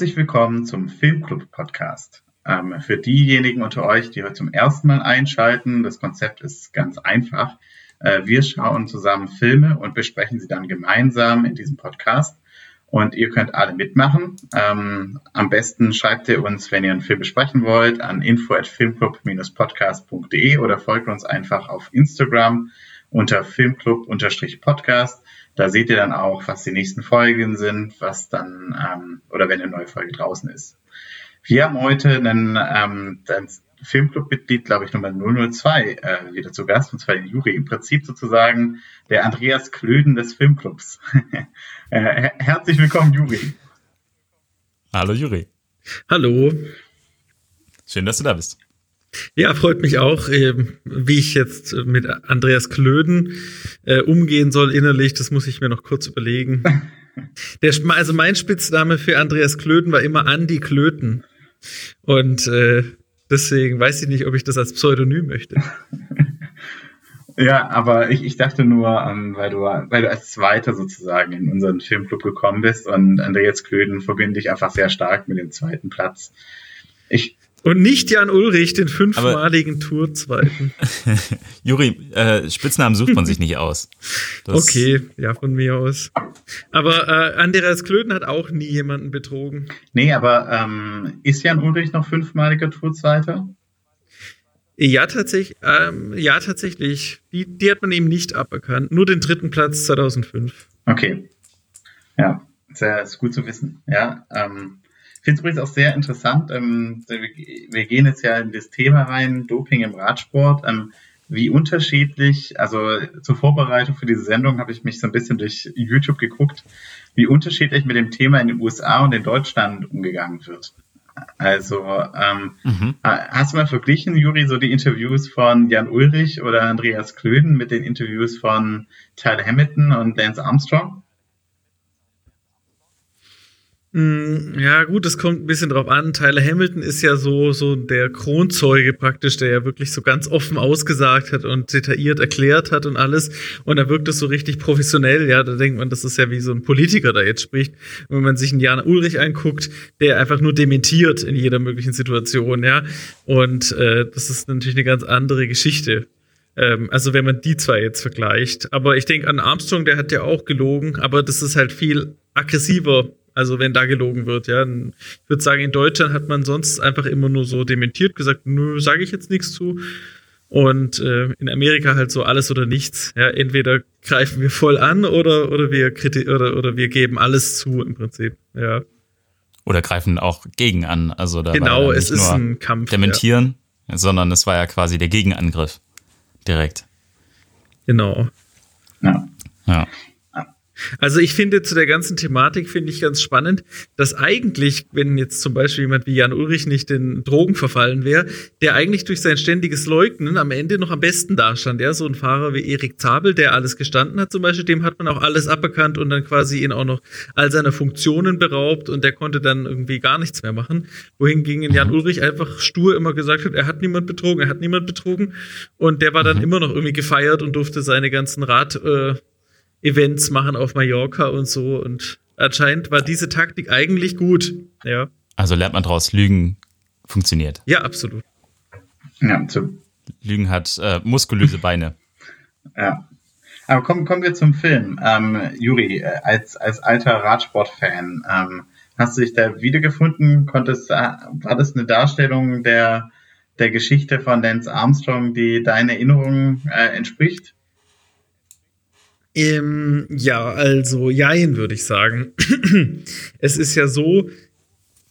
Herzlich willkommen zum Filmclub Podcast. Ähm, für diejenigen unter euch, die heute zum ersten Mal einschalten, das Konzept ist ganz einfach. Äh, wir schauen zusammen Filme und besprechen sie dann gemeinsam in diesem Podcast. Und ihr könnt alle mitmachen. Ähm, am besten schreibt ihr uns, wenn ihr einen Film besprechen wollt, an info@filmclub-podcast.de oder folgt uns einfach auf Instagram unter filmclub-podcast. Da seht ihr dann auch, was die nächsten Folgen sind, was dann ähm, oder wenn eine neue Folge draußen ist. Wir haben heute einen, ähm, ein Filmclub-Mitglied, glaube ich, Nummer 002 äh, wieder zu Gast, und zwar den Juri. Im Prinzip sozusagen der Andreas Klöden des Filmclubs. äh, herzlich willkommen, Juri. Hallo, Juri. Hallo. Schön, dass du da bist. Ja, freut mich auch, wie ich jetzt mit Andreas Klöden äh, umgehen soll innerlich. Das muss ich mir noch kurz überlegen. Der, also mein Spitzname für Andreas Klöden war immer Andi Klöten. Und äh, deswegen weiß ich nicht, ob ich das als Pseudonym möchte. Ja, aber ich, ich dachte nur, ähm, weil, du, weil du als Zweiter sozusagen in unseren Filmclub gekommen bist und Andreas Klöden verbinde ich einfach sehr stark mit dem zweiten Platz. Ich und nicht Jan Ulrich, den fünfmaligen Tourzweiten. Juri, äh, Spitznamen sucht man sich nicht aus. Das okay, ja, von mir aus. Aber äh, Andreas Klöden hat auch nie jemanden betrogen. Nee, aber ähm, ist Jan Ulrich noch fünfmaliger Tourzweiter? Ja, tatsächlich. Ähm, ja, tatsächlich. Die, die hat man ihm nicht aberkannt. Nur den dritten Platz 2005. Okay. Ja, sehr ist gut zu wissen. Ja, ähm, ich finde es übrigens auch sehr interessant. Ähm, wir gehen jetzt ja in das Thema rein, Doping im Radsport. Ähm, wie unterschiedlich, also zur Vorbereitung für diese Sendung habe ich mich so ein bisschen durch YouTube geguckt, wie unterschiedlich mit dem Thema in den USA und in Deutschland umgegangen wird. Also, ähm, mhm. hast du mal verglichen, Juri, so die Interviews von Jan Ulrich oder Andreas Klöden mit den Interviews von Tyler Hamilton und Lance Armstrong? Mm, ja, gut, es kommt ein bisschen drauf an. Tyler Hamilton ist ja so, so der Kronzeuge praktisch, der ja wirklich so ganz offen ausgesagt hat und detailliert erklärt hat und alles. Und da wirkt es so richtig professionell. Ja, da denkt man, das ist ja wie so ein Politiker, der jetzt spricht. Und wenn man sich einen Jan Ulrich anguckt, der einfach nur dementiert in jeder möglichen Situation, ja. Und äh, das ist natürlich eine ganz andere Geschichte. Ähm, also wenn man die zwei jetzt vergleicht. Aber ich denke an Armstrong, der hat ja auch gelogen, aber das ist halt viel aggressiver also wenn da gelogen wird, ja. Ich würde sagen, in Deutschland hat man sonst einfach immer nur so dementiert, gesagt, nö, sage ich jetzt nichts zu. Und äh, in Amerika halt so alles oder nichts. Ja, entweder greifen wir voll an oder, oder wir oder, oder wir geben alles zu im Prinzip. Ja. Oder greifen auch gegen an. Also da genau, war ja es ist ein Kampf. Dementieren, ja. sondern es war ja quasi der Gegenangriff. Direkt. Genau. Ja. Ja. Also ich finde zu der ganzen Thematik finde ich ganz spannend, dass eigentlich, wenn jetzt zum Beispiel jemand wie Jan Ulrich nicht den Drogen verfallen wäre, der eigentlich durch sein ständiges Leugnen am Ende noch am besten dastand. Ja, so ein Fahrer wie Erik Zabel, der alles gestanden hat zum Beispiel, dem hat man auch alles aberkannt und dann quasi ihn auch noch all seiner Funktionen beraubt und der konnte dann irgendwie gar nichts mehr machen. Wohingegen Jan mhm. Ulrich einfach stur immer gesagt hat, er hat niemand betrogen, er hat niemand betrogen und der war dann mhm. immer noch irgendwie gefeiert und durfte seine ganzen Rad äh, Events machen auf Mallorca und so. Und anscheinend war diese Taktik eigentlich gut. Ja. Also lernt man daraus, Lügen funktioniert. Ja, absolut. Ja, so. Lügen hat äh, muskulöse Beine. Ja. Aber kommen, kommen wir zum Film. Ähm, Juri, äh, als, als alter Radsportfan, ähm, hast du dich da wiedergefunden? Konntest, äh, war das eine Darstellung der, der Geschichte von Lance Armstrong, die deinen Erinnerungen äh, entspricht? Ähm, ja, also jein, würde ich sagen. es ist ja so,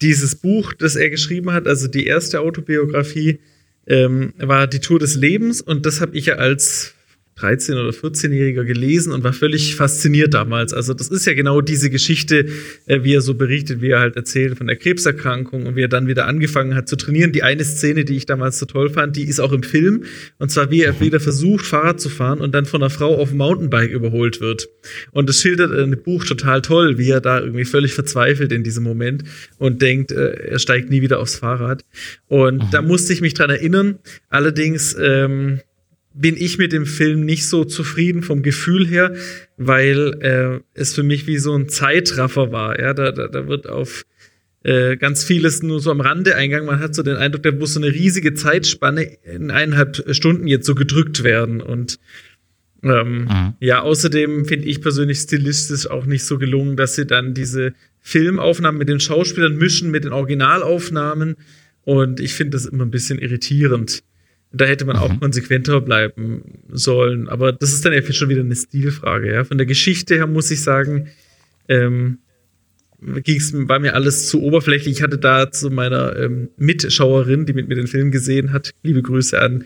dieses Buch, das er geschrieben hat, also die erste Autobiografie, ähm, war die Tour des Lebens und das habe ich ja als 13- oder 14-Jähriger gelesen und war völlig fasziniert damals. Also das ist ja genau diese Geschichte, äh, wie er so berichtet, wie er halt erzählt von der Krebserkrankung und wie er dann wieder angefangen hat zu trainieren. Die eine Szene, die ich damals so toll fand, die ist auch im Film. Und zwar, wie er wieder versucht, Fahrrad zu fahren und dann von einer Frau auf dem Mountainbike überholt wird. Und das schildert in dem Buch total toll, wie er da irgendwie völlig verzweifelt in diesem Moment und denkt, äh, er steigt nie wieder aufs Fahrrad. Und mhm. da musste ich mich dran erinnern. Allerdings, ähm, bin ich mit dem Film nicht so zufrieden vom Gefühl her, weil äh, es für mich wie so ein Zeitraffer war. Ja, da, da, da wird auf äh, ganz vieles nur so am Rande eingang. Man hat so den Eindruck, da muss so eine riesige Zeitspanne in eineinhalb Stunden jetzt so gedrückt werden. Und ähm, mhm. ja, außerdem finde ich persönlich stilistisch auch nicht so gelungen, dass sie dann diese Filmaufnahmen mit den Schauspielern mischen mit den Originalaufnahmen. Und ich finde das immer ein bisschen irritierend. Da hätte man mhm. auch konsequenter bleiben sollen. Aber das ist dann ja schon wieder eine Stilfrage. Ja? Von der Geschichte her muss ich sagen, ähm, ging's, war mir alles zu oberflächlich. Ich hatte da zu meiner ähm, Mitschauerin, die mit mir den Film gesehen hat, liebe Grüße an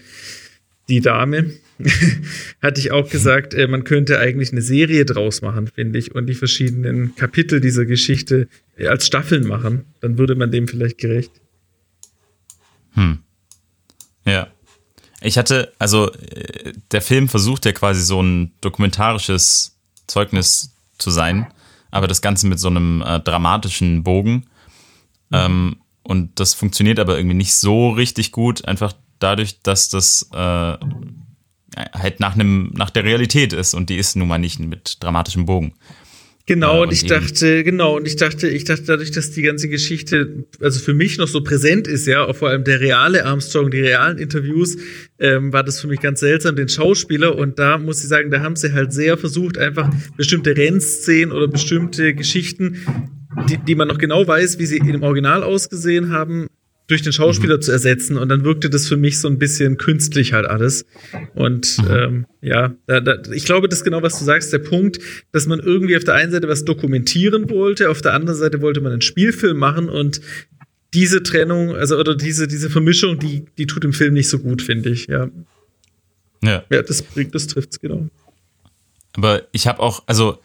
die Dame, hatte ich auch gesagt, äh, man könnte eigentlich eine Serie draus machen, finde ich, und die verschiedenen Kapitel dieser Geschichte äh, als Staffeln machen. Dann würde man dem vielleicht gerecht. Hm. Ja. Ich hatte, also äh, der Film versucht ja quasi so ein dokumentarisches Zeugnis zu sein aber das Ganze mit so einem äh, dramatischen Bogen. Mhm. Ähm, und das funktioniert aber irgendwie nicht so richtig gut, einfach dadurch, dass das äh, halt nach, einem, nach der Realität ist und die ist nun mal nicht mit dramatischem Bogen. Genau, und, und ich dachte, genau, und ich dachte, ich dachte dadurch, dass die ganze Geschichte, also für mich noch so präsent ist, ja, vor allem der reale Armstrong, die realen Interviews, ähm, war das für mich ganz seltsam, den Schauspieler. Und da muss ich sagen, da haben sie halt sehr versucht, einfach bestimmte Rennszenen oder bestimmte Geschichten, die, die man noch genau weiß, wie sie im Original ausgesehen haben, durch den Schauspieler mhm. zu ersetzen und dann wirkte das für mich so ein bisschen künstlich halt alles. Und mhm. ähm, ja, da, da, ich glaube, das ist genau, was du sagst, der Punkt, dass man irgendwie auf der einen Seite was dokumentieren wollte, auf der anderen Seite wollte man einen Spielfilm machen und diese Trennung, also oder diese, diese Vermischung, die, die tut im Film nicht so gut, finde ich, ja. Ja. Ja, das bringt, das trifft's, genau. Aber ich habe auch, also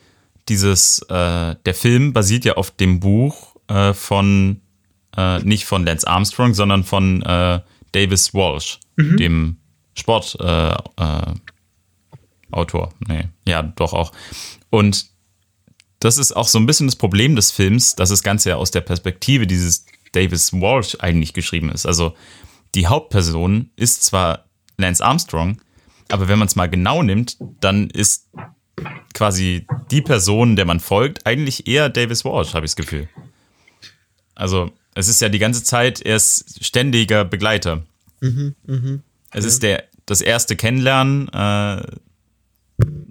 dieses, äh, der Film basiert ja auf dem Buch äh, von äh, nicht von Lance Armstrong, sondern von äh, Davis Walsh, mhm. dem Sportautor. Äh, nee, ja, doch auch. Und das ist auch so ein bisschen das Problem des Films, dass das Ganze ja aus der Perspektive dieses Davis Walsh eigentlich geschrieben ist. Also die Hauptperson ist zwar Lance Armstrong, aber wenn man es mal genau nimmt, dann ist quasi die Person, der man folgt, eigentlich eher Davis Walsh, habe ich das Gefühl. Also es ist ja die ganze Zeit, er ist ständiger Begleiter. Mhm, mh, es ja. ist der, das erste Kennenlernen äh,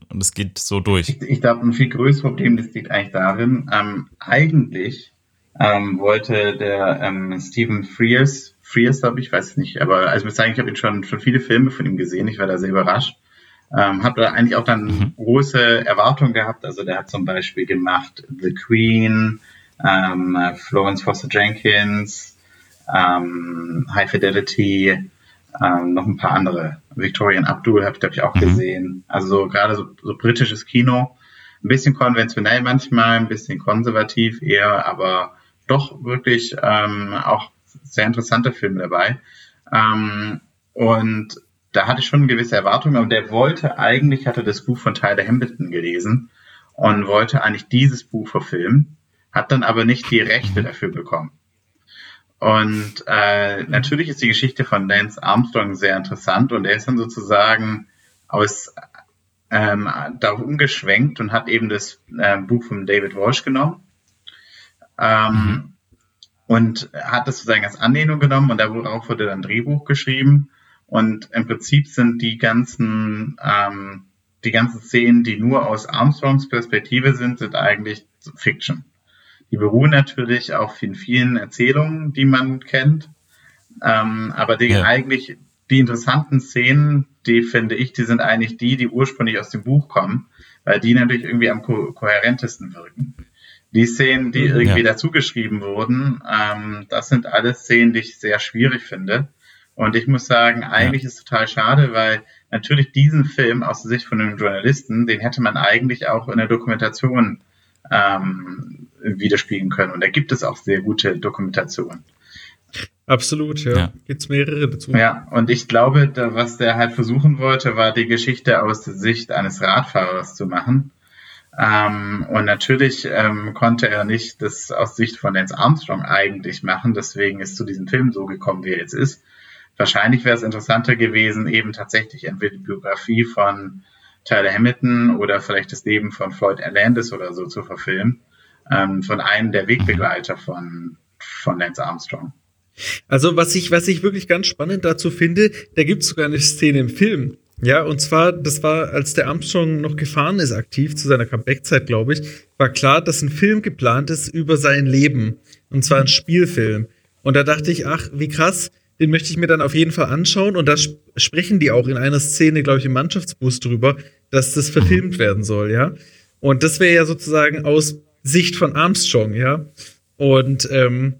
und es geht so durch. Ich, ich glaube, ein viel größeres Problem, das liegt eigentlich darin, ähm, eigentlich ähm, wollte der ähm, Stephen Frears, Frears glaube ich, weiß es nicht, aber also ich muss sagen, ich habe schon, schon viele Filme von ihm gesehen, ich war da sehr überrascht. Ähm, habe da eigentlich auch dann mhm. große Erwartungen gehabt. Also der hat zum Beispiel gemacht The Queen, ähm, Florence Foster Jenkins, ähm, High Fidelity, ähm, noch ein paar andere. Victorian Abdul habe ich, glaube ich, auch mhm. gesehen. Also so, gerade so, so britisches Kino. Ein bisschen konventionell manchmal, ein bisschen konservativ eher, aber doch wirklich ähm, auch sehr interessante Filme dabei. Ähm, und da hatte ich schon eine gewisse Erwartung, aber der wollte eigentlich, hatte das Buch von Tyler Hamilton gelesen und wollte eigentlich dieses Buch verfilmen hat dann aber nicht die Rechte dafür bekommen. Und äh, natürlich ist die Geschichte von Lance Armstrong sehr interessant und er ist dann sozusagen aus ähm, darauf umgeschwenkt und hat eben das äh, Buch von David Walsh genommen ähm, mhm. und hat das sozusagen als Anlehnung genommen und darauf wurde dann ein Drehbuch geschrieben und im Prinzip sind die ganzen ähm, die ganzen Szenen, die nur aus Armstrongs Perspektive sind, sind eigentlich Fiction. Die beruhen natürlich auf den vielen Erzählungen, die man kennt. Ähm, aber die ja. eigentlich die interessanten Szenen, die finde ich, die sind eigentlich die, die ursprünglich aus dem Buch kommen, weil die natürlich irgendwie am ko kohärentesten wirken. Die Szenen, die irgendwie ja. dazugeschrieben wurden, ähm, das sind alles Szenen, die ich sehr schwierig finde. Und ich muss sagen, eigentlich ja. ist es total schade, weil natürlich diesen Film aus der Sicht von einem Journalisten, den hätte man eigentlich auch in der Dokumentation ähm, widerspiegeln können. Und da gibt es auch sehr gute Dokumentationen. Absolut, ja. ja. Gibt es mehrere dazu. Ja, und ich glaube, da, was der halt versuchen wollte, war die Geschichte aus der Sicht eines Radfahrers zu machen. Ähm, und natürlich ähm, konnte er nicht das aus Sicht von Lance Armstrong eigentlich machen, deswegen ist zu diesem Film so gekommen, wie er jetzt ist. Wahrscheinlich wäre es interessanter gewesen, eben tatsächlich entweder die Biografie von Tyler Hamilton oder vielleicht das Leben von Floyd Landis oder so zu verfilmen, ähm, von einem der Wegbegleiter von, von Lance Armstrong. Also was ich, was ich wirklich ganz spannend dazu finde, da gibt es sogar eine Szene im Film. Ja, und zwar, das war, als der Armstrong noch gefahren ist, aktiv zu seiner Comeback-Zeit, glaube ich, war klar, dass ein Film geplant ist über sein Leben. Und zwar ein Spielfilm. Und da dachte ich, ach, wie krass, den möchte ich mir dann auf jeden Fall anschauen. Und da sp sprechen die auch in einer Szene, glaube ich, im Mannschaftsbus drüber, dass das verfilmt werden soll, ja. Und das wäre ja sozusagen aus Sicht von Armstrong, ja. Und ähm,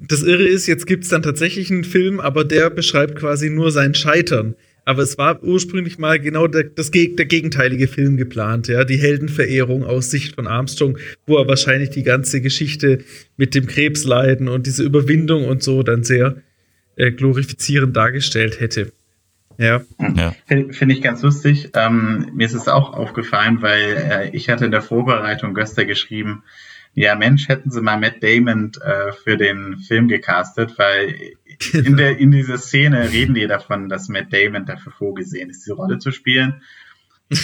das Irre ist, jetzt gibt es dann tatsächlich einen Film, aber der beschreibt quasi nur sein Scheitern. Aber es war ursprünglich mal genau der, das, der gegenteilige Film geplant, ja, die Heldenverehrung aus Sicht von Armstrong, wo er wahrscheinlich die ganze Geschichte mit dem Krebsleiden und diese Überwindung und so dann sehr äh, glorifizierend dargestellt hätte. Ja. ja. Finde find ich ganz lustig. Ähm, mir ist es auch aufgefallen, weil äh, ich hatte in der Vorbereitung Göster geschrieben, ja Mensch, hätten sie mal Matt Damon äh, für den Film gecastet, weil genau. in, der, in dieser Szene reden die davon, dass Matt Damon dafür vorgesehen ist, diese Rolle zu spielen.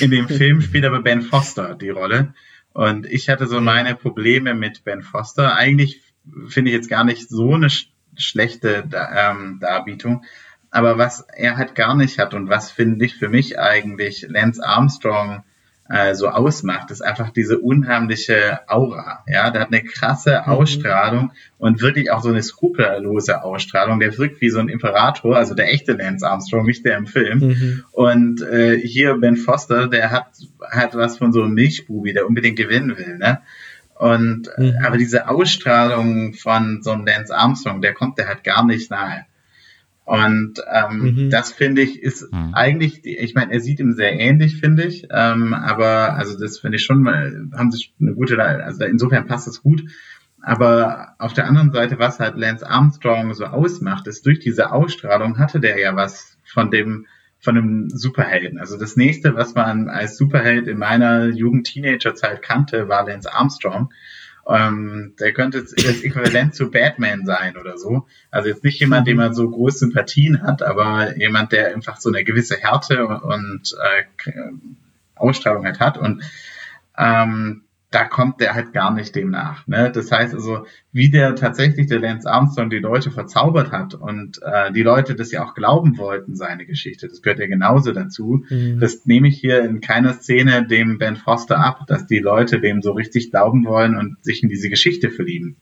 In dem Film spielt aber Ben Foster die Rolle. Und ich hatte so meine Probleme mit Ben Foster. Eigentlich finde ich jetzt gar nicht so eine schlechte ähm, Darbietung. Aber was er halt gar nicht hat und was finde ich für mich eigentlich Lance Armstrong äh, so ausmacht, ist einfach diese unheimliche Aura. Ja, der hat eine krasse mhm. Ausstrahlung und wirklich auch so eine skrupellose Ausstrahlung. Der wirkt wie so ein Imperator, also der echte Lance Armstrong, nicht der im Film. Mhm. Und äh, hier Ben Foster, der hat hat was von so einem Milchbubi, der unbedingt gewinnen will. Ne? Und äh, mhm. aber diese Ausstrahlung von so einem Lance Armstrong, der kommt der halt gar nicht nahe. Und ähm, mhm. das finde ich ist mhm. eigentlich, ich meine, er sieht ihm sehr ähnlich, finde ich. Ähm, aber also das finde ich schon mal, haben sich eine gute, also insofern passt es gut. Aber auf der anderen Seite, was halt Lance Armstrong so ausmacht, ist durch diese Ausstrahlung hatte der ja was von dem, von einem Superhelden. Also das nächste, was man als Superheld in meiner Jugend-Teenager-Zeit kannte, war Lance Armstrong. Ähm, der könnte das Äquivalent zu Batman sein oder so. Also jetzt nicht jemand, dem man so große Sympathien hat, aber jemand, der einfach so eine gewisse Härte und äh, Ausstrahlung halt hat. Und ähm, da kommt der halt gar nicht dem nach. Ne? Das heißt also, wie der tatsächlich der Lance Armstrong die Leute verzaubert hat und äh, die Leute das ja auch glauben wollten, seine Geschichte, das gehört ja genauso dazu. Mhm. Das nehme ich hier in keiner Szene dem Ben Foster ab, dass die Leute dem so richtig glauben wollen und sich in diese Geschichte verlieben.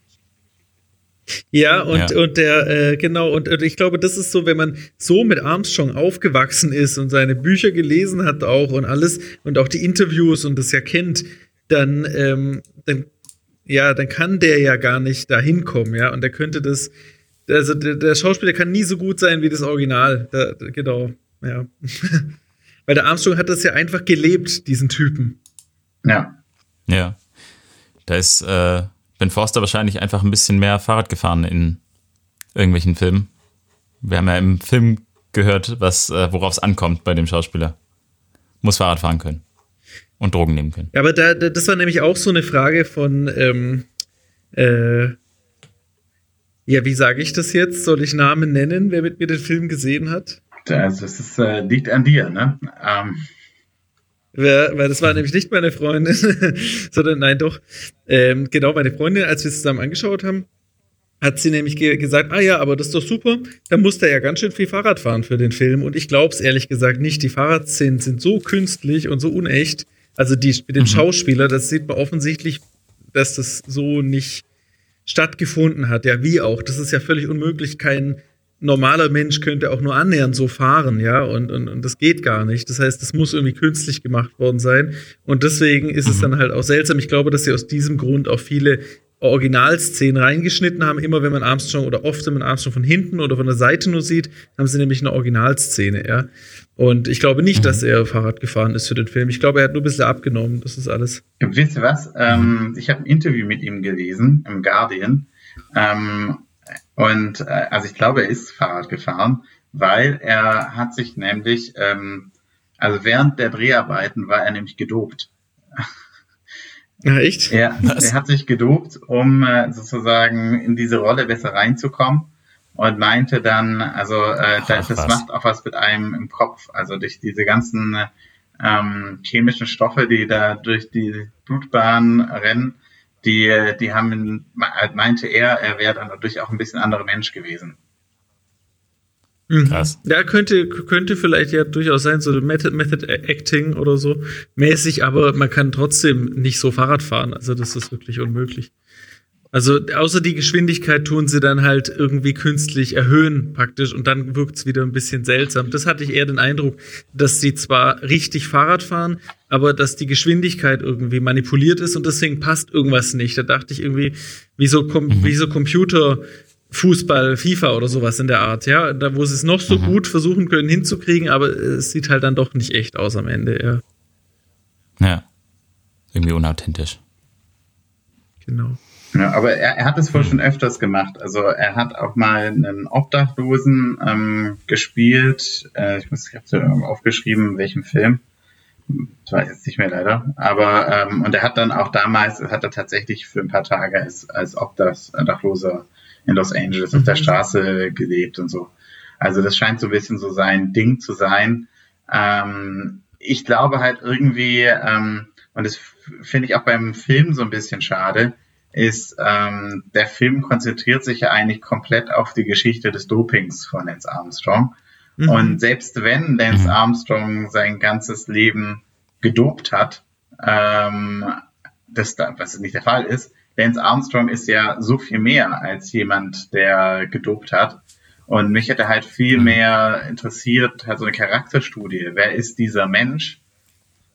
Ja, und, ja. und der, äh, genau, und, und ich glaube, das ist so, wenn man so mit Armstrong aufgewachsen ist und seine Bücher gelesen hat auch und alles und auch die Interviews und das ja kennt, dann, ähm, dann, ja, dann kann der ja gar nicht da hinkommen, ja. Und der könnte das, also der, der, Schauspieler kann nie so gut sein wie das Original. Da, genau, ja. Weil der Armstrong hat das ja einfach gelebt, diesen Typen. Ja. Ja. Da ist äh, Ben Forster wahrscheinlich einfach ein bisschen mehr Fahrrad gefahren in irgendwelchen Filmen. Wir haben ja im Film gehört, was, äh, worauf es ankommt bei dem Schauspieler. Muss Fahrrad fahren können und Drogen nehmen können. Ja, aber da, das war nämlich auch so eine Frage von, ähm, äh, ja, wie sage ich das jetzt? Soll ich Namen nennen, wer mit mir den Film gesehen hat? Das, das ist, äh, liegt an dir, ne? Ähm. Weil, weil das war nämlich nicht meine Freundin, sondern nein, doch. Ähm, genau, meine Freundin, als wir es zusammen angeschaut haben, hat sie nämlich ge gesagt, ah ja, aber das ist doch super, da muss der ja ganz schön viel Fahrrad fahren für den Film. Und ich glaube es ehrlich gesagt nicht. Die Fahrradszenen sind so künstlich und so unecht, also die, mit dem mhm. Schauspieler, das sieht man offensichtlich, dass das so nicht stattgefunden hat. Ja, wie auch. Das ist ja völlig unmöglich. Kein normaler Mensch könnte auch nur annähernd so fahren, ja, und, und, und das geht gar nicht. Das heißt, das muss irgendwie künstlich gemacht worden sein. Und deswegen ist mhm. es dann halt auch seltsam. Ich glaube, dass sie aus diesem Grund auch viele Originalszenen reingeschnitten haben. Immer wenn man Armstrong oder oft, wenn man Armstrong von hinten oder von der Seite nur sieht, haben sie nämlich eine Originalszene, ja. Und ich glaube nicht, mhm. dass er Fahrrad gefahren ist für den Film. Ich glaube, er hat nur ein bisschen abgenommen. Das ist alles. Wisst ihr was? Ähm, ich habe ein Interview mit ihm gelesen im Guardian. Ähm, und äh, also ich glaube, er ist Fahrrad gefahren, weil er hat sich nämlich, ähm, also während der Dreharbeiten war er nämlich gedopt. Ja, echt? Ja, er hat sich gedopt, um äh, sozusagen in diese Rolle besser reinzukommen und meinte dann, also äh, Ach, das, das macht auch was mit einem im Kopf, also durch diese ganzen ähm, chemischen Stoffe, die da durch die Blutbahn rennen, die, die haben, meinte er, er wäre dann natürlich auch ein bisschen anderer Mensch gewesen. Mhm. Krass. Ja, könnte, könnte vielleicht ja durchaus sein, so Method, Method Acting oder so mäßig, aber man kann trotzdem nicht so Fahrrad fahren. Also das ist wirklich unmöglich. Also außer die Geschwindigkeit tun sie dann halt irgendwie künstlich erhöhen praktisch und dann wirkt es wieder ein bisschen seltsam. Das hatte ich eher den Eindruck, dass sie zwar richtig Fahrrad fahren, aber dass die Geschwindigkeit irgendwie manipuliert ist und deswegen passt irgendwas nicht. Da dachte ich irgendwie, wie so, mhm. wie so Computer Fußball, FIFA oder sowas in der Art, ja, da wo sie es noch so mhm. gut versuchen können hinzukriegen, aber es sieht halt dann doch nicht echt aus am Ende, ja. Ja. Irgendwie unauthentisch. Genau. Ja, aber er, er hat es wohl schon öfters gemacht. Also er hat auch mal einen Obdachlosen ähm, gespielt. Äh, ich muss, ich habe aufgeschrieben, welchem Film. Ich weiß jetzt nicht mehr leider. Aber ähm, und er hat dann auch damals, hat er tatsächlich für ein paar Tage als, als Obdachloser in Los Angeles auf der mhm. Straße gelebt und so. Also das scheint so ein bisschen so sein Ding zu sein. Ähm, ich glaube halt irgendwie, ähm, und das finde ich auch beim Film so ein bisschen schade, ist, ähm, der Film konzentriert sich ja eigentlich komplett auf die Geschichte des Dopings von Lance Armstrong. Mhm. Und selbst wenn Lance mhm. Armstrong sein ganzes Leben gedopt hat, ähm, das, was nicht der Fall ist, Lance Armstrong ist ja so viel mehr als jemand, der gedopt hat. Und mich hätte halt viel mhm. mehr interessiert, halt so eine Charakterstudie. Wer ist dieser Mensch?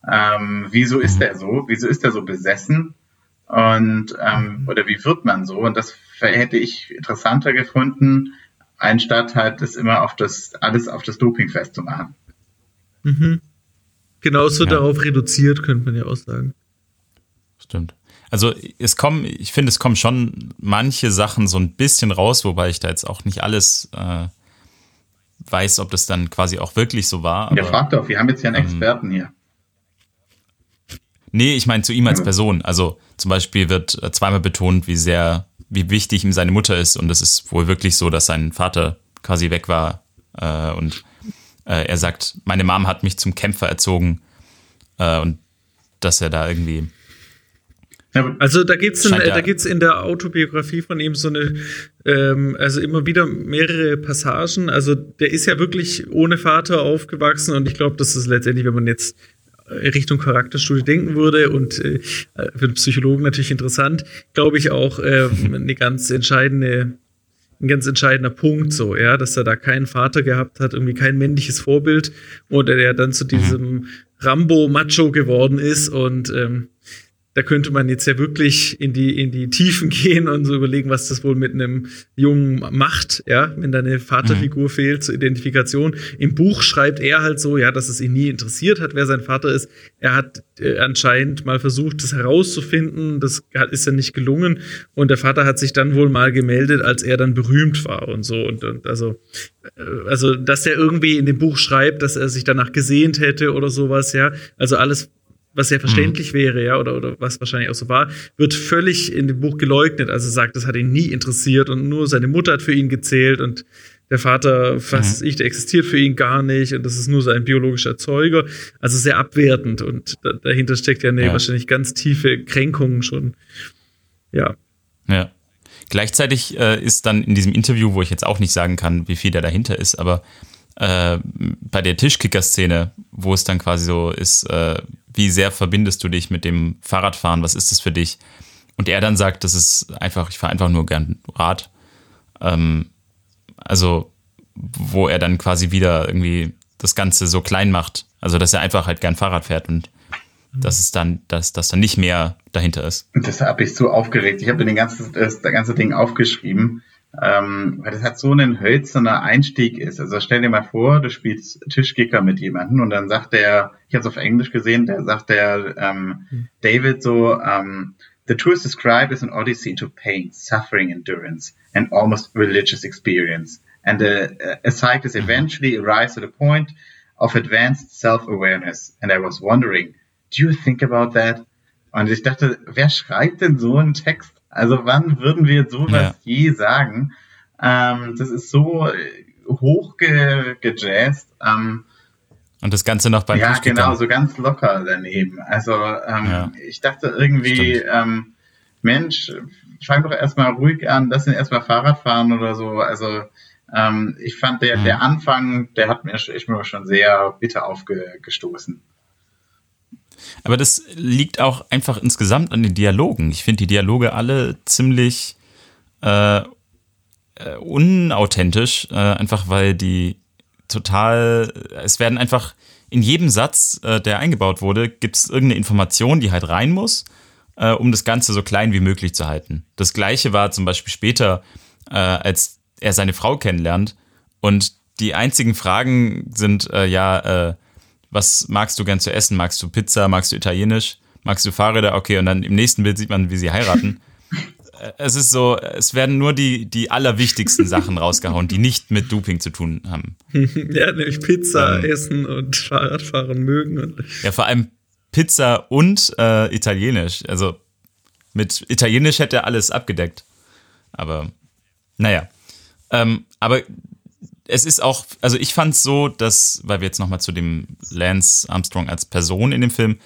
Ähm, wieso ist mhm. er so? Wieso ist er so besessen? Und ähm, mhm. oder wie wird man so? Und das hätte ich interessanter gefunden, anstatt halt das immer auf das alles auf das Doping festzumachen. Mhm. Genauso ja. darauf reduziert, könnte man ja auch sagen. Stimmt. Also es kommen, ich finde, es kommen schon manche Sachen so ein bisschen raus, wobei ich da jetzt auch nicht alles äh, weiß, ob das dann quasi auch wirklich so war. ja, frag doch, wir haben jetzt ja einen ähm, Experten hier. Nee, ich meine zu ihm als Person. Also zum Beispiel wird äh, zweimal betont, wie sehr, wie wichtig ihm seine Mutter ist. Und es ist wohl wirklich so, dass sein Vater quasi weg war. Äh, und äh, er sagt, meine Mom hat mich zum Kämpfer erzogen. Äh, und dass er da irgendwie. Also da gibt's in, da in der Autobiografie von ihm so eine, ähm, also immer wieder mehrere Passagen. Also der ist ja wirklich ohne Vater aufgewachsen und ich glaube, das ist letztendlich, wenn man jetzt Richtung Charakterstudie denken würde und äh, für einen Psychologen natürlich interessant, glaube ich auch äh, eine ganz entscheidende ein ganz entscheidender Punkt so, ja, dass er da keinen Vater gehabt hat, irgendwie kein männliches Vorbild und er dann zu diesem Rambo-Macho geworden ist und ähm, da könnte man jetzt ja wirklich in die, in die Tiefen gehen und so überlegen, was das wohl mit einem Jungen macht, ja, wenn da eine Vaterfigur mhm. fehlt zur Identifikation. Im Buch schreibt er halt so, ja, dass es ihn nie interessiert hat, wer sein Vater ist. Er hat äh, anscheinend mal versucht, das herauszufinden. Das ist ja nicht gelungen. Und der Vater hat sich dann wohl mal gemeldet, als er dann berühmt war und so. Und, und also, äh, also, dass er irgendwie in dem Buch schreibt, dass er sich danach gesehnt hätte oder sowas, ja. Also alles was ja verständlich mhm. wäre, ja, oder, oder was wahrscheinlich auch so war, wird völlig in dem Buch geleugnet. Also sagt, das hat ihn nie interessiert und nur seine Mutter hat für ihn gezählt und der Vater, was mhm. ich, der existiert für ihn gar nicht und das ist nur sein biologischer Erzeuger. Also sehr abwertend und da, dahinter steckt ja, eine ja. wahrscheinlich ganz tiefe Kränkung schon. Ja. Ja. Gleichzeitig äh, ist dann in diesem Interview, wo ich jetzt auch nicht sagen kann, wie viel da dahinter ist, aber äh, bei der Tischkicker-Szene, wo es dann quasi so ist, äh, wie sehr verbindest du dich mit dem Fahrradfahren, was ist das für dich? Und er dann sagt, das ist einfach, ich fahre einfach nur gern Rad. Ähm, also, wo er dann quasi wieder irgendwie das Ganze so klein macht. Also, dass er einfach halt gern Fahrrad fährt und dass es dann, dass das dann nicht mehr dahinter ist. Das habe ich so aufgeregt. Ich habe mir das, das ganze Ding aufgeschrieben ähm, weil das halt so ein hölzerner Einstieg ist. Also stell dir mal vor, du spielst Tischkicker mit jemandem und dann sagt der, ich habe es auf Englisch gesehen, der sagt der ähm, mhm. David so, ähm, The truth described is an odyssey into pain, suffering, endurance, and almost religious experience. And a, a cyclist eventually arrives at a point of advanced self-awareness. And I was wondering, do you think about that? Und ich dachte, wer schreibt denn so einen Text? Also wann würden wir sowas ja. je sagen? Ähm, das ist so hoch gejazzt. Ähm, und das Ganze noch beim Ja, genau, so ganz locker daneben. Also ähm, ja. ich dachte irgendwie, ähm, Mensch, fang doch erstmal ruhig an, lass ihn erstmal Fahrrad fahren oder so. Also ähm, ich fand der, der Anfang, der hat mir, ich mir schon sehr bitter aufgestoßen. Aber das liegt auch einfach insgesamt an den Dialogen. Ich finde die Dialoge alle ziemlich äh, äh, unauthentisch, äh, einfach weil die total, es werden einfach in jedem Satz, äh, der eingebaut wurde, gibt es irgendeine Information, die halt rein muss, äh, um das Ganze so klein wie möglich zu halten. Das gleiche war zum Beispiel später, äh, als er seine Frau kennenlernt und die einzigen Fragen sind, äh, ja, was magst du gern zu essen? Magst du Pizza? Magst du Italienisch? Magst du Fahrräder? Okay, und dann im nächsten Bild sieht man, wie sie heiraten. es ist so, es werden nur die, die allerwichtigsten Sachen rausgehauen, die nicht mit Doping zu tun haben. ja, nämlich Pizza ähm, essen und Fahrradfahren mögen. ja, vor allem Pizza und äh, Italienisch. Also mit Italienisch hätte er alles abgedeckt. Aber naja. Ähm, aber es ist auch, also ich fand es so, dass, weil wir jetzt nochmal zu dem Lance Armstrong als Person in dem Film,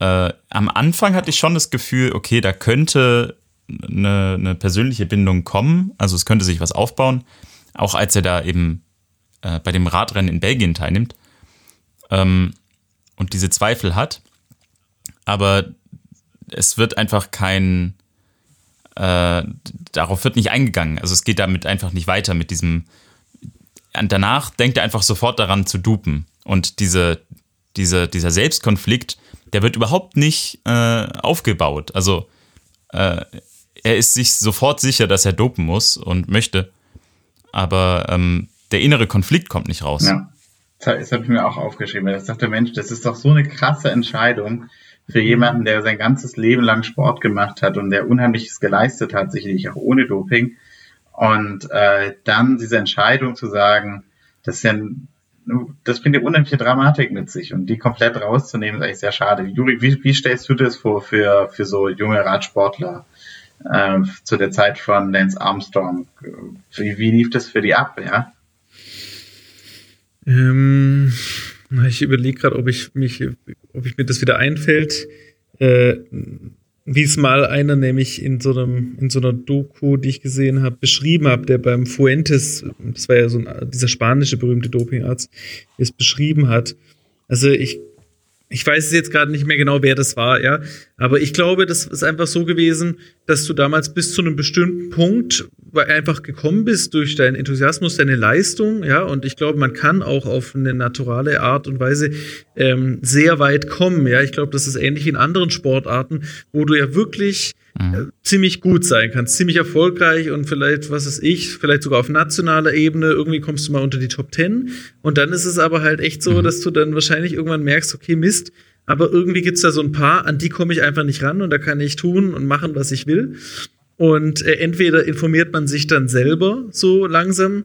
äh, am Anfang hatte ich schon das Gefühl, okay, da könnte eine, eine, persönliche Bindung kommen, also es könnte sich was aufbauen, auch als er da eben äh, bei dem Radrennen in Belgien teilnimmt ähm, und diese Zweifel hat. Aber es wird einfach kein, äh, darauf wird nicht eingegangen. Also es geht damit einfach nicht weiter mit diesem, danach denkt er einfach sofort daran zu dupen. Und diese, diese, dieser Selbstkonflikt, der wird überhaupt nicht äh, aufgebaut. Also äh, er ist sich sofort sicher, dass er dopen muss und möchte. Aber ähm, der innere Konflikt kommt nicht raus. Ja, das habe ich mir auch aufgeschrieben. Ich dachte, Mensch, das ist doch so eine krasse Entscheidung für jemanden, der sein ganzes Leben lang Sport gemacht hat und der Unheimliches geleistet hat, sicherlich auch ohne Doping. Und äh, dann diese Entscheidung zu sagen, das ist ja das bringt ja unheimliche Dramatik mit sich und die komplett rauszunehmen, ist eigentlich sehr schade. Juri, wie, wie stellst du das vor für, für so junge Radsportler? äh, zu der Zeit von Lance Armstrong. Wie, wie lief das für die ab, ja? Ähm, ich überlege gerade, ob ich mich, ob ich mir das wieder einfällt. Äh, wie es mal einer nämlich in so einem, in so einer Doku, die ich gesehen habe, beschrieben hat, der beim Fuentes, das war ja so ein, dieser spanische berühmte Dopingarzt, es beschrieben hat. Also ich ich weiß jetzt gerade nicht mehr genau, wer das war, ja. Aber ich glaube, das ist einfach so gewesen, dass du damals bis zu einem bestimmten Punkt einfach gekommen bist durch deinen Enthusiasmus, deine Leistung, ja. Und ich glaube, man kann auch auf eine naturale Art und Weise ähm, sehr weit kommen, ja. Ich glaube, das ist ähnlich in anderen Sportarten, wo du ja wirklich mhm. Ziemlich gut sein kannst, ziemlich erfolgreich und vielleicht, was ist ich, vielleicht sogar auf nationaler Ebene, irgendwie kommst du mal unter die Top Ten. Und dann ist es aber halt echt so, mhm. dass du dann wahrscheinlich irgendwann merkst, okay, Mist, aber irgendwie gibt's da so ein paar, an die komme ich einfach nicht ran und da kann ich tun und machen, was ich will. Und äh, entweder informiert man sich dann selber so langsam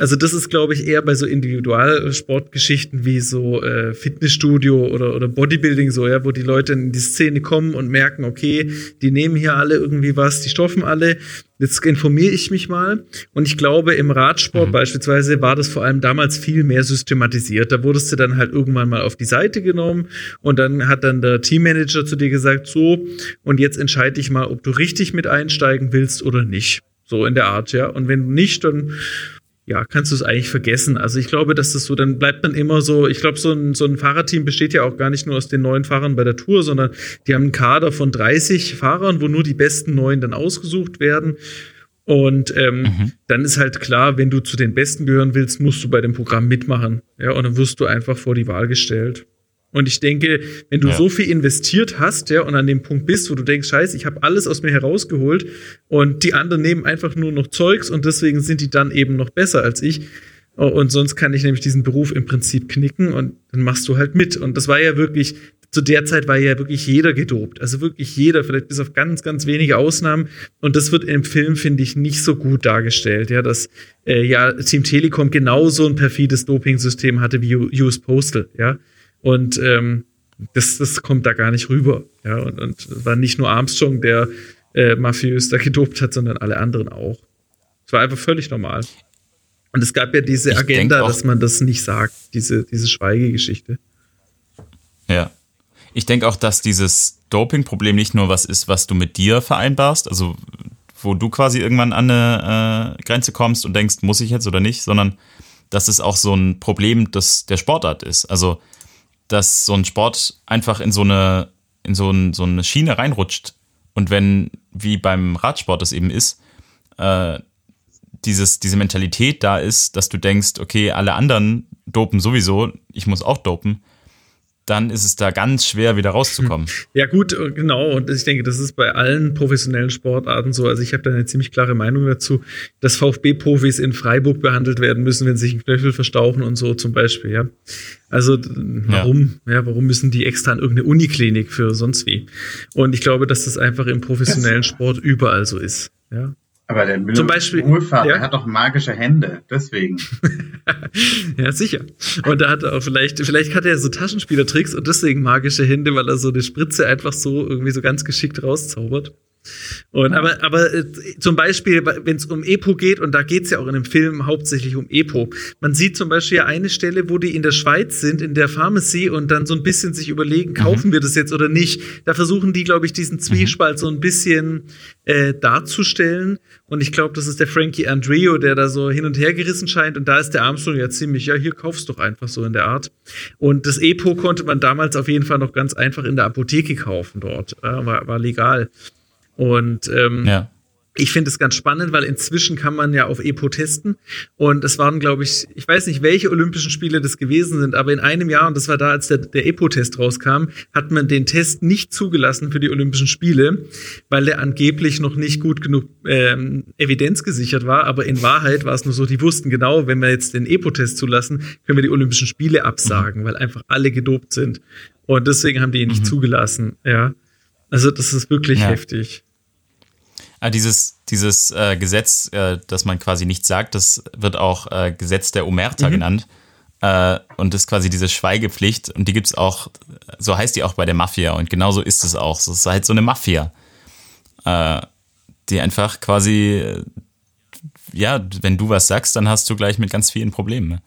also das ist, glaube ich, eher bei so Individualsportgeschichten wie so äh, Fitnessstudio oder, oder Bodybuilding so, ja, wo die Leute in die Szene kommen und merken, okay, die nehmen hier alle irgendwie was, die stoffen alle. Jetzt informiere ich mich mal. Und ich glaube, im Radsport mhm. beispielsweise war das vor allem damals viel mehr systematisiert. Da wurdest du dann halt irgendwann mal auf die Seite genommen und dann hat dann der Teammanager zu dir gesagt, so, und jetzt entscheide ich mal, ob du richtig mit einsteigen willst oder nicht. So in der Art, ja. Und wenn du nicht, dann ja, kannst du es eigentlich vergessen. Also ich glaube, dass das so, dann bleibt man immer so, ich glaube, so ein, so ein Fahrerteam besteht ja auch gar nicht nur aus den neuen Fahrern bei der Tour, sondern die haben einen Kader von 30 Fahrern, wo nur die besten neuen dann ausgesucht werden. Und ähm, mhm. dann ist halt klar, wenn du zu den Besten gehören willst, musst du bei dem Programm mitmachen. Ja, und dann wirst du einfach vor die Wahl gestellt. Und ich denke, wenn du ja. so viel investiert hast, ja, und an dem Punkt bist, wo du denkst, scheiße, ich habe alles aus mir herausgeholt und die anderen nehmen einfach nur noch Zeugs und deswegen sind die dann eben noch besser als ich. Und sonst kann ich nämlich diesen Beruf im Prinzip knicken und dann machst du halt mit. Und das war ja wirklich, zu der Zeit war ja wirklich jeder gedopt. Also wirklich jeder, vielleicht bis auf ganz, ganz wenige Ausnahmen. Und das wird im Film, finde ich, nicht so gut dargestellt. Ja, dass äh, ja Team Telekom genauso ein perfides Doping-System hatte wie US Postal. Ja, und ähm, das, das kommt da gar nicht rüber. Ja, und, und war nicht nur Armstrong, der äh, mafiös da gedopt hat, sondern alle anderen auch. Es war einfach völlig normal. Und es gab ja diese ich Agenda, dass man das nicht sagt, diese, diese Schweigegeschichte. Ja. Ich denke auch, dass dieses Doping-Problem nicht nur was ist, was du mit dir vereinbarst, also wo du quasi irgendwann an eine äh, Grenze kommst und denkst, muss ich jetzt oder nicht, sondern dass es auch so ein Problem des, der Sportart ist. Also, dass so ein Sport einfach in so eine, in so, ein, so eine Schiene reinrutscht. Und wenn, wie beim Radsport es eben ist, äh, dieses, diese Mentalität da ist, dass du denkst, okay, alle anderen dopen sowieso, ich muss auch dopen, dann ist es da ganz schwer, wieder rauszukommen. Ja, gut, äh, genau. Und ich denke, das ist bei allen professionellen Sportarten so. Also ich habe da eine ziemlich klare Meinung dazu, dass VfB-Profis in Freiburg behandelt werden müssen, wenn sie sich einen Knöchel verstauchen und so zum Beispiel, ja. Also warum, ja. ja. warum müssen die extra in irgendeine Uniklinik für sonst wie? Und ich glaube, dass das einfach im professionellen Sport überall so ist, ja. Aber der Müller Zum Beispiel, Wohlfahrt, ja? der hat doch magische Hände, deswegen. ja, sicher. Und da hat er auch vielleicht, vielleicht hat er so Taschenspielertricks und deswegen magische Hände, weil er so eine Spritze einfach so irgendwie so ganz geschickt rauszaubert. Und, aber, aber äh, zum Beispiel, wenn es um Epo geht, und da geht es ja auch in dem Film hauptsächlich um Epo. Man sieht zum Beispiel eine Stelle, wo die in der Schweiz sind, in der Pharmacy, und dann so ein bisschen sich überlegen, kaufen mhm. wir das jetzt oder nicht. Da versuchen die, glaube ich, diesen mhm. Zwiespalt mhm. so ein bisschen äh, darzustellen. Und ich glaube, das ist der Frankie Andreo, der da so hin und her gerissen scheint. Und da ist der Armstrong ja ziemlich, ja, hier kaufst doch einfach so in der Art. Und das Epo konnte man damals auf jeden Fall noch ganz einfach in der Apotheke kaufen dort. Äh, war, war legal. Und ähm, ja. ich finde es ganz spannend, weil inzwischen kann man ja auf EPO testen. Und es waren, glaube ich, ich weiß nicht, welche Olympischen Spiele das gewesen sind, aber in einem Jahr, und das war da, als der, der EPO-Test rauskam, hat man den Test nicht zugelassen für die Olympischen Spiele, weil der angeblich noch nicht gut genug ähm, evidenzgesichert war. Aber in Wahrheit war es nur so, die wussten genau, wenn wir jetzt den EPO-Test zulassen, können wir die Olympischen Spiele absagen, mhm. weil einfach alle gedopt sind. Und deswegen haben die ihn nicht mhm. zugelassen, ja. Also das ist wirklich ja. heftig. Ah, dieses dieses äh, Gesetz, äh, das man quasi nicht sagt, das wird auch äh, Gesetz der Omerta mhm. genannt. Äh, und das ist quasi diese Schweigepflicht. Und die gibt es auch, so heißt die auch bei der Mafia. Und genauso ist es auch. Es ist halt so eine Mafia, äh, die einfach quasi, ja, wenn du was sagst, dann hast du gleich mit ganz vielen Problemen.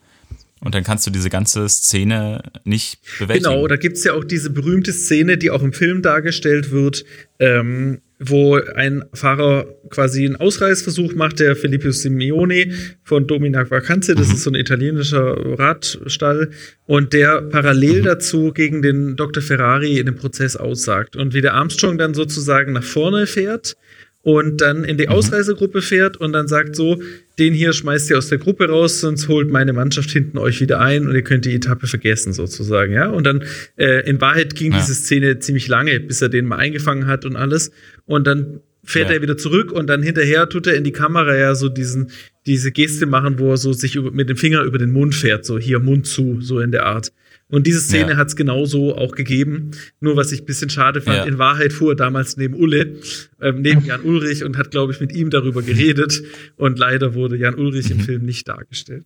Und dann kannst du diese ganze Szene nicht bewältigen. Genau, da gibt es ja auch diese berühmte Szene, die auch im Film dargestellt wird, ähm, wo ein Fahrer quasi einen Ausreißversuch macht, der Filippo Simeone von Dominac Vacanze, das mhm. ist so ein italienischer Radstall, und der parallel mhm. dazu gegen den Dr. Ferrari in dem Prozess aussagt. Und wie der Armstrong dann sozusagen nach vorne fährt und dann in die mhm. Ausreisegruppe fährt und dann sagt so, den hier schmeißt ihr aus der Gruppe raus, sonst holt meine Mannschaft hinten euch wieder ein und ihr könnt die Etappe vergessen sozusagen, ja. Und dann äh, in Wahrheit ging ja. diese Szene ziemlich lange, bis er den mal eingefangen hat und alles. Und dann fährt ja. er wieder zurück und dann hinterher tut er in die Kamera ja so diesen diese Geste machen, wo er so sich über, mit dem Finger über den Mund fährt, so hier Mund zu, so in der Art. Und diese Szene ja. hat es genauso auch gegeben. Nur was ich ein bisschen schade fand, ja. in Wahrheit fuhr er damals neben Ulle, ähm, neben Jan Ulrich und hat, glaube ich, mit ihm darüber geredet. Und leider wurde Jan Ulrich im mhm. Film nicht dargestellt.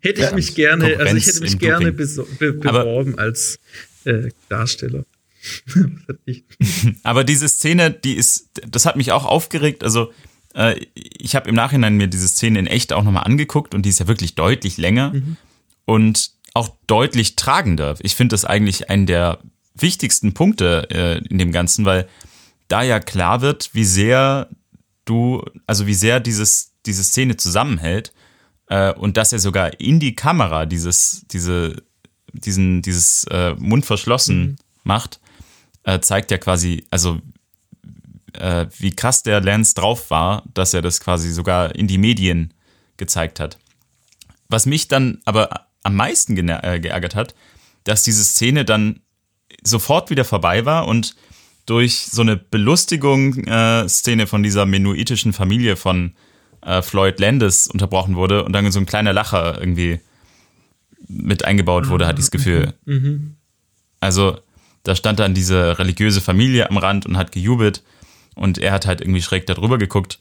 Hätte ja, ich mich gerne, also ich hätte mich gerne be beworben Aber als äh, Darsteller. Aber diese Szene, die ist, das hat mich auch aufgeregt. Also äh, ich habe im Nachhinein mir diese Szene in echt auch nochmal angeguckt und die ist ja wirklich deutlich länger. Mhm. Und auch deutlich tragender. Ich finde das eigentlich einen der wichtigsten Punkte äh, in dem Ganzen, weil da ja klar wird, wie sehr du, also wie sehr dieses, diese Szene zusammenhält äh, und dass er sogar in die Kamera dieses, diese, diesen, dieses äh, Mund verschlossen mhm. macht, äh, zeigt ja quasi, also äh, wie krass der Lance drauf war, dass er das quasi sogar in die Medien gezeigt hat. Was mich dann aber am meisten äh, geärgert hat, dass diese Szene dann sofort wieder vorbei war und durch so eine Belustigung-Szene äh, von dieser menuitischen Familie von äh, Floyd Landis unterbrochen wurde und dann so ein kleiner Lacher irgendwie mit eingebaut wurde, hatte ich das Gefühl. Mhm. mhm. Also da stand dann diese religiöse Familie am Rand und hat gejubelt und er hat halt irgendwie schräg darüber geguckt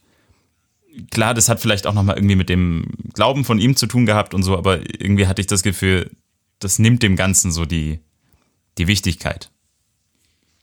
klar, das hat vielleicht auch nochmal irgendwie mit dem Glauben von ihm zu tun gehabt und so, aber irgendwie hatte ich das Gefühl, das nimmt dem Ganzen so die, die Wichtigkeit.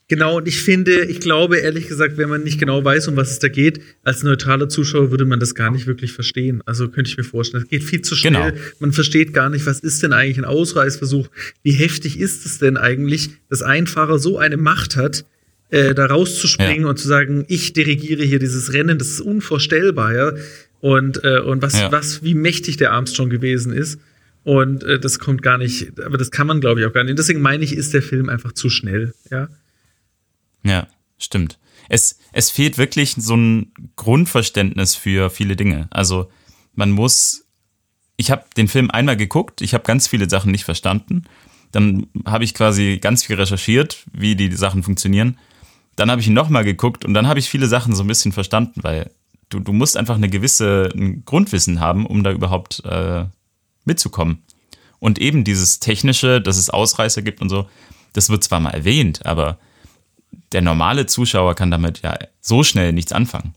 Genau, und ich finde, ich glaube ehrlich gesagt, wenn man nicht genau weiß, um was es da geht, als neutraler Zuschauer würde man das gar nicht wirklich verstehen. Also könnte ich mir vorstellen, es geht viel zu schnell. Genau. Man versteht gar nicht, was ist denn eigentlich ein Ausreißversuch? Wie heftig ist es denn eigentlich, dass ein Fahrer so eine Macht hat, äh, da rauszuspringen ja. und zu sagen, ich dirigiere hier dieses Rennen, das ist unvorstellbar, ja. Und, äh, und was, ja. was, wie mächtig der Armstrong gewesen ist. Und äh, das kommt gar nicht, aber das kann man, glaube ich, auch gar nicht. Deswegen meine ich, ist der Film einfach zu schnell, ja. Ja, stimmt. Es, es fehlt wirklich so ein Grundverständnis für viele Dinge. Also man muss, ich habe den Film einmal geguckt, ich habe ganz viele Sachen nicht verstanden. Dann habe ich quasi ganz viel recherchiert, wie die Sachen funktionieren. Dann habe ich ihn nochmal geguckt und dann habe ich viele Sachen so ein bisschen verstanden, weil du, du musst einfach eine gewisse ein Grundwissen haben, um da überhaupt äh, mitzukommen. Und eben dieses Technische, dass es Ausreißer gibt und so, das wird zwar mal erwähnt, aber der normale Zuschauer kann damit ja so schnell nichts anfangen.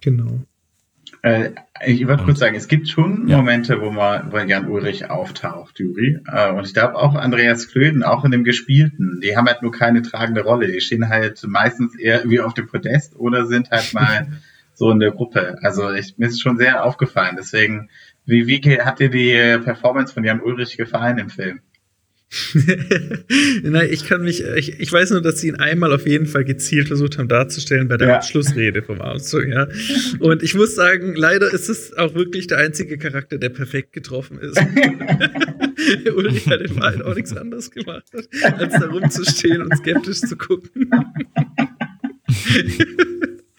Genau. Äh, ich wollte kurz sagen, es gibt schon ja. Momente, wo man, wo Jan Ulrich auftaucht, Juri. Äh, und ich glaube auch Andreas Klöden, auch in dem Gespielten, die haben halt nur keine tragende Rolle. Die stehen halt meistens eher wie auf dem Podest oder sind halt mal so in der Gruppe. Also ich, mir ist schon sehr aufgefallen. Deswegen, wie, wie hat dir die Performance von Jan Ulrich gefallen im Film? Nein, ich kann mich, ich, ich weiß nur, dass sie ihn einmal auf jeden Fall gezielt versucht haben darzustellen bei der ja. Abschlussrede vom Auszug, ja. Und ich muss sagen, leider ist es auch wirklich der einzige Charakter, der perfekt getroffen ist. Ulrich hat in Wahrheit auch nichts anderes gemacht, als da rumzustehen und skeptisch zu gucken.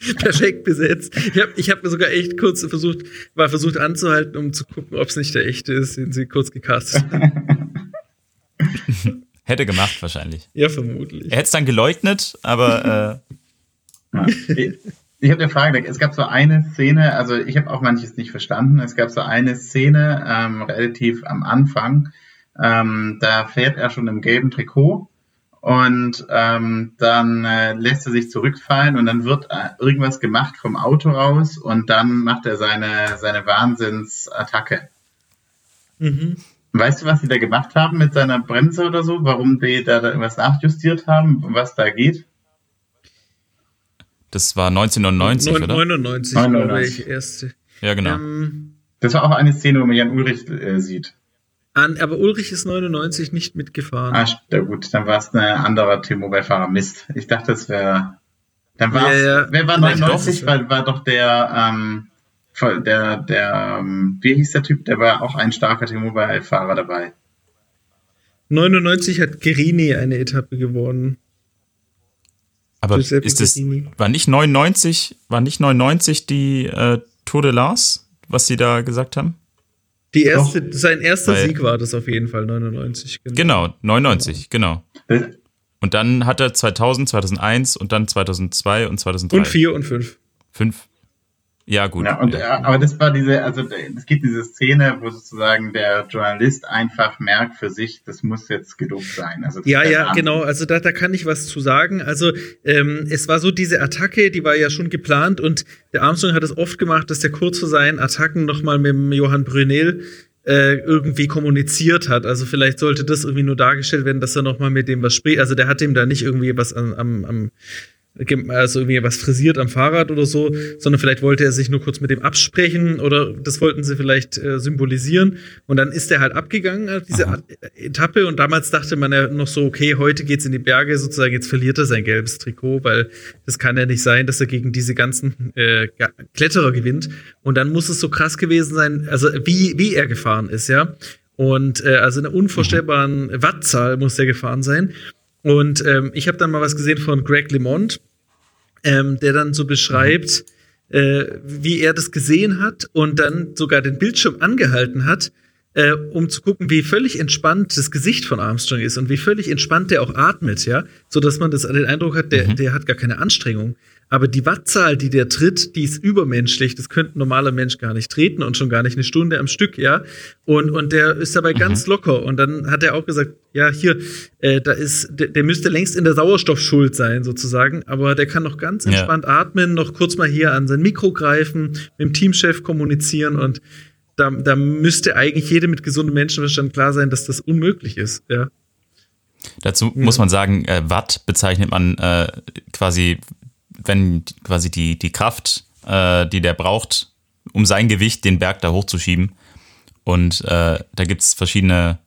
perfekt besetzt. Ich habe ich hab sogar echt kurz versucht, war versucht anzuhalten, um zu gucken, ob es nicht der echte ist, den sie kurz gecastet haben. Hätte gemacht wahrscheinlich. Ja, vermutlich. Er hätte es dann geleugnet, aber. Äh ja. Ich, ich habe eine Frage. Es gab so eine Szene, also ich habe auch manches nicht verstanden. Es gab so eine Szene ähm, relativ am Anfang. Ähm, da fährt er schon im gelben Trikot und ähm, dann äh, lässt er sich zurückfallen und dann wird äh, irgendwas gemacht vom Auto raus und dann macht er seine, seine Wahnsinnsattacke. Mhm. Weißt du, was sie da gemacht haben mit seiner Bremse oder so? Warum die da, irgendwas nachjustiert haben, was da geht? Das war 1999, 9, oder? 99, 99. glaube ich, erste. Ja, genau. Ähm, das war auch eine Szene, wo man Jan Ulrich äh, sieht. An, aber Ulrich ist 99 nicht mitgefahren. Ah, ja, gut, dann war es ein anderer T-Mobile-Fahrer. Mist. Ich dachte, es wäre. Dann war ja, ja. Wer war 99? War, war doch der, ähm, der, der, ähm, wie hieß der Typ? Der war auch ein starker T-Mobile-Fahrer dabei. 99 hat Gerini eine Etappe gewonnen. Aber ist das, war nicht 99, war nicht 99 die äh, Tour de Lars, was sie da gesagt haben? Die erste, Doch. sein erster Weil, Sieg war das auf jeden Fall, 99. Genau, genau 99, genau. Und dann hat er 2000, 2001 und dann 2002 und 2003. Und 4 und 5. 5. Ja, gut. Ja, und, ja. aber das war diese, also es gibt diese Szene, wo sozusagen der Journalist einfach merkt für sich, das muss jetzt genug sein. Also ja, ja, Abend. genau. Also da, da kann ich was zu sagen. Also ähm, es war so diese Attacke, die war ja schon geplant und der Armstrong hat es oft gemacht, dass der kurz vor seinen Attacken nochmal mit dem Johann Brunel äh, irgendwie kommuniziert hat. Also vielleicht sollte das irgendwie nur dargestellt werden, dass er nochmal mit dem was spricht. Also der hat ihm da nicht irgendwie was am, am, am also irgendwie was frisiert am Fahrrad oder so, sondern vielleicht wollte er sich nur kurz mit dem absprechen oder das wollten sie vielleicht äh, symbolisieren. Und dann ist er halt abgegangen, äh, diese Aha. Etappe. Und damals dachte man ja noch so, okay, heute geht's in die Berge, sozusagen, jetzt verliert er sein gelbes Trikot, weil das kann ja nicht sein, dass er gegen diese ganzen äh, Kletterer gewinnt. Und dann muss es so krass gewesen sein, also wie, wie er gefahren ist, ja. Und äh, also in einer unvorstellbaren Wattzahl muss er gefahren sein. Und ähm, ich habe dann mal was gesehen von Greg LeMond, ähm, der dann so beschreibt, mhm. äh, wie er das gesehen hat und dann sogar den Bildschirm angehalten hat, äh, um zu gucken, wie völlig entspannt das Gesicht von Armstrong ist und wie völlig entspannt der auch atmet, ja, so dass man das den Eindruck hat, der, mhm. der hat gar keine Anstrengung. Aber die Wattzahl, die der tritt, die ist übermenschlich. Das könnte ein normaler Mensch gar nicht treten und schon gar nicht eine Stunde am Stück, ja. Und, und der ist dabei mhm. ganz locker. Und dann hat er auch gesagt, ja, hier, äh, da ist, der, der müsste längst in der Sauerstoffschuld sein, sozusagen. Aber der kann noch ganz entspannt ja. atmen, noch kurz mal hier an sein Mikro greifen, mit dem Teamchef kommunizieren und da, da müsste eigentlich jedem mit gesundem Menschenverstand klar sein, dass das unmöglich ist, ja. Dazu ja. muss man sagen, äh, Watt bezeichnet man äh, quasi, wenn quasi die, die Kraft, äh, die der braucht, um sein Gewicht den Berg da hochzuschieben. Und äh, da gibt es verschiedene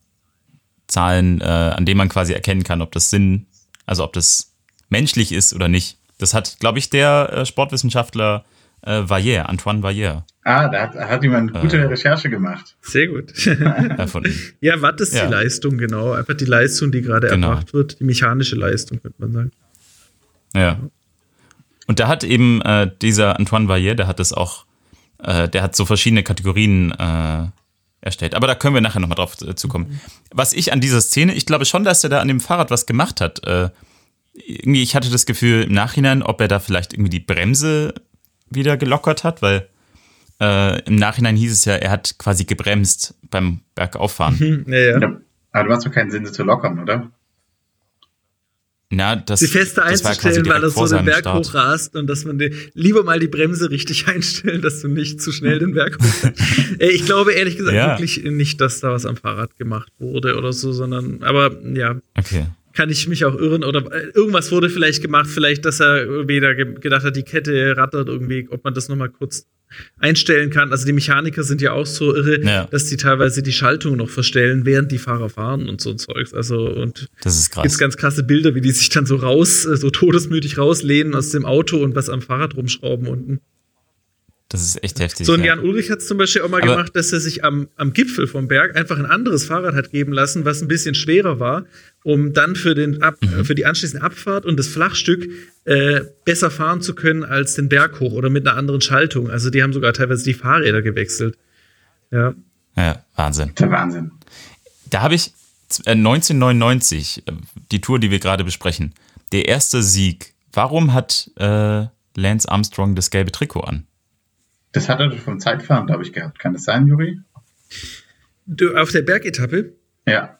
Zahlen, äh, an denen man quasi erkennen kann, ob das Sinn, also ob das menschlich ist oder nicht. Das hat, glaube ich, der äh, Sportwissenschaftler äh, Vallière, Antoine Vallière. Ah, da hat, hat jemand gute äh, Recherche gemacht. Sehr gut. ja, was ist ja. die Leistung, genau? Einfach die Leistung, die gerade genau. erbracht wird. Die mechanische Leistung, könnte man sagen. Ja. Und da hat eben äh, dieser Antoine Vallière, der hat das auch, äh, der hat so verschiedene Kategorien äh, erstellt. Aber da können wir nachher nochmal drauf äh, zukommen. Was ich an dieser Szene, ich glaube schon, dass er da an dem Fahrrad was gemacht hat. Äh, irgendwie, ich hatte das Gefühl im Nachhinein, ob er da vielleicht irgendwie die Bremse wieder gelockert hat, weil äh, im Nachhinein hieß es ja, er hat quasi gebremst beim Bergauffahren. Mhm, ja, ja. Aber du hast doch keinen Sinn, sie zu lockern, oder? Na, das, die Feste einzustellen, weil er so den Berg Start. hochrast und dass man die, lieber mal die Bremse richtig einstellen, dass du nicht zu schnell den Berg hoch. ich glaube ehrlich gesagt ja. wirklich nicht, dass da was am Fahrrad gemacht wurde oder so, sondern, aber ja. Okay kann ich mich auch irren oder äh, irgendwas wurde vielleicht gemacht, vielleicht, dass er weder gedacht hat, die Kette rattert irgendwie, ob man das nochmal kurz einstellen kann. Also die Mechaniker sind ja auch so irre, ja. dass die teilweise die Schaltung noch verstellen, während die Fahrer fahren und so ein Zeugs. Also und das ist krass. Gibt's ganz krasse Bilder, wie die sich dann so raus, äh, so todesmütig rauslehnen aus dem Auto und was am Fahrrad rumschrauben unten. Das ist echt heftig. So ein Jan Ulrich hat es zum Beispiel auch mal Aber gemacht, dass er sich am, am Gipfel vom Berg einfach ein anderes Fahrrad hat geben lassen, was ein bisschen schwerer war, um dann für, den Ab mhm. für die anschließende Abfahrt und das Flachstück äh, besser fahren zu können als den Berg hoch oder mit einer anderen Schaltung. Also die haben sogar teilweise die Fahrräder gewechselt. Ja. Ja, Wahnsinn. Der Wahnsinn. Da habe ich 1999, äh, die Tour, die wir gerade besprechen, der erste Sieg. Warum hat äh, Lance Armstrong das gelbe Trikot an? Das hat er vom Zeitfahren, glaube ich, gehabt. Kann das sein, Juri? Du, auf der Bergetappe? Ja.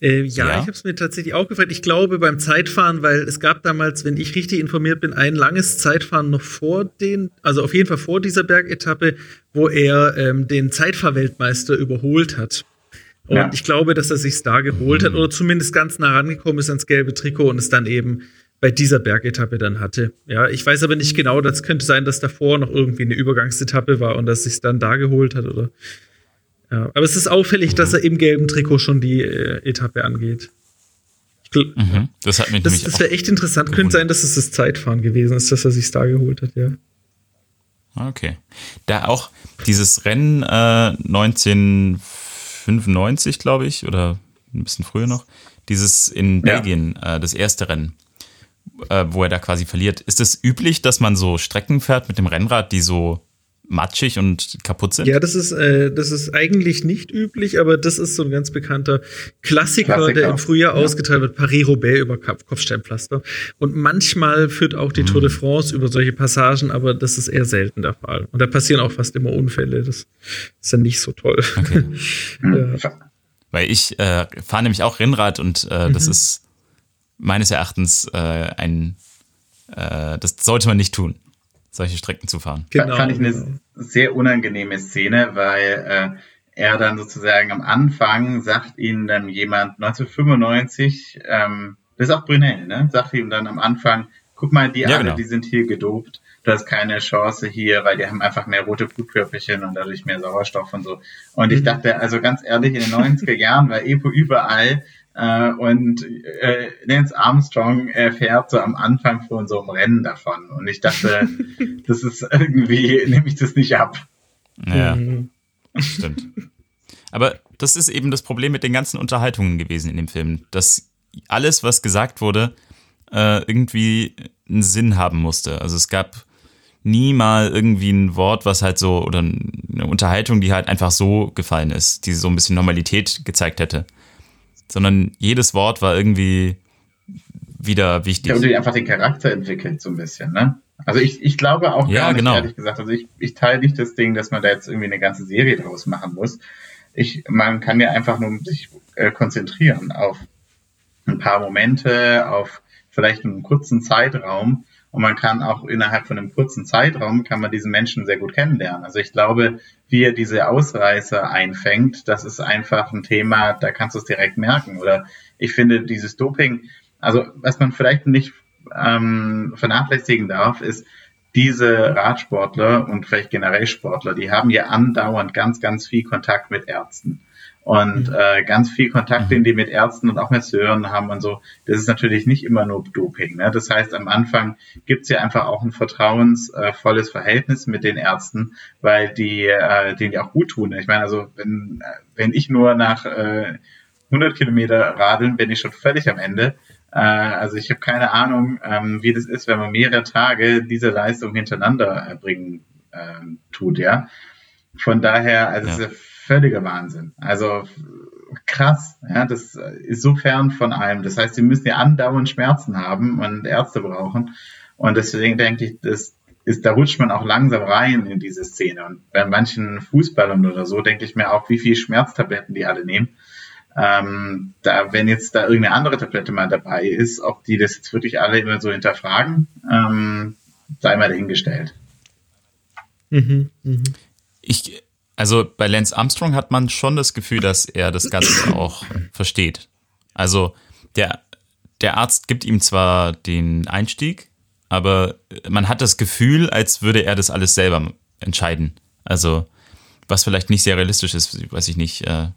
Äh, ja, ja, ich habe es mir tatsächlich auch gefragt. Ich glaube beim Zeitfahren, weil es gab damals, wenn ich richtig informiert bin, ein langes Zeitfahren noch vor den, also auf jeden Fall vor dieser Bergetappe, wo er ähm, den Zeitfahrweltmeister überholt hat. Und ja. ich glaube, dass er sich da geholt hat oder zumindest ganz nah rangekommen ist ans gelbe Trikot und es dann eben bei dieser Bergetappe dann hatte. Ja, ich weiß aber nicht genau, das könnte sein, dass davor noch irgendwie eine Übergangsetappe war und dass sich dann da geholt hat oder ja, aber es ist auffällig, dass er im gelben Trikot schon die äh, Etappe angeht. Mhm, das hat mich das, das wäre echt interessant. Gewundert. Könnte sein, dass es das Zeitfahren gewesen ist, dass er sich da geholt hat, ja. Okay. Da auch dieses Rennen äh, 1995, glaube ich, oder ein bisschen früher noch, dieses in Belgien, ja. äh, das erste Rennen, äh, wo er da quasi verliert. Ist es üblich, dass man so Strecken fährt mit dem Rennrad, die so matschig und kaputt sind? Ja, das ist, äh, das ist eigentlich nicht üblich, aber das ist so ein ganz bekannter Klassiker, Klassiker. der im Frühjahr ja. ausgeteilt wird, Paris-Roubaix über Kopfsteinpflaster. Und manchmal führt auch die mhm. Tour de France über solche Passagen, aber das ist eher selten der Fall. Und da passieren auch fast immer Unfälle. Das ist dann nicht so toll. Okay. ja. Weil ich äh, fahre nämlich auch Rennrad und äh, das mhm. ist meines Erachtens äh, ein, äh, das sollte man nicht tun solche Strecken zu fahren. Genau. Fand ich eine sehr unangenehme Szene, weil äh, er dann sozusagen am Anfang sagt ihnen dann jemand 1995, ähm, das ist auch Brunel, ne? Sagt ihm dann am Anfang, guck mal, die ja, alle, genau. die sind hier gedopt, du hast keine Chance hier, weil die haben einfach mehr rote Blutkörperchen und dadurch mehr Sauerstoff und so. Und ich mhm. dachte, also ganz ehrlich, in den 90er Jahren war EPO überall äh, und äh, Lance Armstrong erfährt so am Anfang von so einem Rennen davon. Und ich dachte, das ist irgendwie, nehme ich das nicht ab. Ja, mhm. stimmt. Aber das ist eben das Problem mit den ganzen Unterhaltungen gewesen in dem Film, dass alles, was gesagt wurde, äh, irgendwie einen Sinn haben musste. Also es gab nie mal irgendwie ein Wort, was halt so, oder eine Unterhaltung, die halt einfach so gefallen ist, die so ein bisschen Normalität gezeigt hätte sondern jedes Wort war irgendwie wieder wichtig. Ja, und die einfach den Charakter entwickelt, so ein bisschen, ne? Also ich, ich glaube auch ja, gar nicht, genau. ehrlich gesagt. Also ich, ich teile nicht das Ding, dass man da jetzt irgendwie eine ganze Serie draus machen muss. Ich, man kann ja einfach nur sich äh, konzentrieren auf ein paar Momente, auf vielleicht einen kurzen Zeitraum und man kann auch innerhalb von einem kurzen Zeitraum kann man diesen Menschen sehr gut kennenlernen. Also ich glaube, wie er diese Ausreißer einfängt, das ist einfach ein Thema, da kannst du es direkt merken. Oder ich finde dieses Doping, also was man vielleicht nicht ähm, vernachlässigen darf, ist, diese Radsportler und vielleicht generell Sportler, die haben ja andauernd ganz, ganz viel Kontakt mit Ärzten und mhm. äh, ganz viel Kontakt, den die mit Ärzten und auch Masseuren haben und so. Das ist natürlich nicht immer nur Doping. Ne? Das heißt, am Anfang gibt's ja einfach auch ein vertrauensvolles Verhältnis mit den Ärzten, weil die äh, denen ja auch gut tun. Ich meine, also wenn, wenn ich nur nach äh, 100 Kilometer radeln, bin ich schon völlig am Ende. Äh, also ich habe keine Ahnung, ähm, wie das ist, wenn man mehrere Tage diese Leistung hintereinander erbringen äh, tut, ja. Von daher, also ja. Völliger Wahnsinn. Also krass, ja, das ist so fern von allem. Das heißt, sie müssen ja andauernd Schmerzen haben und Ärzte brauchen. Und deswegen denke ich, das ist, da rutscht man auch langsam rein in diese Szene. Und bei manchen Fußballern oder so denke ich mir auch, wie viel Schmerztabletten die alle nehmen. Ähm, da, wenn jetzt da irgendeine andere Tablette mal dabei ist, ob die das jetzt wirklich alle immer so hinterfragen, ähm, sei mal dahingestellt. Mhm, mh. Ich, also bei Lance Armstrong hat man schon das Gefühl, dass er das Ganze auch versteht. Also der, der Arzt gibt ihm zwar den Einstieg, aber man hat das Gefühl, als würde er das alles selber entscheiden. Also was vielleicht nicht sehr realistisch ist, weiß ich nicht. Äh,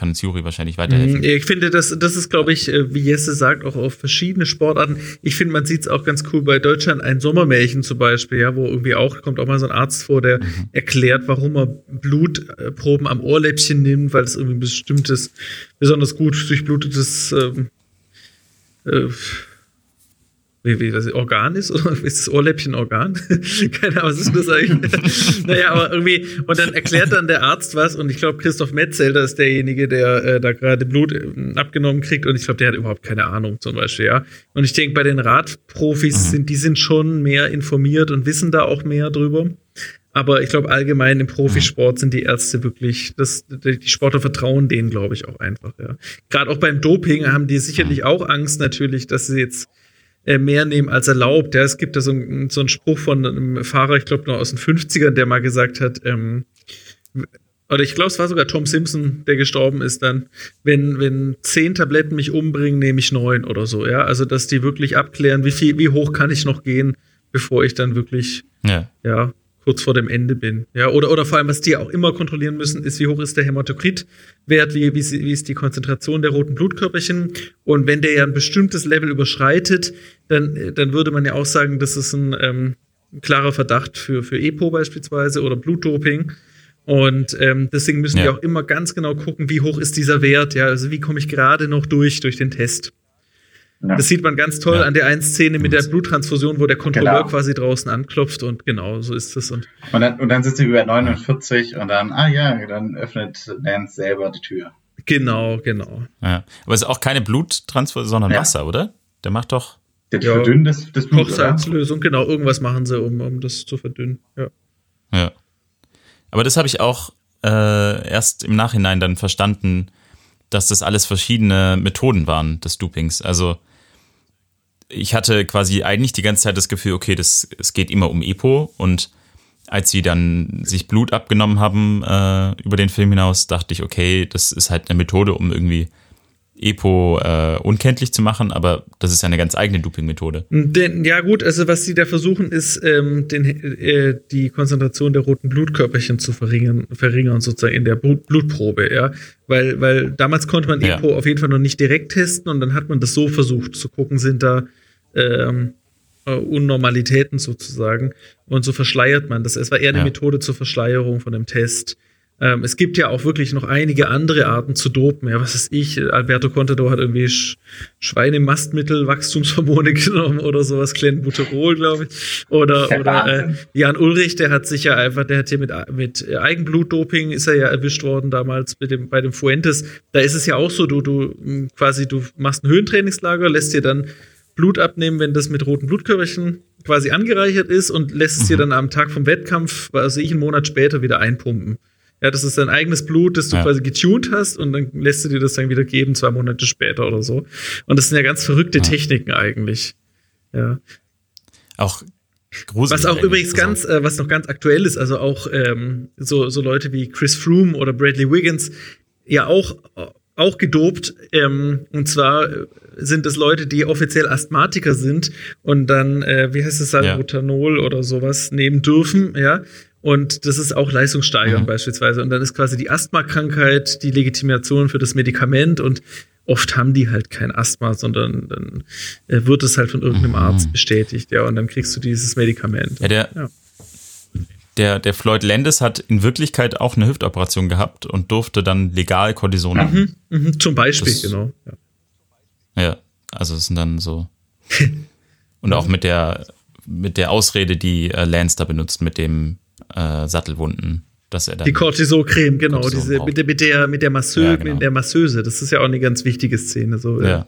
kann uns Juri wahrscheinlich weiterhelfen. Mhm, ich finde, das, das ist, glaube ich, äh, wie Jesse sagt, auch auf verschiedene Sportarten. Ich finde, man sieht es auch ganz cool bei Deutschland, ein Sommermärchen zum Beispiel, ja, wo irgendwie auch, kommt auch mal so ein Arzt vor, der mhm. erklärt, warum er Blutproben am Ohrläppchen nimmt, weil es irgendwie ein bestimmtes, besonders gut durchblutetes ähm, äh, wie, wie das Organ ist oder ist das Ohrläppchen Organ? Keine Ahnung, was ist das eigentlich? naja, aber irgendwie, und dann erklärt dann der Arzt was und ich glaube, Christoph Metzelder ist derjenige, der äh, da gerade Blut äh, abgenommen kriegt und ich glaube, der hat überhaupt keine Ahnung zum Beispiel, ja. Und ich denke, bei den Radprofis mhm. sind, die sind schon mehr informiert und wissen da auch mehr drüber. Aber ich glaube, allgemein im Profisport sind die Ärzte wirklich, das, die Sportler vertrauen denen, glaube ich, auch einfach, ja. Gerade auch beim Doping haben die sicherlich auch Angst natürlich, dass sie jetzt mehr nehmen als erlaubt. Ja, es gibt da so, ein, so einen Spruch von einem Fahrer, ich glaube noch aus den 50ern, der mal gesagt hat, ähm, oder ich glaube, es war sogar Tom Simpson, der gestorben ist dann, wenn, wenn zehn Tabletten mich umbringen, nehme ich neun oder so, ja. Also, dass die wirklich abklären, wie viel, wie hoch kann ich noch gehen, bevor ich dann wirklich, ja, ja kurz vor dem Ende bin. Ja, oder, oder vor allem, was die auch immer kontrollieren müssen, ist, wie hoch ist der Hämatokritwert, wie, wie, wie ist die Konzentration der roten Blutkörperchen. Und wenn der ja ein bestimmtes Level überschreitet, dann, dann würde man ja auch sagen, das ist ein ähm, klarer Verdacht für, für EPO beispielsweise oder Blutdoping. Und ähm, deswegen müssen ja. wir auch immer ganz genau gucken, wie hoch ist dieser Wert, ja, also wie komme ich gerade noch durch, durch den Test. Ja. Das sieht man ganz toll ja. an der einen Szene mit der Bluttransfusion, wo der Kontrolleur genau. quasi draußen anklopft und genau, so ist es. Und, und, dann, und dann sitzt sie über 49 und dann, ah ja, dann öffnet Lance selber die Tür. Genau, genau. Ja. Aber es ist auch keine Bluttransfusion, sondern Wasser, oder? Der macht doch. Der ja, verdünnt das, das Blut. Kochsalzlösung, genau, irgendwas machen sie, um, um das zu verdünnen. Ja. ja. Aber das habe ich auch äh, erst im Nachhinein dann verstanden, dass das alles verschiedene Methoden waren des Dopings. Also ich hatte quasi eigentlich die ganze Zeit das Gefühl, okay, das, es geht immer um Epo und als sie dann sich Blut abgenommen haben äh, über den Film hinaus, dachte ich, okay, das ist halt eine Methode, um irgendwie Epo äh, unkenntlich zu machen, aber das ist ja eine ganz eigene Doping-Methode. Ja gut, also was sie da versuchen, ist ähm, den, äh, die Konzentration der roten Blutkörperchen zu verringern, verringern sozusagen in der Blut Blutprobe, ja, weil weil damals konnte man ja. Epo auf jeden Fall noch nicht direkt testen und dann hat man das so versucht zu gucken, sind da ähm, äh, Unnormalitäten sozusagen und so verschleiert man das. Es war eher eine ja. Methode zur Verschleierung von dem Test. Ähm, es gibt ja auch wirklich noch einige andere Arten zu dopen. Ja, was ist ich? Alberto Contador hat irgendwie Sch Schweinemastmittel, Wachstumshormone genommen oder sowas, Clenbuterol, glaube ich. Oder, oder äh, Jan Ulrich, der hat sich ja einfach, der hat hier mit, mit Eigenblutdoping ist er ja erwischt worden damals mit dem, bei dem Fuentes. Da ist es ja auch so, du, du quasi, du machst ein Höhentrainingslager, lässt dir dann Blut abnehmen, wenn das mit roten Blutkörperchen quasi angereichert ist und lässt es dir mhm. dann am Tag vom Wettkampf, also ich einen Monat später wieder einpumpen. Ja, das ist dein eigenes Blut, das du ja. quasi getuned hast und dann lässt du dir das dann wieder geben, zwei Monate später oder so. Und das sind ja ganz verrückte ja. Techniken eigentlich. Ja. auch gruselig. Was auch übrigens ganz, äh, was noch ganz aktuell ist, also auch ähm, so, so Leute wie Chris Froome oder Bradley Wiggins, ja auch, auch gedopt. Ähm, und zwar sind es Leute, die offiziell Asthmatiker sind und dann, äh, wie heißt es, Salbutanol ja. oder sowas nehmen dürfen, ja. Und das ist auch leistungssteigernd mhm. beispielsweise. Und dann ist quasi die Asthmakrankheit die Legitimation für das Medikament und oft haben die halt kein Asthma, sondern dann äh, wird es halt von irgendeinem mhm. Arzt bestätigt, ja, und dann kriegst du dieses Medikament. Ja, der, ja. Der, der Floyd Landis hat in Wirklichkeit auch eine Hüftoperation gehabt und durfte dann legal Kortison mhm, mhm, Zum Beispiel, das, genau. Ja. ja, also es sind dann so. und auch mit der, mit der Ausrede, die äh, Lance da benutzt, mit dem äh, Sattelwunden dass er dann die Cortisocreme, genau, Cortison diese mit der, mit der mit der Masseu, ja, genau. mit der Masseuse, das ist ja auch eine ganz wichtige Szene so. Ja.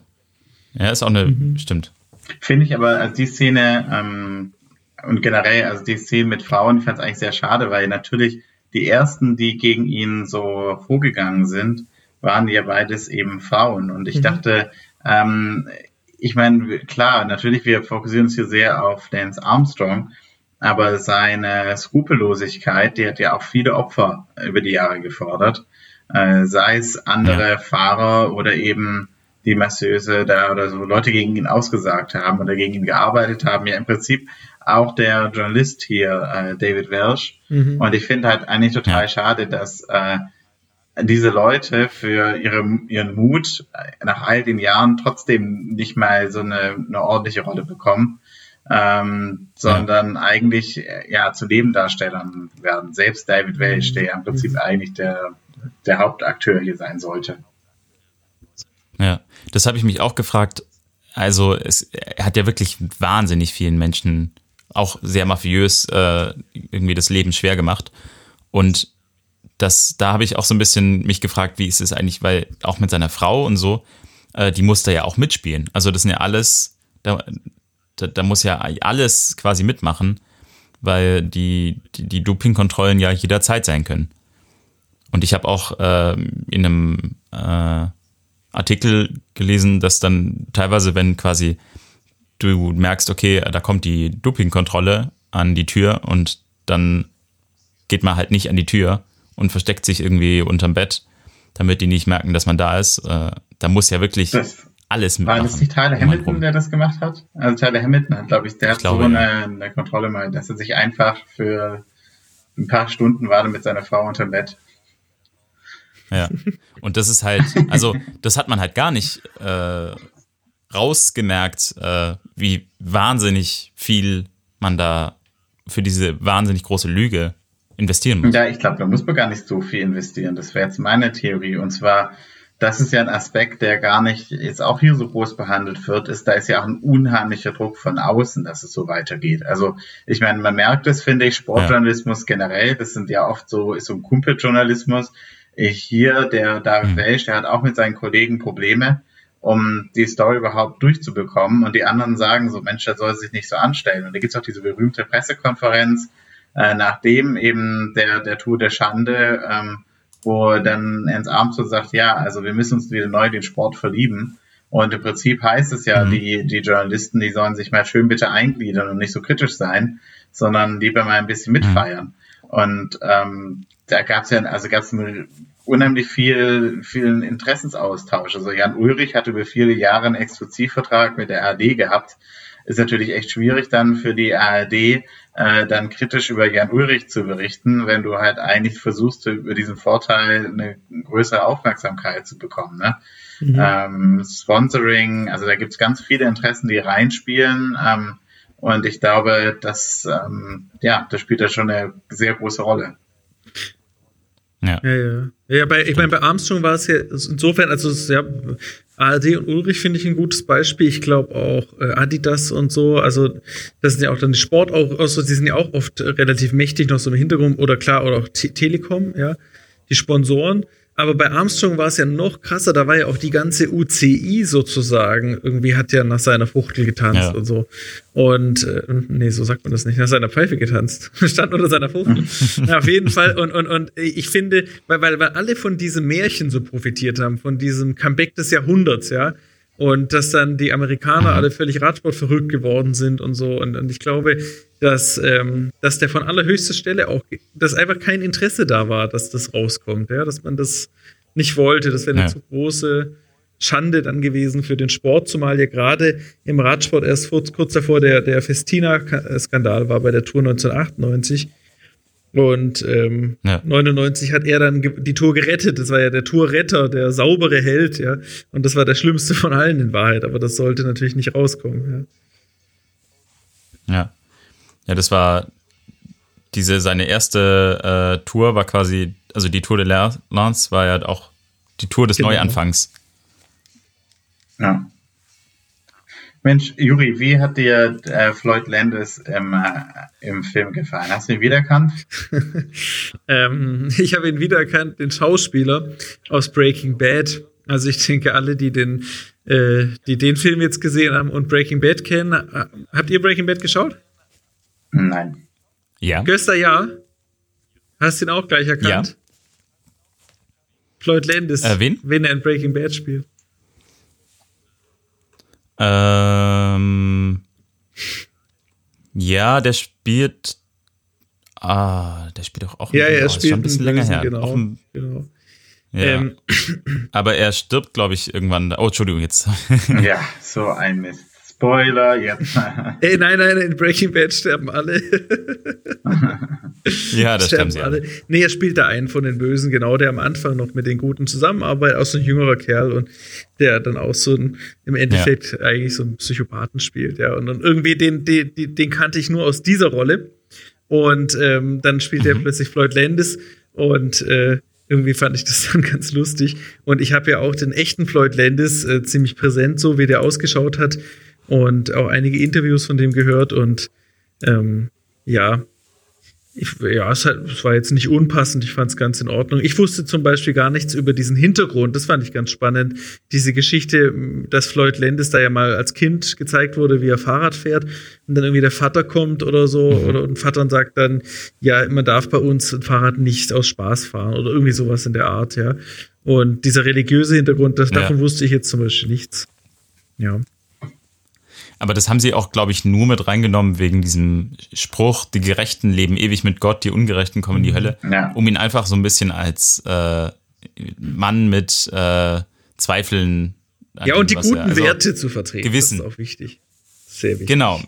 Ja, ist auch eine mhm. stimmt. Finde ich aber also die Szene ähm, und generell also die Szene mit Frauen, ich fand es eigentlich sehr schade, weil natürlich die ersten, die gegen ihn so vorgegangen sind, waren ja beides eben Frauen und ich mhm. dachte ähm, ich meine, klar, natürlich, wir fokussieren uns hier sehr auf Lance Armstrong, aber seine Skrupellosigkeit, die hat ja auch viele Opfer über die Jahre gefordert. Äh, sei es andere ja. Fahrer oder eben die Masseuse da oder so Leute gegen ihn ausgesagt haben oder gegen ihn gearbeitet haben. Ja, im Prinzip auch der Journalist hier, äh, David Welsh. Mhm. Und ich finde halt eigentlich total ja. schade, dass äh, diese Leute für ihre, ihren Mut nach all den Jahren trotzdem nicht mal so eine, eine ordentliche Rolle bekommen ähm, sondern ja. eigentlich ja zu Nebendarstellern werden. Selbst David Welch, der im Prinzip eigentlich der, der Hauptakteur hier sein sollte. Ja, das habe ich mich auch gefragt. Also es er hat ja wirklich wahnsinnig vielen Menschen auch sehr mafiös äh, irgendwie das Leben schwer gemacht. Und das, da habe ich auch so ein bisschen mich gefragt, wie ist es eigentlich, weil auch mit seiner Frau und so, äh, die musste ja auch mitspielen. Also das sind ja alles, da, da, da muss ja alles quasi mitmachen, weil die, die, die Dopingkontrollen ja jederzeit sein können. Und ich habe auch äh, in einem äh, Artikel gelesen, dass dann teilweise, wenn quasi du merkst, okay, da kommt die Dopingkontrolle an die Tür und dann geht man halt nicht an die Tür und versteckt sich irgendwie unterm Bett, damit die nicht merken, dass man da ist. Äh, da muss ja wirklich das, alles mitmachen. War das nicht Tyler Hamilton, der das gemacht hat? Also Tyler Hamilton hat, glaube ich, der ich hat glaube, so eine, eine Kontrolle mal, dass er sich einfach für ein paar Stunden war mit seiner Frau unterm Bett. Ja, und das ist halt, also das hat man halt gar nicht äh, rausgemerkt, äh, wie wahnsinnig viel man da für diese wahnsinnig große Lüge investieren muss. Ja, ich glaube, da muss man gar nicht so viel investieren. Das wäre jetzt meine Theorie. Und zwar, das ist ja ein Aspekt, der gar nicht jetzt auch hier so groß behandelt wird, ist, da ist ja auch ein unheimlicher Druck von außen, dass es so weitergeht. Also ich meine, man merkt es, finde ich, Sportjournalismus ja. generell, das sind ja oft so, ist so ein Kumpeljournalismus. Ich hier, der David mhm. Welsch, der hat auch mit seinen Kollegen Probleme, um die Story überhaupt durchzubekommen. Und die anderen sagen so, Mensch, der soll sich nicht so anstellen. Und da gibt's auch diese berühmte Pressekonferenz, äh, nachdem eben der, der Tour der Schande, ähm, wo dann Ernst Armstrong sagt, ja, also wir müssen uns wieder neu den Sport verlieben. Und im Prinzip heißt es ja, mhm. die, die Journalisten, die sollen sich mal schön bitte eingliedern und nicht so kritisch sein, sondern lieber mal ein bisschen mitfeiern. Mhm. Und ähm, da gab es ja, also gab es unheimlich viel, vielen Interessensaustausch. Also Jan Ulrich hat über viele Jahre einen Exklusivvertrag mit der ARD gehabt. Ist natürlich echt schwierig dann für die ARD äh, dann kritisch über Jan Ulrich zu berichten, wenn du halt eigentlich versuchst, über diesen Vorteil eine größere Aufmerksamkeit zu bekommen. Ne? Mhm. Ähm, Sponsoring, also da gibt's ganz viele Interessen, die reinspielen. Ähm, und ich glaube, dass ähm, ja, das spielt da schon eine sehr große Rolle. Ja. Ja, ja. ja bei, ich meine, bei Armstrong war es ja insofern, also ja, ARD und Ulrich finde ich ein gutes Beispiel. Ich glaube auch äh, Adidas und so. Also, das sind ja auch dann die Sport, auch, also, die sind ja auch oft relativ mächtig noch so im Hintergrund oder klar, oder auch T Telekom, ja, die Sponsoren. Aber bei Armstrong war es ja noch krasser, da war ja auch die ganze UCI sozusagen, irgendwie hat ja nach seiner Fuchtel getanzt ja. und so. Und, äh, nee, so sagt man das nicht, nach seiner Pfeife getanzt. Stand unter seiner Fuchtel. ja, auf jeden Fall. Und, und, und ich finde, weil, weil, weil alle von diesem Märchen so profitiert haben, von diesem Comeback des Jahrhunderts, ja. Und dass dann die Amerikaner alle völlig Radsport verrückt geworden sind und so. Und, und ich glaube, dass, ähm, dass der von allerhöchster Stelle auch, dass einfach kein Interesse da war, dass das rauskommt, ja, dass man das nicht wollte. Das wäre eine ja. zu große Schande dann gewesen für den Sport, zumal ja gerade im Radsport erst kurz davor der, der Festina-Skandal war bei der Tour 1998 und ähm, ja. 99 hat er dann die Tour gerettet. Das war ja der Tourretter, der saubere Held, ja. Und das war der schlimmste von allen in Wahrheit. Aber das sollte natürlich nicht rauskommen, ja. Ja, ja das war diese, seine erste äh, Tour war quasi, also die Tour de Lens war ja auch die Tour des genau. Neuanfangs. Ja. Mensch, Juri, wie hat dir äh, Floyd Landis im, äh, im Film gefallen? Hast du ihn wiedererkannt? ähm, ich habe ihn wiedererkannt, den Schauspieler aus Breaking Bad. Also ich denke, alle, die den, äh, die den Film jetzt gesehen haben und Breaking Bad kennen, äh, habt ihr Breaking Bad geschaut? Nein. Ja. Göster, ja. Hast du ihn auch gleich erkannt? Ja. Floyd Landis. Äh, wen? Wen er in Breaking Bad spielt. Ähm, ja, der spielt. Ah, der spielt doch auch. Ja, ja, er spielt schon ein bisschen länger her. Genau, ein, genau. Ja. Ähm. Aber er stirbt, glaube ich, irgendwann. Oh, Entschuldigung, jetzt. ja, so ein Mist. Spoiler, jetzt. Ey, nein, nein, in Breaking Bad sterben alle. ja, das sterben sie alle. Nee, er spielt da einen von den Bösen, genau, der am Anfang noch mit den Guten zusammenarbeitet, auch so ein jüngerer Kerl und der dann auch so ein, im Endeffekt ja. eigentlich so einen Psychopathen spielt, ja. Und dann irgendwie den, den, den kannte ich nur aus dieser Rolle. Und ähm, dann spielt mhm. er plötzlich Floyd Landis und äh, irgendwie fand ich das dann ganz lustig. Und ich habe ja auch den echten Floyd Landis äh, ziemlich präsent, so wie der ausgeschaut hat und auch einige Interviews von dem gehört und ähm, ja, ich, ja, es, hat, es, war jetzt nicht unpassend, ich fand es ganz in Ordnung. Ich wusste zum Beispiel gar nichts über diesen Hintergrund, das fand ich ganz spannend. Diese Geschichte, dass Floyd Landis da ja mal als Kind gezeigt wurde, wie er Fahrrad fährt und dann irgendwie der Vater kommt oder so mhm. oder ein Vater sagt dann, ja, man darf bei uns ein Fahrrad nicht aus Spaß fahren oder irgendwie sowas in der Art, ja. Und dieser religiöse Hintergrund, das, ja. davon wusste ich jetzt zum Beispiel nichts. Ja. Aber das haben sie auch, glaube ich, nur mit reingenommen wegen diesem Spruch, die Gerechten leben ewig mit Gott, die Ungerechten kommen in die mhm. Hölle, ja. um ihn einfach so ein bisschen als äh, Mann mit äh, Zweifeln. Ja, und die guten er, also Werte zu vertreten. Gewissen. Das ist auch wichtig. Sehr wichtig. Genau,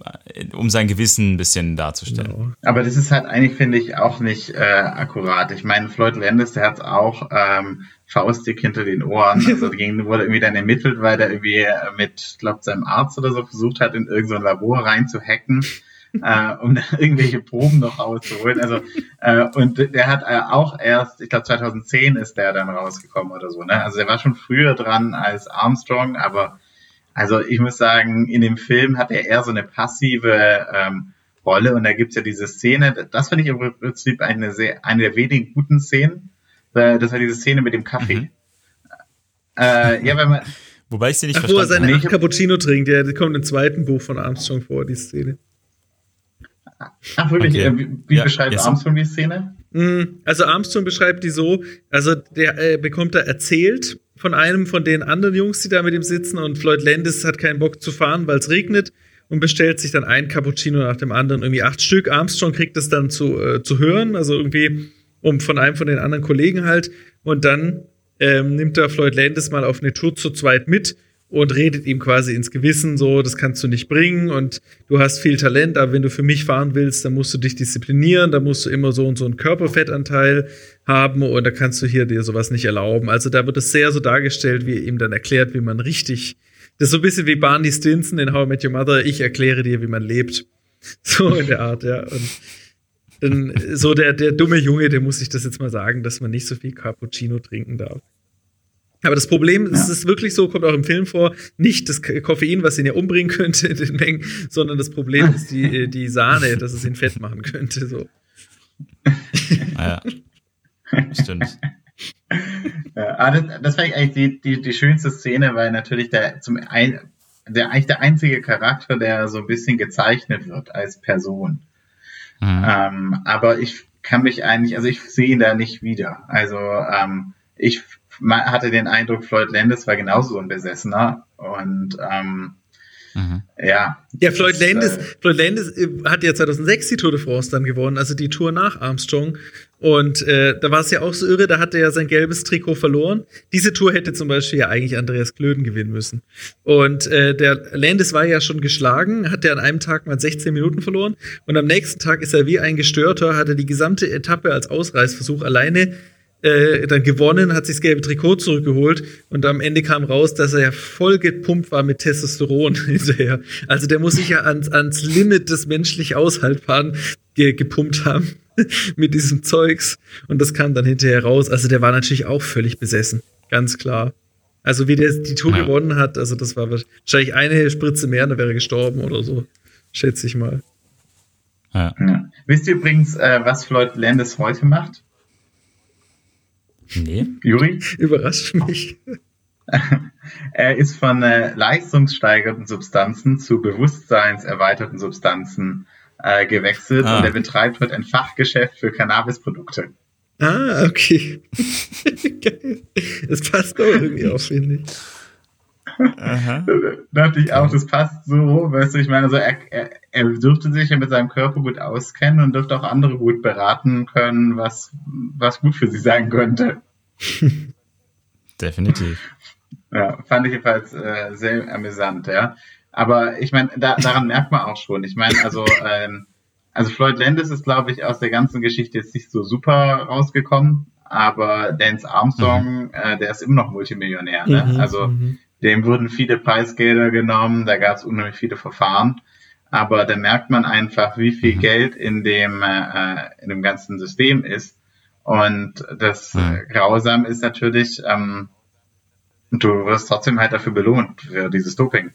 um sein Gewissen ein bisschen darzustellen. Genau. Aber das ist halt eigentlich, finde ich, auch nicht äh, akkurat. Ich meine, Floyd Landis, der hat auch ähm, faustdick hinter den Ohren. Also dagegen wurde irgendwie dann ermittelt, weil der irgendwie äh, mit, glaube seinem Arzt oder so versucht hat, in irgendein Labor reinzuhacken. äh, um irgendwelche Proben noch rauszuholen. Also äh, und der hat äh, auch erst, ich glaube 2010 ist der dann rausgekommen oder so. Ne? Also der war schon früher dran als Armstrong, aber also ich muss sagen, in dem Film hat er eher so eine passive ähm, Rolle und da gibt's ja diese Szene. Das finde ich im Prinzip eine sehr eine der wenigen guten Szenen äh, das war diese Szene mit dem Kaffee. Mhm. Äh, ja, wenn man. Wobei ich sie nicht Ach, verstanden habe. Wo er seinen Cappuccino trinkt, ja, die kommt im zweiten Buch von Armstrong vor, die Szene. Ach, wirklich? Okay. Äh, wie, wie ja, beschreibt yes. Armstrong die Szene? Mm, also Armstrong beschreibt die so, also der äh, bekommt da erzählt von einem von den anderen Jungs, die da mit ihm sitzen und Floyd Landis hat keinen Bock zu fahren, weil es regnet und bestellt sich dann ein Cappuccino nach dem anderen, irgendwie acht Stück. Armstrong kriegt das dann zu, äh, zu hören, also irgendwie um von einem von den anderen Kollegen halt. Und dann ähm, nimmt er Floyd Landis mal auf eine Tour zu zweit mit und redet ihm quasi ins Gewissen, so, das kannst du nicht bringen und du hast viel Talent, aber wenn du für mich fahren willst, dann musst du dich disziplinieren, da musst du immer so und so einen Körperfettanteil haben und da kannst du hier dir sowas nicht erlauben. Also da wird es sehr so dargestellt, wie ihm dann erklärt, wie man richtig, das ist so ein bisschen wie Barney Stinson in How I Met Your Mother, ich erkläre dir, wie man lebt. So in der Art, ja. Und dann so der, der dumme Junge, der muss sich das jetzt mal sagen, dass man nicht so viel Cappuccino trinken darf. Aber das Problem ja. es ist wirklich so, kommt auch im Film vor, nicht das Koffein, was ihn ja umbringen könnte in den Mengen, sondern das Problem ist die, die Sahne, dass es ihn fett machen könnte. So. Ah, ja. Stimmt. Ja, ah, das, das war eigentlich die, die, die schönste Szene, weil natürlich der zum ein, der eigentlich der einzige Charakter, der so ein bisschen gezeichnet wird als Person. Mhm. Ähm, aber ich kann mich eigentlich, also ich sehe ihn da nicht wieder. Also ähm, ich man hatte den Eindruck, Floyd Landis war genauso ein Besessener und ähm, Mhm. Ja. Ja, Floyd Landis, äh, Floyd Landis äh, hat ja 2006 die Tour de France dann gewonnen, also die Tour nach Armstrong. Und äh, da war es ja auch so irre, da hat er ja sein gelbes Trikot verloren. Diese Tour hätte zum Beispiel ja eigentlich Andreas Klöden gewinnen müssen. Und äh, der Landis war ja schon geschlagen, hat er an einem Tag mal 16 Minuten verloren. Und am nächsten Tag ist er wie ein Gestörter, hat er die gesamte Etappe als Ausreißversuch alleine äh, dann gewonnen, hat sich das gelbe Trikot zurückgeholt und am Ende kam raus, dass er ja voll gepumpt war mit Testosteron hinterher. Also der muss sich ja ans, ans Limit des menschlich Aushaltbaren ge gepumpt haben mit diesem Zeugs und das kam dann hinterher raus. Also der war natürlich auch völlig besessen, ganz klar. Also wie der die Tour ja. gewonnen hat, also das war wahrscheinlich eine Spritze mehr, dann wäre er gestorben oder so, schätze ich mal. Ja. Ja. Wisst ihr übrigens, äh, was Floyd Landis heute macht? Nee. Juri? Überrascht mich. er ist von äh, leistungssteigerten Substanzen zu bewusstseinserweiterten Substanzen äh, gewechselt ah. und er betreibt heute ein Fachgeschäft für Cannabisprodukte. Ah, okay. das passt doch irgendwie auch, finde ich. Aha. Da dachte ich auch, das passt so, weißt du, ich meine, also er, er, er dürfte sich ja mit seinem Körper gut auskennen und dürfte auch andere gut beraten können, was, was gut für sie sein könnte. Definitiv. Ja, fand ich jedenfalls äh, sehr amüsant, ja. Aber ich meine, da, daran merkt man auch schon. Ich meine, also, ähm, also Floyd Landis ist, glaube ich, aus der ganzen Geschichte jetzt nicht so super rausgekommen, aber Lance Armstrong, mhm. äh, der ist immer noch Multimillionär. Ne? Mhm, also mhm. Dem wurden viele Preisgelder genommen, da gab es unheimlich viele Verfahren. Aber da merkt man einfach, wie viel mhm. Geld in dem, äh, in dem ganzen System ist. Und das mhm. Grausam ist natürlich, ähm, du wirst trotzdem halt dafür belohnt, für dieses Doping.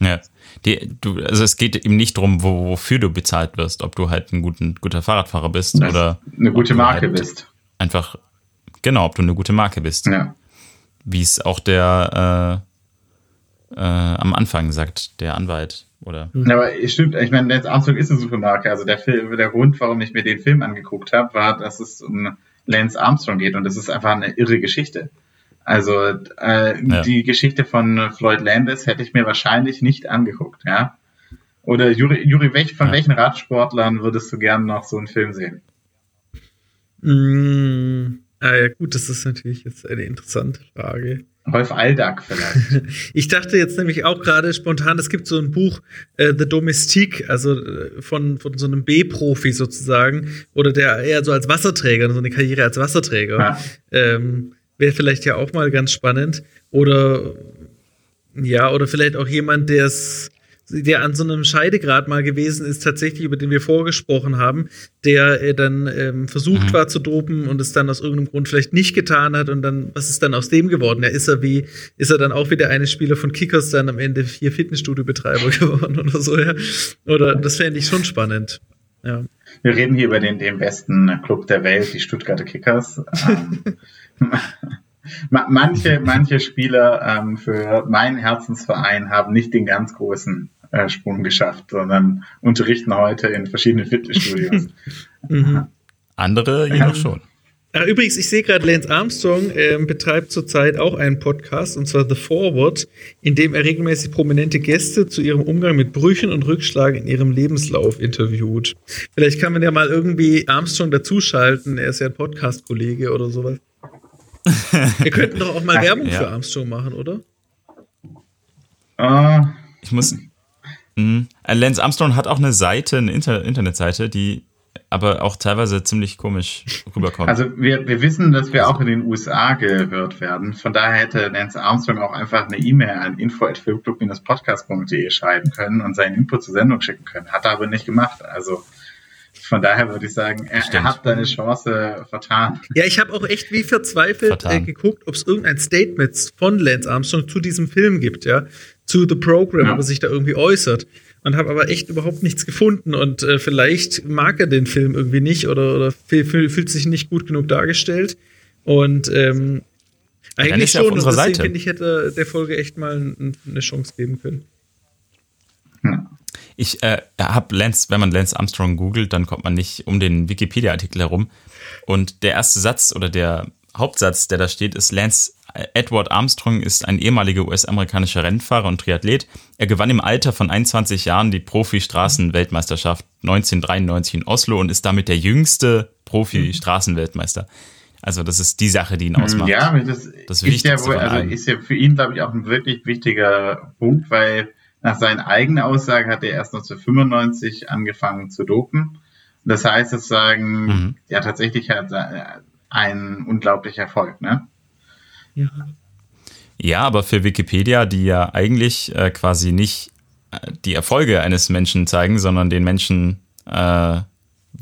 Ja. Die, du, also es geht eben nicht darum, wo, wofür du bezahlt wirst, ob du halt ein guten, guter Fahrradfahrer bist das oder eine gute Marke halt bist. Einfach, genau, ob du eine gute Marke bist. Ja. Wie es auch der äh, äh, am Anfang sagt, der Anwalt. Oder? Ja, aber stimmt, ich meine, Lance Armstrong ist eine Supermarke. Also der, Film, der Grund, warum ich mir den Film angeguckt habe, war, dass es um Lance Armstrong geht und das ist einfach eine irre Geschichte. Also äh, ja. die Geschichte von Floyd Landis hätte ich mir wahrscheinlich nicht angeguckt, ja. Oder Juri, Juri welch, von ja. welchen Radsportlern würdest du gerne noch so einen Film sehen? Mm, ah ja, gut, das ist natürlich jetzt eine interessante Frage. Rolf Aldag vielleicht. ich dachte jetzt nämlich auch gerade spontan, es gibt so ein Buch, äh, The Domestique, also äh, von, von so einem B-Profi sozusagen, oder der eher so als Wasserträger, so eine Karriere als Wasserträger. Ja. Ähm, Wäre vielleicht ja auch mal ganz spannend. Oder ja, oder vielleicht auch jemand, der es der an so einem Scheidegrad mal gewesen ist, tatsächlich, über den wir vorgesprochen haben, der äh, dann ähm, versucht mhm. war zu dopen und es dann aus irgendeinem Grund vielleicht nicht getan hat und dann, was ist dann aus dem geworden? Ja, ist er wie, ist er dann auch wie der eine Spieler von Kickers dann am Ende vier Fitnessstudio-Betreiber geworden oder so, ja? Oder das fände ich schon spannend. Ja. Wir reden hier über den, den besten Club der Welt, die Stuttgarter Kickers. Ähm, manche, manche Spieler ähm, für meinen Herzensverein haben nicht den ganz großen Sprung geschafft, sondern unterrichten heute in verschiedenen Fitnessstudios. mhm. Andere jedoch schon. Ach, übrigens, ich sehe gerade, Lance Armstrong äh, betreibt zurzeit auch einen Podcast, und zwar The Forward, in dem er regelmäßig prominente Gäste zu ihrem Umgang mit Brüchen und Rückschlagen in ihrem Lebenslauf interviewt. Vielleicht kann man ja mal irgendwie Armstrong dazuschalten, er ist ja ein Podcast-Kollege oder sowas. Wir könnten doch auch mal Werbung ja. für Armstrong machen, oder? Uh. Ich muss. Mh, Lance Armstrong hat auch eine Seite, eine Inter Internetseite, die aber auch teilweise ziemlich komisch rüberkommt. Also wir, wir wissen, dass wir auch in den USA gehört werden. Von daher hätte Lance Armstrong auch einfach eine E-Mail an info.filmclub-podcast.de schreiben können und seinen Input zur Sendung schicken können. Hat er aber nicht gemacht. Also von daher würde ich sagen, er, er hat seine Chance vertan. Ja, ich habe auch echt wie verzweifelt äh, geguckt, ob es irgendein Statement von Lance Armstrong zu diesem Film gibt, ja, zu The Program, ja. ob er sich da irgendwie äußert. Und habe aber echt überhaupt nichts gefunden. Und äh, vielleicht mag er den Film irgendwie nicht oder, oder fühlt sich nicht gut genug dargestellt. Und ähm, eigentlich schon. Und deswegen finde ich, hätte der Folge echt mal eine Chance geben können. Ja. Ich äh, habe Lance, wenn man Lance Armstrong googelt, dann kommt man nicht um den Wikipedia-Artikel herum. Und der erste Satz oder der Hauptsatz, der da steht, ist Lance Edward Armstrong ist ein ehemaliger US-amerikanischer Rennfahrer und Triathlet. Er gewann im Alter von 21 Jahren die Profi-Straßenweltmeisterschaft 1993 in Oslo und ist damit der jüngste Profi-Straßenweltmeister. Also das ist die Sache, die ihn ausmacht. Ja, das, das ist, ja wohl, also ist ja für ihn, glaube ich, auch ein wirklich wichtiger Punkt, weil nach seinen eigenen Aussagen hat er erst 1995 angefangen zu dopen. Das heißt sozusagen, mhm. ja tatsächlich hat ein unglaublicher Erfolg, ne? Ja. Ja, aber für Wikipedia, die ja eigentlich äh, quasi nicht äh, die Erfolge eines Menschen zeigen, sondern den Menschen, äh,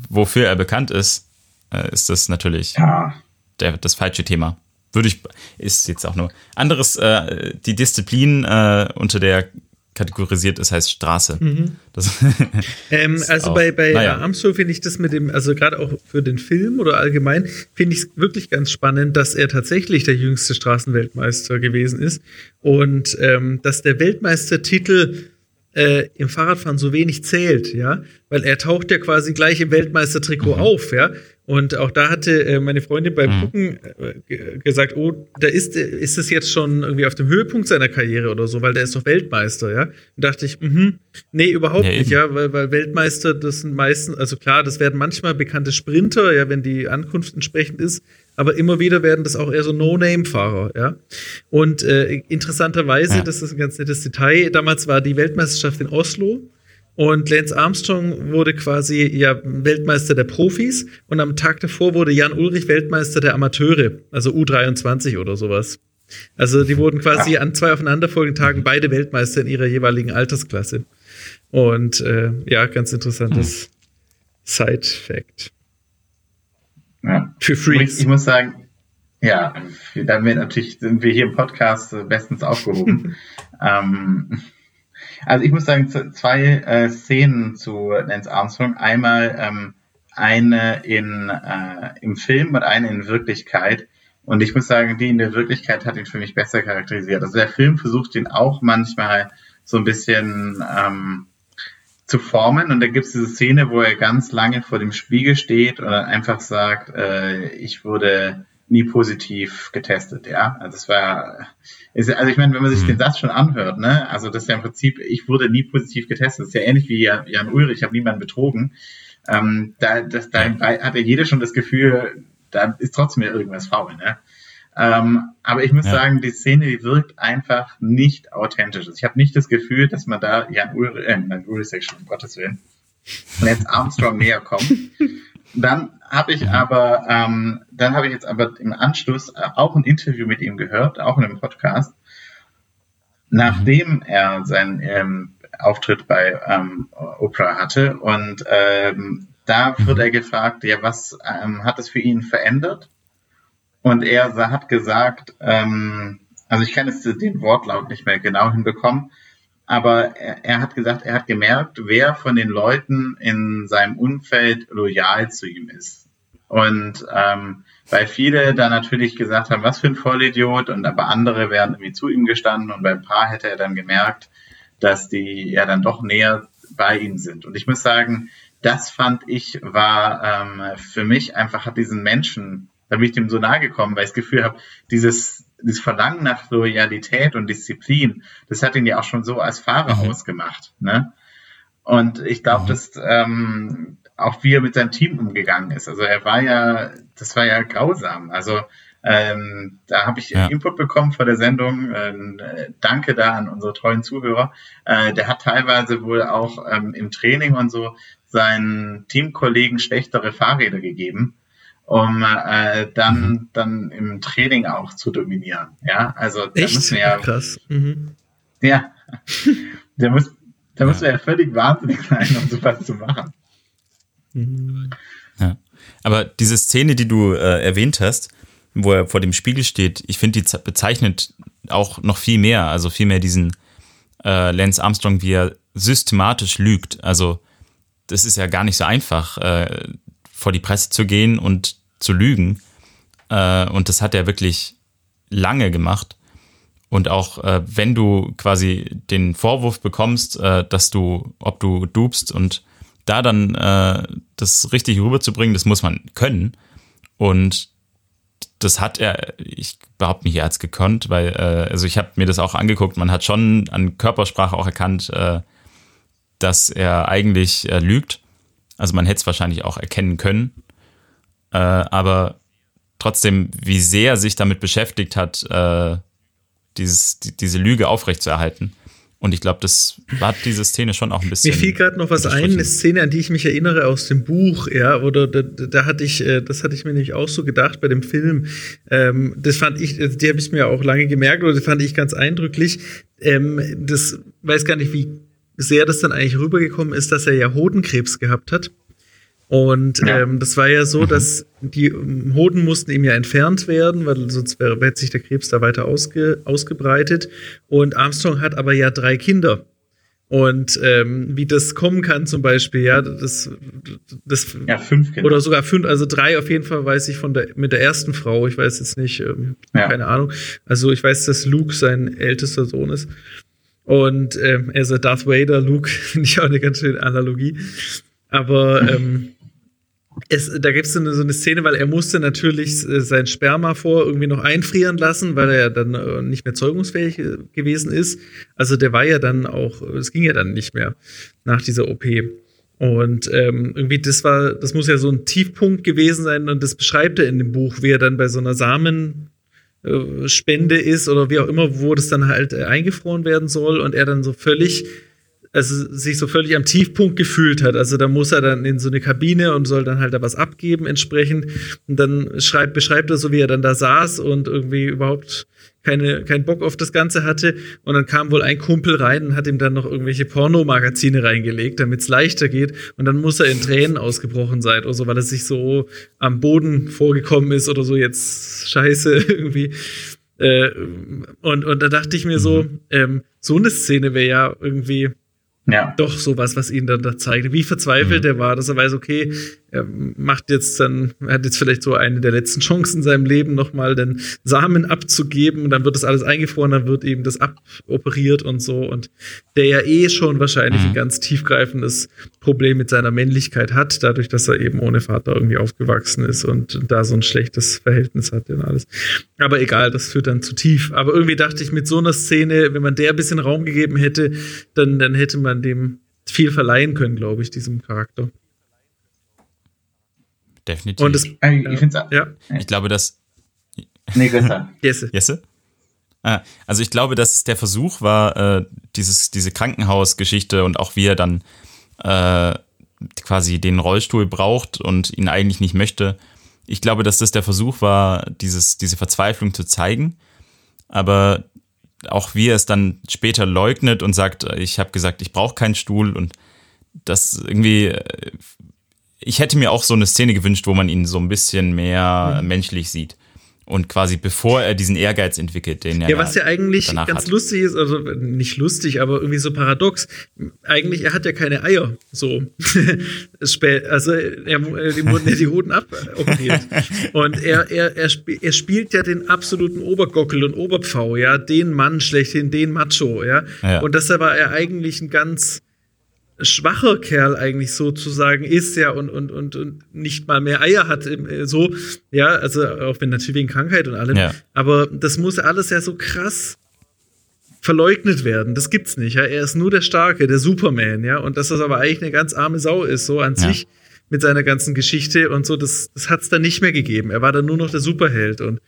wofür er bekannt ist, äh, ist das natürlich ja. der, das falsche Thema. Würde ich, ist jetzt auch nur anderes, äh, die Disziplin, äh, unter der kategorisiert ist, heißt Straße. Mhm. ähm, also auch, bei, bei naja. Armstrong finde ich das mit dem, also gerade auch für den Film oder allgemein, finde ich es wirklich ganz spannend, dass er tatsächlich der jüngste Straßenweltmeister gewesen ist und ähm, dass der Weltmeistertitel äh, im Fahrradfahren so wenig zählt, ja, weil er taucht ja quasi gleich im Weltmeistertrikot mhm. auf, ja. Und auch da hatte äh, meine Freundin beim mhm. Gucken äh, gesagt, oh, da ist, ist es jetzt schon irgendwie auf dem Höhepunkt seiner Karriere oder so, weil der ist doch Weltmeister, ja. Und dachte ich, mh, nee, überhaupt ja, nicht, ja, weil, weil Weltmeister, das sind meistens, also klar, das werden manchmal bekannte Sprinter, ja, wenn die Ankunft entsprechend ist, aber immer wieder werden das auch eher so No-Name-Fahrer, ja. Und äh, interessanterweise, ja. das ist ein ganz nettes Detail, damals war die Weltmeisterschaft in Oslo und Lance Armstrong wurde quasi ja Weltmeister der Profis und am Tag davor wurde Jan Ulrich Weltmeister der Amateure, also U23 oder sowas. Also die wurden quasi an zwei aufeinanderfolgenden Tagen beide Weltmeister in ihrer jeweiligen Altersklasse. Und äh, ja, ganz interessantes hm. Side-Fact. Ja. Für Freaks. Ich, ich, muss sagen, ja, damit natürlich sind wir hier im Podcast bestens aufgehoben. ähm, also ich muss sagen, zwei äh, Szenen zu Lance Armstrong. Einmal ähm, eine in, äh, im Film und eine in Wirklichkeit. Und ich muss sagen, die in der Wirklichkeit hat ihn für mich besser charakterisiert. Also der Film versucht ihn auch manchmal so ein bisschen ähm, zu formen. Und da gibt es diese Szene, wo er ganz lange vor dem Spiegel steht und einfach sagt, äh, ich wurde nie positiv getestet, ja. Also es war, ist, also ich meine, wenn man sich mhm. den Satz schon anhört, ne, also das ist ja im Prinzip, ich wurde nie positiv getestet, das ist ja ähnlich wie Jan Ulrich, ich habe niemanden betrogen. Ähm, da, das, da hat ja jeder schon das Gefühl, da ist trotzdem ja irgendwas faul, ne? Ähm, aber ich muss ja. sagen, die Szene, die wirkt einfach nicht authentisch. Ich habe nicht das Gefühl, dass man da Jan Ulrich, äh, nein, Ulrich um Gottes Willen, Lance Armstrong näher kommt. Dann habe ich aber, ähm, dann habe ich jetzt aber im Anschluss äh, auch ein Interview mit ihm gehört, auch in einem Podcast, nachdem er seinen ähm, Auftritt bei ähm, Oprah hatte und ähm, da wird er gefragt, ja, was ähm, hat es für ihn verändert? Und er hat gesagt, ähm, also ich kann jetzt den Wortlaut nicht mehr genau hinbekommen, aber er, er, hat gesagt, er hat gemerkt, wer von den Leuten in seinem Umfeld loyal zu ihm ist. Und ähm, weil viele da natürlich gesagt haben, was für ein Vollidiot, und aber andere wären irgendwie zu ihm gestanden und beim Paar hätte er dann gemerkt, dass die ja dann doch näher bei ihm sind. Und ich muss sagen, das fand ich war ähm, für mich einfach hat diesen Menschen da bin ich dem so nahe gekommen, weil ich das Gefühl habe, dieses, dieses Verlangen nach Loyalität und Disziplin, das hat ihn ja auch schon so als Fahrer mhm. ausgemacht. Ne? Und ich glaube, mhm. dass ähm, auch wie er mit seinem Team umgegangen ist. Also er war ja, das war ja grausam. Also ähm, da habe ich ja. Input bekommen vor der Sendung. Ähm, danke da an unsere treuen Zuhörer. Äh, der hat teilweise wohl auch ähm, im Training und so seinen Teamkollegen schlechtere Fahrräder gegeben um äh, dann, mhm. dann im Training auch zu dominieren. Ja, also da Echt? müssen wir ja. Krass. Mhm. Ja. der muss, da muss man ja völlig wahnsinnig sein, um sowas zu machen. Mhm. Ja. Aber diese Szene, die du äh, erwähnt hast, wo er vor dem Spiegel steht, ich finde, die bezeichnet auch noch viel mehr, also viel mehr diesen äh, Lance Armstrong, wie er systematisch lügt. Also das ist ja gar nicht so einfach. Äh, vor die Presse zu gehen und zu lügen. Äh, und das hat er wirklich lange gemacht. Und auch äh, wenn du quasi den Vorwurf bekommst, äh, dass du, ob du dupst und da dann äh, das richtig rüberzubringen, das muss man können. Und das hat er, ich behaupte nicht, er hat es gekonnt, weil, äh, also ich habe mir das auch angeguckt, man hat schon an Körpersprache auch erkannt, äh, dass er eigentlich lügt. Also man hätte es wahrscheinlich auch erkennen können. Äh, aber trotzdem, wie sehr er sich damit beschäftigt hat, äh, dieses, die, diese Lüge aufrechtzuerhalten. Und ich glaube, das hat diese Szene schon auch ein bisschen. Mir fiel gerade noch was ein, eine Szene, an die ich mich erinnere aus dem Buch, ja, oder da, da hatte ich, äh, das hatte ich mir nämlich auch so gedacht bei dem Film. Ähm, das fand ich, die habe ich mir auch lange gemerkt, oder das fand ich ganz eindrücklich. Ähm, das weiß gar nicht, wie sehr das dann eigentlich rübergekommen ist, dass er ja Hodenkrebs gehabt hat. Und ja. ähm, das war ja so, mhm. dass die Hoden mussten ihm ja entfernt werden, weil sonst wäre, hätte sich der Krebs da weiter ausge, ausgebreitet. Und Armstrong hat aber ja drei Kinder. Und ähm, wie das kommen kann, zum Beispiel, ja, das, das ja, fünf Kinder. oder sogar fünf, also drei auf jeden Fall weiß ich von der mit der ersten Frau. Ich weiß jetzt nicht, ähm, ja. keine Ahnung. Also ich weiß, dass Luke sein ältester Sohn ist. Und ähm, also Darth Vader, Luke, finde ich auch eine ganz schöne Analogie. Aber ähm, es, da gibt es so, so eine Szene, weil er musste natürlich äh, sein Sperma vor irgendwie noch einfrieren lassen, weil er ja dann äh, nicht mehr zeugungsfähig äh, gewesen ist. Also der war ja dann auch, es ging ja dann nicht mehr nach dieser OP. Und ähm, irgendwie, das war, das muss ja so ein Tiefpunkt gewesen sein und das beschreibt er in dem Buch, wie er dann bei so einer Samenspende ist oder wie auch immer, wo das dann halt eingefroren werden soll und er dann so völlig also sich so völlig am Tiefpunkt gefühlt hat. Also da muss er dann in so eine Kabine und soll dann halt da was abgeben entsprechend. Und dann schreibt, beschreibt er so, wie er dann da saß und irgendwie überhaupt keine, keinen Bock auf das Ganze hatte. Und dann kam wohl ein Kumpel rein und hat ihm dann noch irgendwelche Pornomagazine reingelegt, damit es leichter geht. Und dann muss er in Tränen ausgebrochen sein oder so, weil er sich so am Boden vorgekommen ist oder so jetzt scheiße irgendwie. Äh, und, und da dachte ich mir so, mhm. ähm, so eine Szene wäre ja irgendwie ja. doch sowas, was ihn dann da zeigt. Wie verzweifelt mhm. er war, dass er weiß, okay, er macht jetzt dann, er hat jetzt vielleicht so eine der letzten Chancen in seinem Leben, nochmal den Samen abzugeben und dann wird das alles eingefroren, dann wird eben das aboperiert und so und der ja eh schon wahrscheinlich mhm. ein ganz tiefgreifendes Problem mit seiner Männlichkeit hat, dadurch, dass er eben ohne Vater irgendwie aufgewachsen ist und da so ein schlechtes Verhältnis hat und alles. Aber egal, das führt dann zu tief. Aber irgendwie dachte ich, mit so einer Szene, wenn man der ein bisschen Raum gegeben hätte, dann, dann hätte man dem viel verleihen können, glaube ich, diesem Charakter. Definitiv. Und das, äh, ich, ja. ja. ich glaube, dass. Nee. Jesse. Jesse? Ah, also ich glaube, dass es der Versuch war, äh, dieses, diese Krankenhausgeschichte und auch wie er dann äh, quasi den Rollstuhl braucht und ihn eigentlich nicht möchte. Ich glaube, dass das der Versuch war, dieses, diese Verzweiflung zu zeigen. Aber auch wie er es dann später leugnet und sagt, ich habe gesagt, ich brauche keinen Stuhl und das irgendwie äh, ich hätte mir auch so eine Szene gewünscht, wo man ihn so ein bisschen mehr mhm. menschlich sieht. Und quasi bevor er diesen Ehrgeiz entwickelt, den er. Ja, was ja eigentlich ganz hat. lustig ist, also nicht lustig, aber irgendwie so paradox. Eigentlich, er hat ja keine Eier. So. also, er, dem wurden ja die Hoden aboperiert. und er, er, er, er spielt ja den absoluten Obergockel und Oberpfau, ja, den Mann schlechthin, den Macho, ja. ja. Und deshalb war er eigentlich ein ganz schwacher Kerl eigentlich sozusagen ist, ja, und, und, und, und nicht mal mehr Eier hat, äh, so, ja, also auch wenn natürlich wegen Krankheit und allem, ja. aber das muss alles ja so krass verleugnet werden. Das gibt's nicht, ja. Er ist nur der Starke, der Superman, ja, und dass das aber eigentlich eine ganz arme Sau ist, so an ja. sich mit seiner ganzen Geschichte und so, das, das hat's dann nicht mehr gegeben. Er war dann nur noch der Superheld und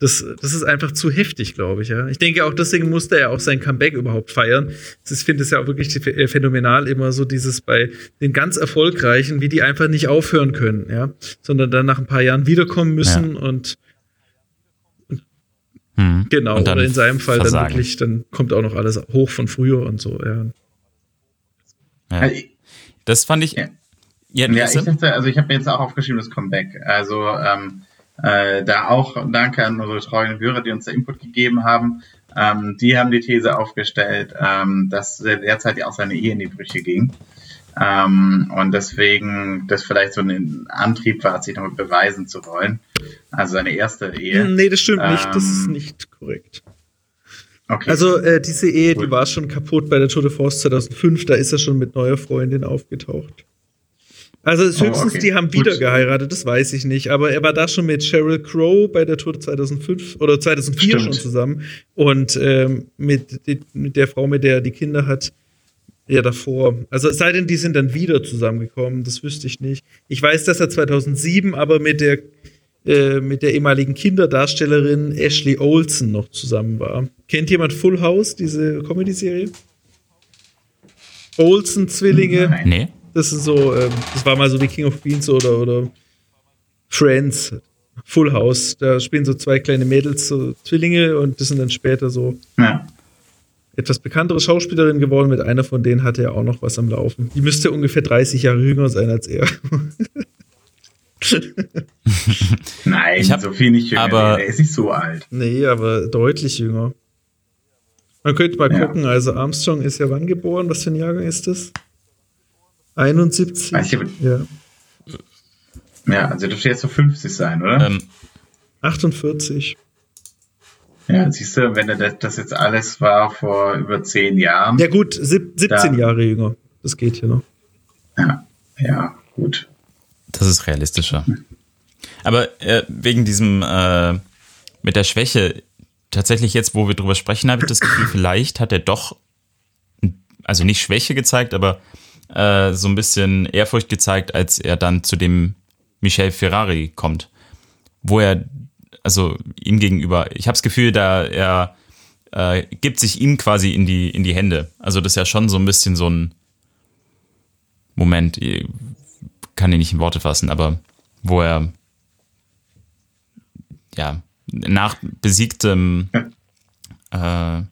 das, das ist einfach zu heftig, glaube ich. Ja. Ich denke auch deswegen musste er auch sein Comeback überhaupt feiern. Ich finde es ja auch wirklich äh, phänomenal, immer so dieses bei den ganz Erfolgreichen, wie die einfach nicht aufhören können, ja, sondern dann nach ein paar Jahren wiederkommen müssen ja. und hm. genau, und oder in seinem Fall versagen. dann wirklich, dann kommt auch noch alles hoch von früher und so, ja. ja. Das fand ich. Ja, ja, ja ich dachte, also ich habe jetzt auch aufgeschrieben, das Comeback. Also, ähm, äh, da auch danke an unsere treuen Hörer, die uns da Input gegeben haben. Ähm, die haben die These aufgestellt, ähm, dass derzeit ja auch seine Ehe in die Brüche ging. Ähm, und deswegen das vielleicht so ein Antrieb war, sich noch beweisen zu wollen. Also seine erste Ehe. Nee, das stimmt nicht. Das ist ähm, nicht korrekt. Okay. Also äh, diese Ehe, Gut. die war schon kaputt bei der Tour de France 2005. Da ist er schon mit neuer Freundin aufgetaucht. Also höchstens, oh, okay. die haben wieder Gut. geheiratet, das weiß ich nicht. Aber er war da schon mit Sheryl Crow bei der Tour 2005 oder 2004 Stimmt. schon zusammen. Und ähm, mit, mit der Frau, mit der er die Kinder hat, ja davor. Also es sei denn, die sind dann wieder zusammengekommen, das wüsste ich nicht. Ich weiß, dass er 2007 aber mit der, äh, mit der ehemaligen Kinderdarstellerin Ashley Olsen noch zusammen war. Kennt jemand Full House, diese Comedy-Serie? Olsen-Zwillinge? Nee. Das ist so, ähm, das war mal so wie King of Queens oder, oder Friends, Full House. Da spielen so zwei kleine Mädels, so Zwillinge und das sind dann später so ja. etwas bekanntere Schauspielerinnen geworden. Mit einer von denen hatte er auch noch was am Laufen. Die müsste ungefähr 30 Jahre jünger sein als er. Nein, hab, so viel nicht jünger. Aber, er ist nicht so alt. Nee, aber deutlich jünger. Man könnte mal ja. gucken, also Armstrong ist ja wann geboren? Was für ein Jahrgang ist das? 71? Weiß ich, ja. Ja, also dürfte jetzt so 50 sein, oder? Ähm, 48. Ja, siehst du, wenn das, das jetzt alles war vor über 10 Jahren. Ja, gut, 17 dann, Jahre jünger. Das geht hier noch. Ja, ja, gut. Das ist realistischer. Aber äh, wegen diesem äh, mit der Schwäche, tatsächlich jetzt, wo wir drüber sprechen, habe ich das Gefühl, vielleicht hat er doch, also nicht Schwäche gezeigt, aber äh, so ein bisschen Ehrfurcht gezeigt, als er dann zu dem Michel Ferrari kommt, wo er, also ihm gegenüber, ich habe das Gefühl, da er äh, gibt sich ihm quasi in die, in die Hände. Also das ist ja schon so ein bisschen so ein Moment, ich kann ihn nicht in Worte fassen, aber wo er ja nach besiegtem äh,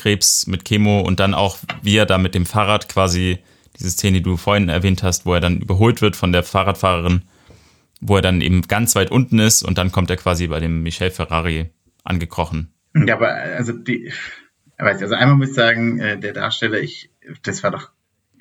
Krebs mit Chemo und dann auch, wie er da mit dem Fahrrad quasi, diese Szene, die du vorhin erwähnt hast, wo er dann überholt wird von der Fahrradfahrerin, wo er dann eben ganz weit unten ist und dann kommt er quasi bei dem Michel Ferrari angekrochen. Ja, aber also die, also einmal muss ich sagen, äh, der Darsteller, ich, das war doch,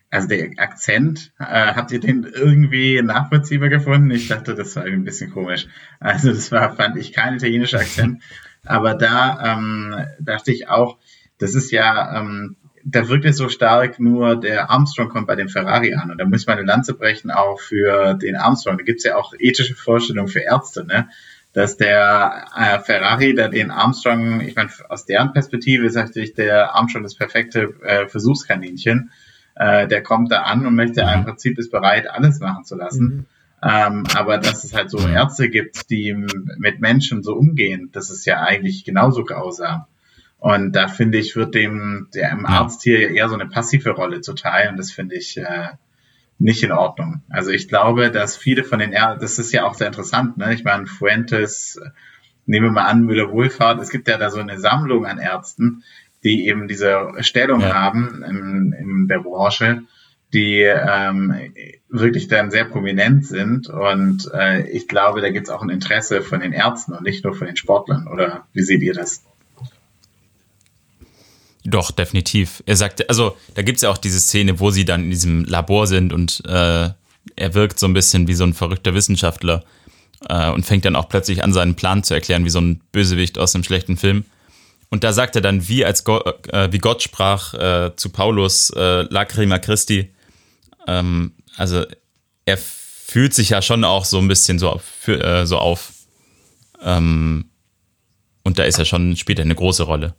also der Akzent, äh, habt ihr den irgendwie nachvollziehbar gefunden? Ich dachte, das war ein bisschen komisch. Also das war, fand ich, kein italienischer Akzent. Aber da ähm, dachte ich auch, das ist ja, ähm, da wirkt es so stark, nur der Armstrong kommt bei dem Ferrari an. Und da muss man eine Lanze brechen auch für den Armstrong. Da gibt's ja auch ethische Vorstellungen für Ärzte, ne? Dass der äh, Ferrari, der den Armstrong, ich meine, aus deren Perspektive ist natürlich der Armstrong das perfekte äh, Versuchskaninchen. Äh, der kommt da an und möchte mhm. im Prinzip ist bereit, alles machen zu lassen. Mhm. Ähm, aber dass es halt so Ärzte gibt, die mit Menschen so umgehen, das ist ja eigentlich genauso grausam. Und da finde ich, wird dem der im Arzt hier eher so eine passive Rolle zuteil und das finde ich äh, nicht in Ordnung. Also ich glaube, dass viele von den Ärzten, das ist ja auch sehr interessant, ne? Ich meine, Fuentes, nehmen wir mal an, Müller-Wohlfahrt, es gibt ja da so eine Sammlung an Ärzten, die eben diese Stellung ja. haben in, in der Branche, die ähm, wirklich dann sehr prominent sind. Und äh, ich glaube, da gibt es auch ein Interesse von den Ärzten und nicht nur von den Sportlern. Oder wie seht ihr das? Doch, definitiv. Er sagte, also da gibt es ja auch diese Szene, wo sie dann in diesem Labor sind und äh, er wirkt so ein bisschen wie so ein verrückter Wissenschaftler äh, und fängt dann auch plötzlich an, seinen Plan zu erklären, wie so ein Bösewicht aus einem schlechten Film. Und da sagt er dann, wie als Go äh, wie Gott sprach äh, zu Paulus, äh, Lacrima Christi. Ähm, also er fühlt sich ja schon auch so ein bisschen so, auf, äh, so auf. Ähm, und da ist er schon, spielt er eine große Rolle.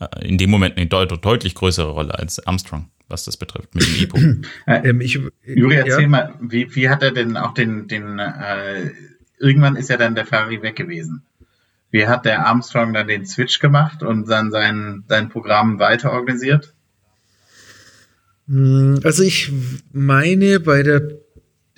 Äh, in dem Moment eine deut deutlich größere Rolle als Armstrong, was das betrifft, mit dem Epo. Äh, ähm, ich, Juri, erzähl ja. mal, wie, wie hat er denn auch den, den äh, irgendwann ist ja dann der Ferrari weg gewesen. Wie hat der Armstrong dann den Switch gemacht und dann sein, sein Programm weiter organisiert? Hm, also ich meine, bei der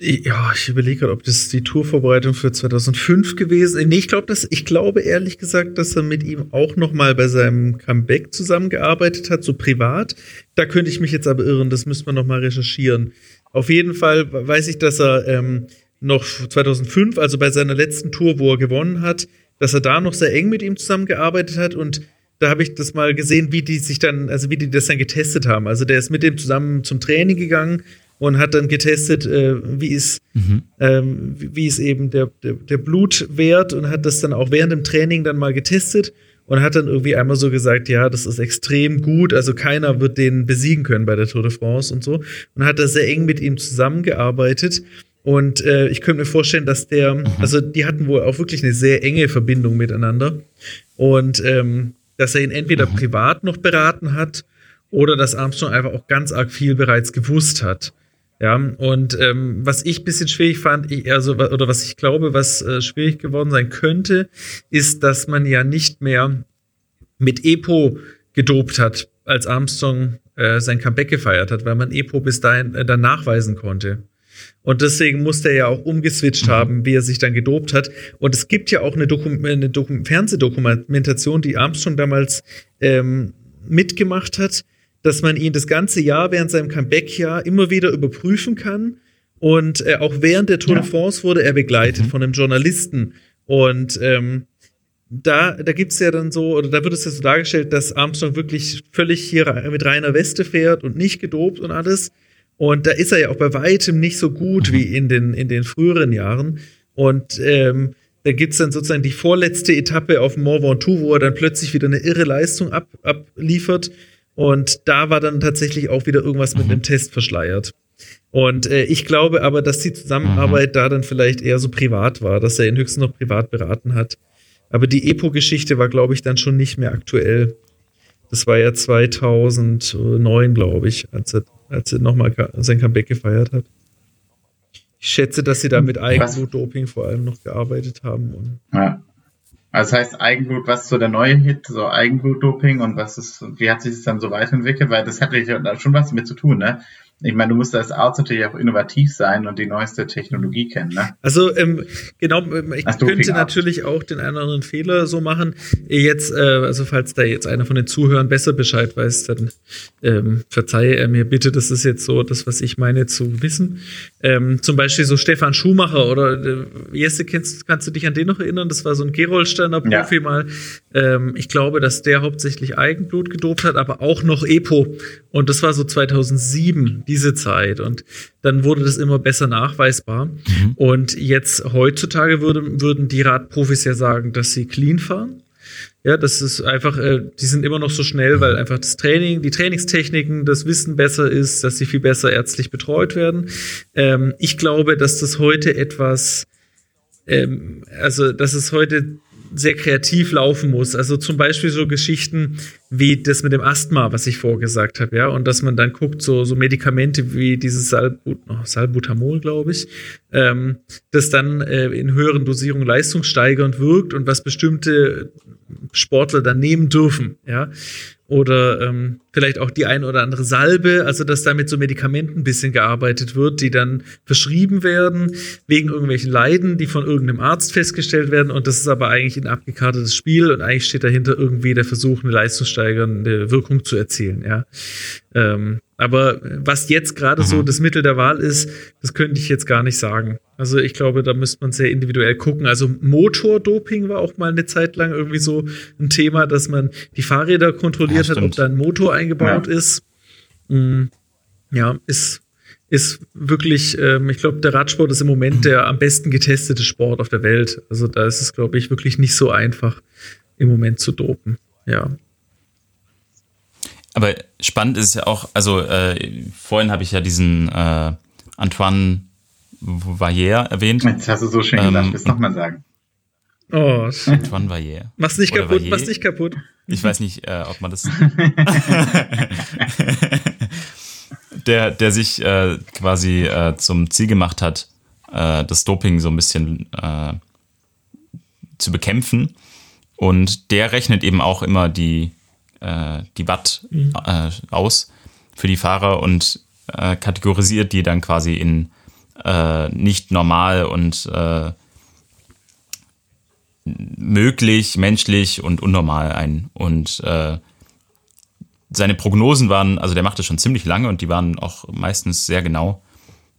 ja, ich überlege gerade, ob das die Tourvorbereitung für 2005 gewesen ist. Nee, ich glaube, dass ich glaube ehrlich gesagt, dass er mit ihm auch noch mal bei seinem Comeback zusammengearbeitet hat, so privat. Da könnte ich mich jetzt aber irren, das müsste man noch mal recherchieren. Auf jeden Fall weiß ich, dass er ähm, noch 2005, also bei seiner letzten Tour, wo er gewonnen hat, dass er da noch sehr eng mit ihm zusammengearbeitet hat und da habe ich das mal gesehen, wie die sich dann, also wie die das dann getestet haben. Also der ist mit dem zusammen zum Training gegangen und hat dann getestet, äh, wie ist, mhm. ähm, wie, ist eben der, der, der Blutwert und hat das dann auch während dem Training dann mal getestet und hat dann irgendwie einmal so gesagt, ja, das ist extrem gut, also keiner wird den besiegen können bei der Tour de France und so und hat da sehr eng mit ihm zusammengearbeitet. Und äh, ich könnte mir vorstellen, dass der, mhm. also die hatten wohl auch wirklich eine sehr enge Verbindung miteinander. Und ähm, dass er ihn entweder mhm. privat noch beraten hat oder dass Armstrong einfach auch ganz arg viel bereits gewusst hat. Ja, und ähm, was ich bisschen schwierig fand, ich, also, oder was ich glaube, was äh, schwierig geworden sein könnte, ist, dass man ja nicht mehr mit Epo gedopt hat, als Armstrong äh, sein Comeback gefeiert hat, weil man Epo bis dahin äh, dann nachweisen konnte. Und deswegen musste er ja auch umgeswitcht mhm. haben, wie er sich dann gedopt hat. Und es gibt ja auch eine, Dokum eine Dokum Fernsehdokumentation, die Armstrong damals ähm, mitgemacht hat, dass man ihn das ganze Jahr während seinem Comeback ja immer wieder überprüfen kann. Und äh, auch während der Tour ja. de France wurde er begleitet mhm. von einem Journalisten. Und ähm, da, da gibt's ja dann so, oder da wird es ja so dargestellt, dass Armstrong wirklich völlig hier mit reiner Weste fährt und nicht gedopt und alles. Und da ist er ja auch bei weitem nicht so gut wie in den, in den früheren Jahren. Und ähm, da gibt's dann sozusagen die vorletzte Etappe auf Mont Ventoux, wo er dann plötzlich wieder eine irre Leistung ab, abliefert. Und da war dann tatsächlich auch wieder irgendwas mit mhm. einem Test verschleiert. Und äh, ich glaube aber, dass die Zusammenarbeit mhm. da dann vielleicht eher so privat war, dass er ihn höchstens noch privat beraten hat. Aber die Epo-Geschichte war, glaube ich, dann schon nicht mehr aktuell. Das war ja 2009, glaube ich, als er, als er nochmal sein Comeback gefeiert hat. Ich schätze, dass sie da mit Eigenblut-Doping vor allem noch gearbeitet haben. ja. Also das heißt Eigenblut, was ist so der neue Hit, so Eigenblut-Doping und was ist, wie hat sich das dann so weiterentwickelt? Weil das hat ja schon was damit zu tun, ne? Ich meine, du musst als Arzt natürlich auch innovativ sein und die neueste Technologie kennen, ne? Also, ähm, genau, ähm, ich Hast könnte natürlich auch den einen oder anderen Fehler so machen. Jetzt, äh, also falls da jetzt einer von den Zuhörern besser Bescheid weiß, dann ähm, verzeihe er mir bitte, das ist jetzt so das, was ich meine zu wissen. Ähm, zum Beispiel so Stefan Schumacher oder äh, Jesse, kennst, kannst du dich an den noch erinnern? Das war so ein Gerolsteiner Profi ja. mal. Ähm, ich glaube, dass der hauptsächlich Eigenblut gedopt hat, aber auch noch Epo. Und das war so 2007 diese Zeit. Und dann wurde das immer besser nachweisbar. Mhm. Und jetzt heutzutage würde, würden die Radprofis ja sagen, dass sie clean fahren. Ja, das ist einfach, äh, die sind immer noch so schnell, weil einfach das Training, die Trainingstechniken, das Wissen besser ist, dass sie viel besser ärztlich betreut werden. Ähm, ich glaube, dass das heute etwas, ähm, also dass es heute sehr kreativ laufen muss. Also zum Beispiel so Geschichten wie das mit dem Asthma, was ich vorgesagt habe, ja, und dass man dann guckt, so, so Medikamente wie dieses Salbut, oh, Salbutamol, glaube ich, ähm, das dann äh, in höheren Dosierungen leistungssteigernd wirkt und was bestimmte Sportler dann nehmen dürfen, ja oder ähm, vielleicht auch die ein oder andere Salbe, also dass da mit so Medikamenten ein bisschen gearbeitet wird, die dann verschrieben werden wegen irgendwelchen Leiden, die von irgendeinem Arzt festgestellt werden und das ist aber eigentlich ein abgekartetes Spiel und eigentlich steht dahinter irgendwie der Versuch, eine leistungssteigernde Wirkung zu erzielen, ja. Ähm, aber was jetzt gerade so mhm. das Mittel der Wahl ist, das könnte ich jetzt gar nicht sagen. Also ich glaube, da müsste man sehr individuell gucken. Also Motordoping war auch mal eine Zeit lang irgendwie so ein Thema, dass man die Fahrräder kontrolliert ja, hat, ob da ein Motor eingebaut ja. ist. Mhm. Ja, ist, ist wirklich, ähm, ich glaube, der Radsport ist im Moment der am besten getestete Sport auf der Welt. Also da ist es, glaube ich, wirklich nicht so einfach, im Moment zu dopen. Ja. Aber spannend ist ja auch, also äh, vorhin habe ich ja diesen äh, Antoine Vaillère erwähnt. Jetzt hast du so schön gesagt, ähm, willst du nochmal sagen. Oh, Antoine Vaillère. Mach's nicht Oder kaputt, Vaillé. mach's nicht kaputt. Ich weiß nicht, äh, ob man das. der, der sich äh, quasi äh, zum Ziel gemacht hat, äh, das Doping so ein bisschen äh, zu bekämpfen. Und der rechnet eben auch immer die äh, die Watt mhm. äh, aus für die Fahrer und äh, kategorisiert die dann quasi in äh, nicht normal und äh, möglich, menschlich und unnormal ein. Und äh, seine Prognosen waren, also der machte schon ziemlich lange und die waren auch meistens sehr genau,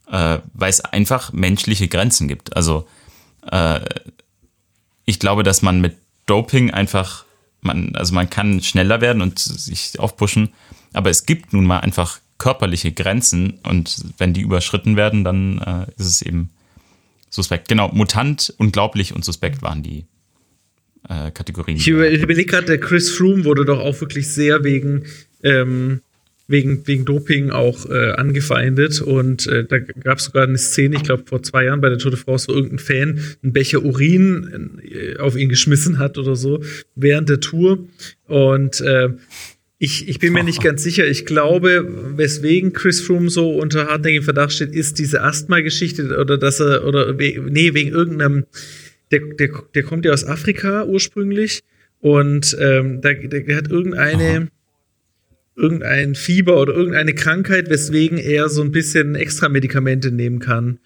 weil es einfach menschliche Grenzen gibt. Also ich glaube, dass man mit Doping einfach man, also man kann schneller werden und sich aufpushen, aber es gibt nun mal einfach körperliche Grenzen und wenn die überschritten werden, dann äh, ist es eben suspekt. Genau, Mutant, unglaublich und suspekt waren die äh, Kategorien. Ich überlege gerade, der Chris Froome wurde doch auch wirklich sehr wegen, ähm, wegen, wegen Doping auch äh, angefeindet. Und äh, da gab es sogar eine Szene, ich glaube vor zwei Jahren bei der Tour de France, wo irgendein Fan einen Becher Urin äh, auf ihn geschmissen hat oder so während der Tour. Und äh, ich, ich bin mir nicht ganz sicher. Ich glaube, weswegen Chris Froome so unter hartnäckigem Verdacht steht, ist diese Asthma-Geschichte oder dass er, oder, nee, wegen irgendeinem, der, der, der kommt ja aus Afrika ursprünglich und ähm, der, der hat irgendeine, Aha. Irgendein Fieber oder irgendeine Krankheit, weswegen er so ein bisschen extra Medikamente nehmen kann.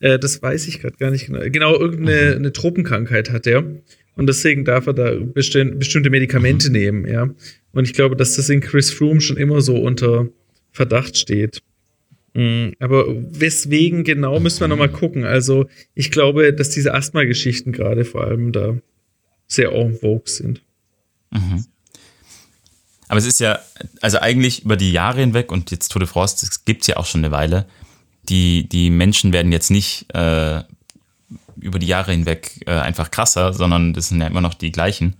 Äh, das weiß ich gerade gar nicht genau. Genau, irgendeine mhm. eine Tropenkrankheit hat er. Und deswegen darf er da bestimmte Medikamente mhm. nehmen, ja. Und ich glaube, dass das in Chris Froome schon immer so unter Verdacht steht. Mhm. Aber weswegen genau, müssen wir nochmal gucken. Also, ich glaube, dass diese Asthma-Geschichten gerade vor allem da sehr en vogue sind. Mhm. Aber es ist ja, also eigentlich über die Jahre hinweg und jetzt Tour de France, das gibt es ja auch schon eine Weile. Die, die Menschen werden jetzt nicht äh, über die Jahre hinweg äh, einfach krasser, sondern das sind ja immer noch die gleichen.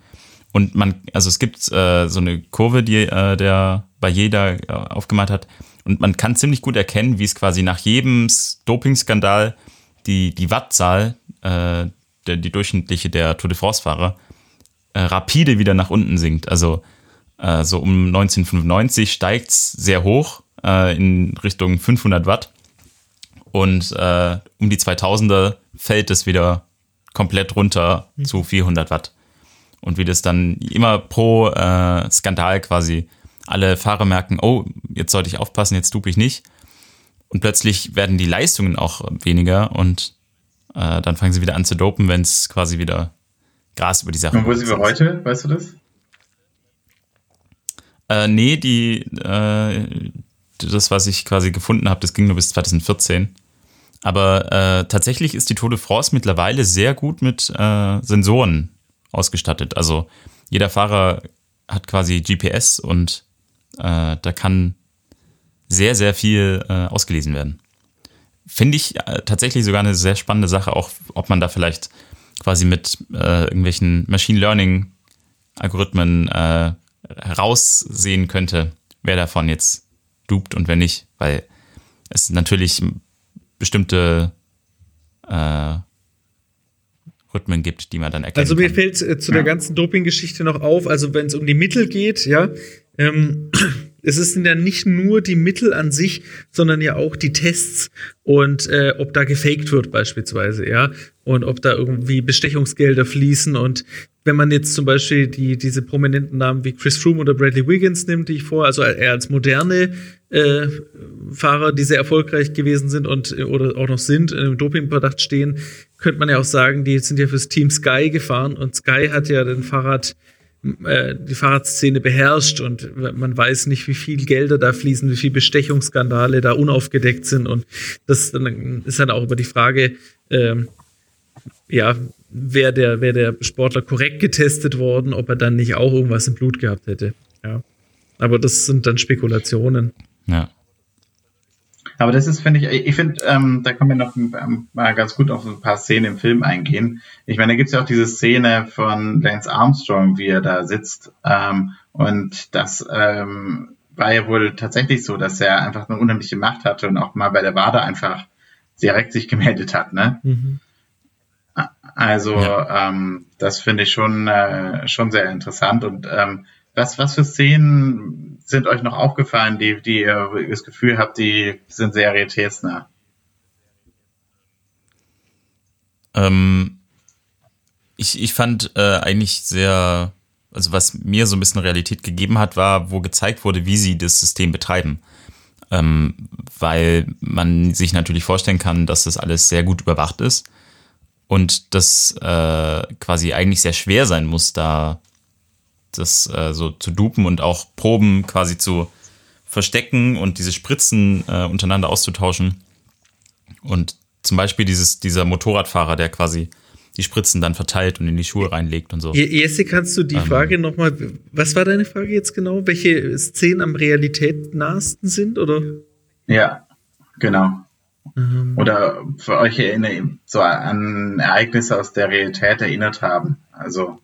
Und man, also es gibt äh, so eine Kurve, die äh, der bei jeder äh, aufgemalt hat. Und man kann ziemlich gut erkennen, wie es quasi nach jedem Doping-Skandal die, die Wattzahl, äh, der, die durchschnittliche der Tour de France-Fahrer, rapide wieder nach unten sinkt. Also äh, so um 1995 steigt es sehr hoch äh, in Richtung 500 Watt. Und äh, um die 2000er fällt es wieder komplett runter mhm. zu 400 Watt und wie das dann immer pro äh, Skandal quasi alle Fahrer merken, oh, jetzt sollte ich aufpassen, jetzt dupe ich nicht. Und plötzlich werden die Leistungen auch weniger und äh, dann fangen sie wieder an zu dopen, wenn es quasi wieder Gras über die Sache Und wo sind wir heute? Weißt du das? Äh, nee, die, äh, das, was ich quasi gefunden habe, das ging nur bis 2014. Aber äh, tatsächlich ist die Tour de France mittlerweile sehr gut mit äh, Sensoren ausgestattet. Also jeder Fahrer hat quasi GPS und äh, da kann sehr, sehr viel äh, ausgelesen werden. Finde ich äh, tatsächlich sogar eine sehr spannende Sache, auch ob man da vielleicht quasi mit äh, irgendwelchen Machine Learning Algorithmen heraussehen könnte, wer davon jetzt dupt und wer nicht, weil es natürlich bestimmte äh, Rhythmen gibt, die man dann erkennt. Also mir kann. fällt äh, zu ja. der ganzen Doping-Geschichte noch auf, also wenn es um die Mittel geht, ja, ähm, es sind ja nicht nur die Mittel an sich, sondern ja auch die Tests und äh, ob da gefaked wird beispielsweise, ja, und ob da irgendwie Bestechungsgelder fließen. Und wenn man jetzt zum Beispiel die, diese prominenten Namen wie Chris Froome oder Bradley Wiggins nimmt, die ich vor, also er als moderne äh, Fahrer, die sehr erfolgreich gewesen sind und oder auch noch sind, im Dopingverdacht stehen, könnte man ja auch sagen, die sind ja fürs Team Sky gefahren. Und Sky hat ja den Fahrrad äh, die Fahrradszene beherrscht und man weiß nicht, wie viel Gelder da fließen, wie viel Bestechungsskandale da unaufgedeckt sind und das ist dann auch über die Frage, ähm, ja, wäre der, wär der Sportler korrekt getestet worden, ob er dann nicht auch irgendwas im Blut gehabt hätte. Ja. Aber das sind dann Spekulationen. Ja. Aber das ist, finde ich, ich finde, ähm, da können wir noch ähm, mal ganz gut auf ein paar Szenen im Film eingehen. Ich meine, da gibt es ja auch diese Szene von Lance Armstrong, wie er da sitzt. Ähm, und das ähm, war ja wohl tatsächlich so, dass er einfach eine unheimliche Macht hatte und auch mal bei der WADA einfach direkt sich gemeldet hat. Ne? Mhm. Also ja. ähm, das finde ich schon, äh, schon sehr interessant. Und ähm, was, was für Szenen sind euch noch aufgefallen, die, die ihr das Gefühl habt, die sind sehr realitätsnah? Ähm, ich, ich fand äh, eigentlich sehr, also was mir so ein bisschen Realität gegeben hat, war, wo gezeigt wurde, wie sie das System betreiben. Ähm, weil man sich natürlich vorstellen kann, dass das alles sehr gut überwacht ist und das äh, quasi eigentlich sehr schwer sein muss, da das äh, so zu dupen und auch Proben quasi zu verstecken und diese Spritzen äh, untereinander auszutauschen. Und zum Beispiel dieses, dieser Motorradfahrer, der quasi die Spritzen dann verteilt und in die Schuhe reinlegt und so. Jesse, kannst du die ähm, Frage nochmal, was war deine Frage jetzt genau? Welche Szenen am Realität nahesten sind, oder? Ja, genau. Mhm. Oder für euch so an Ereignisse aus der Realität erinnert haben. Also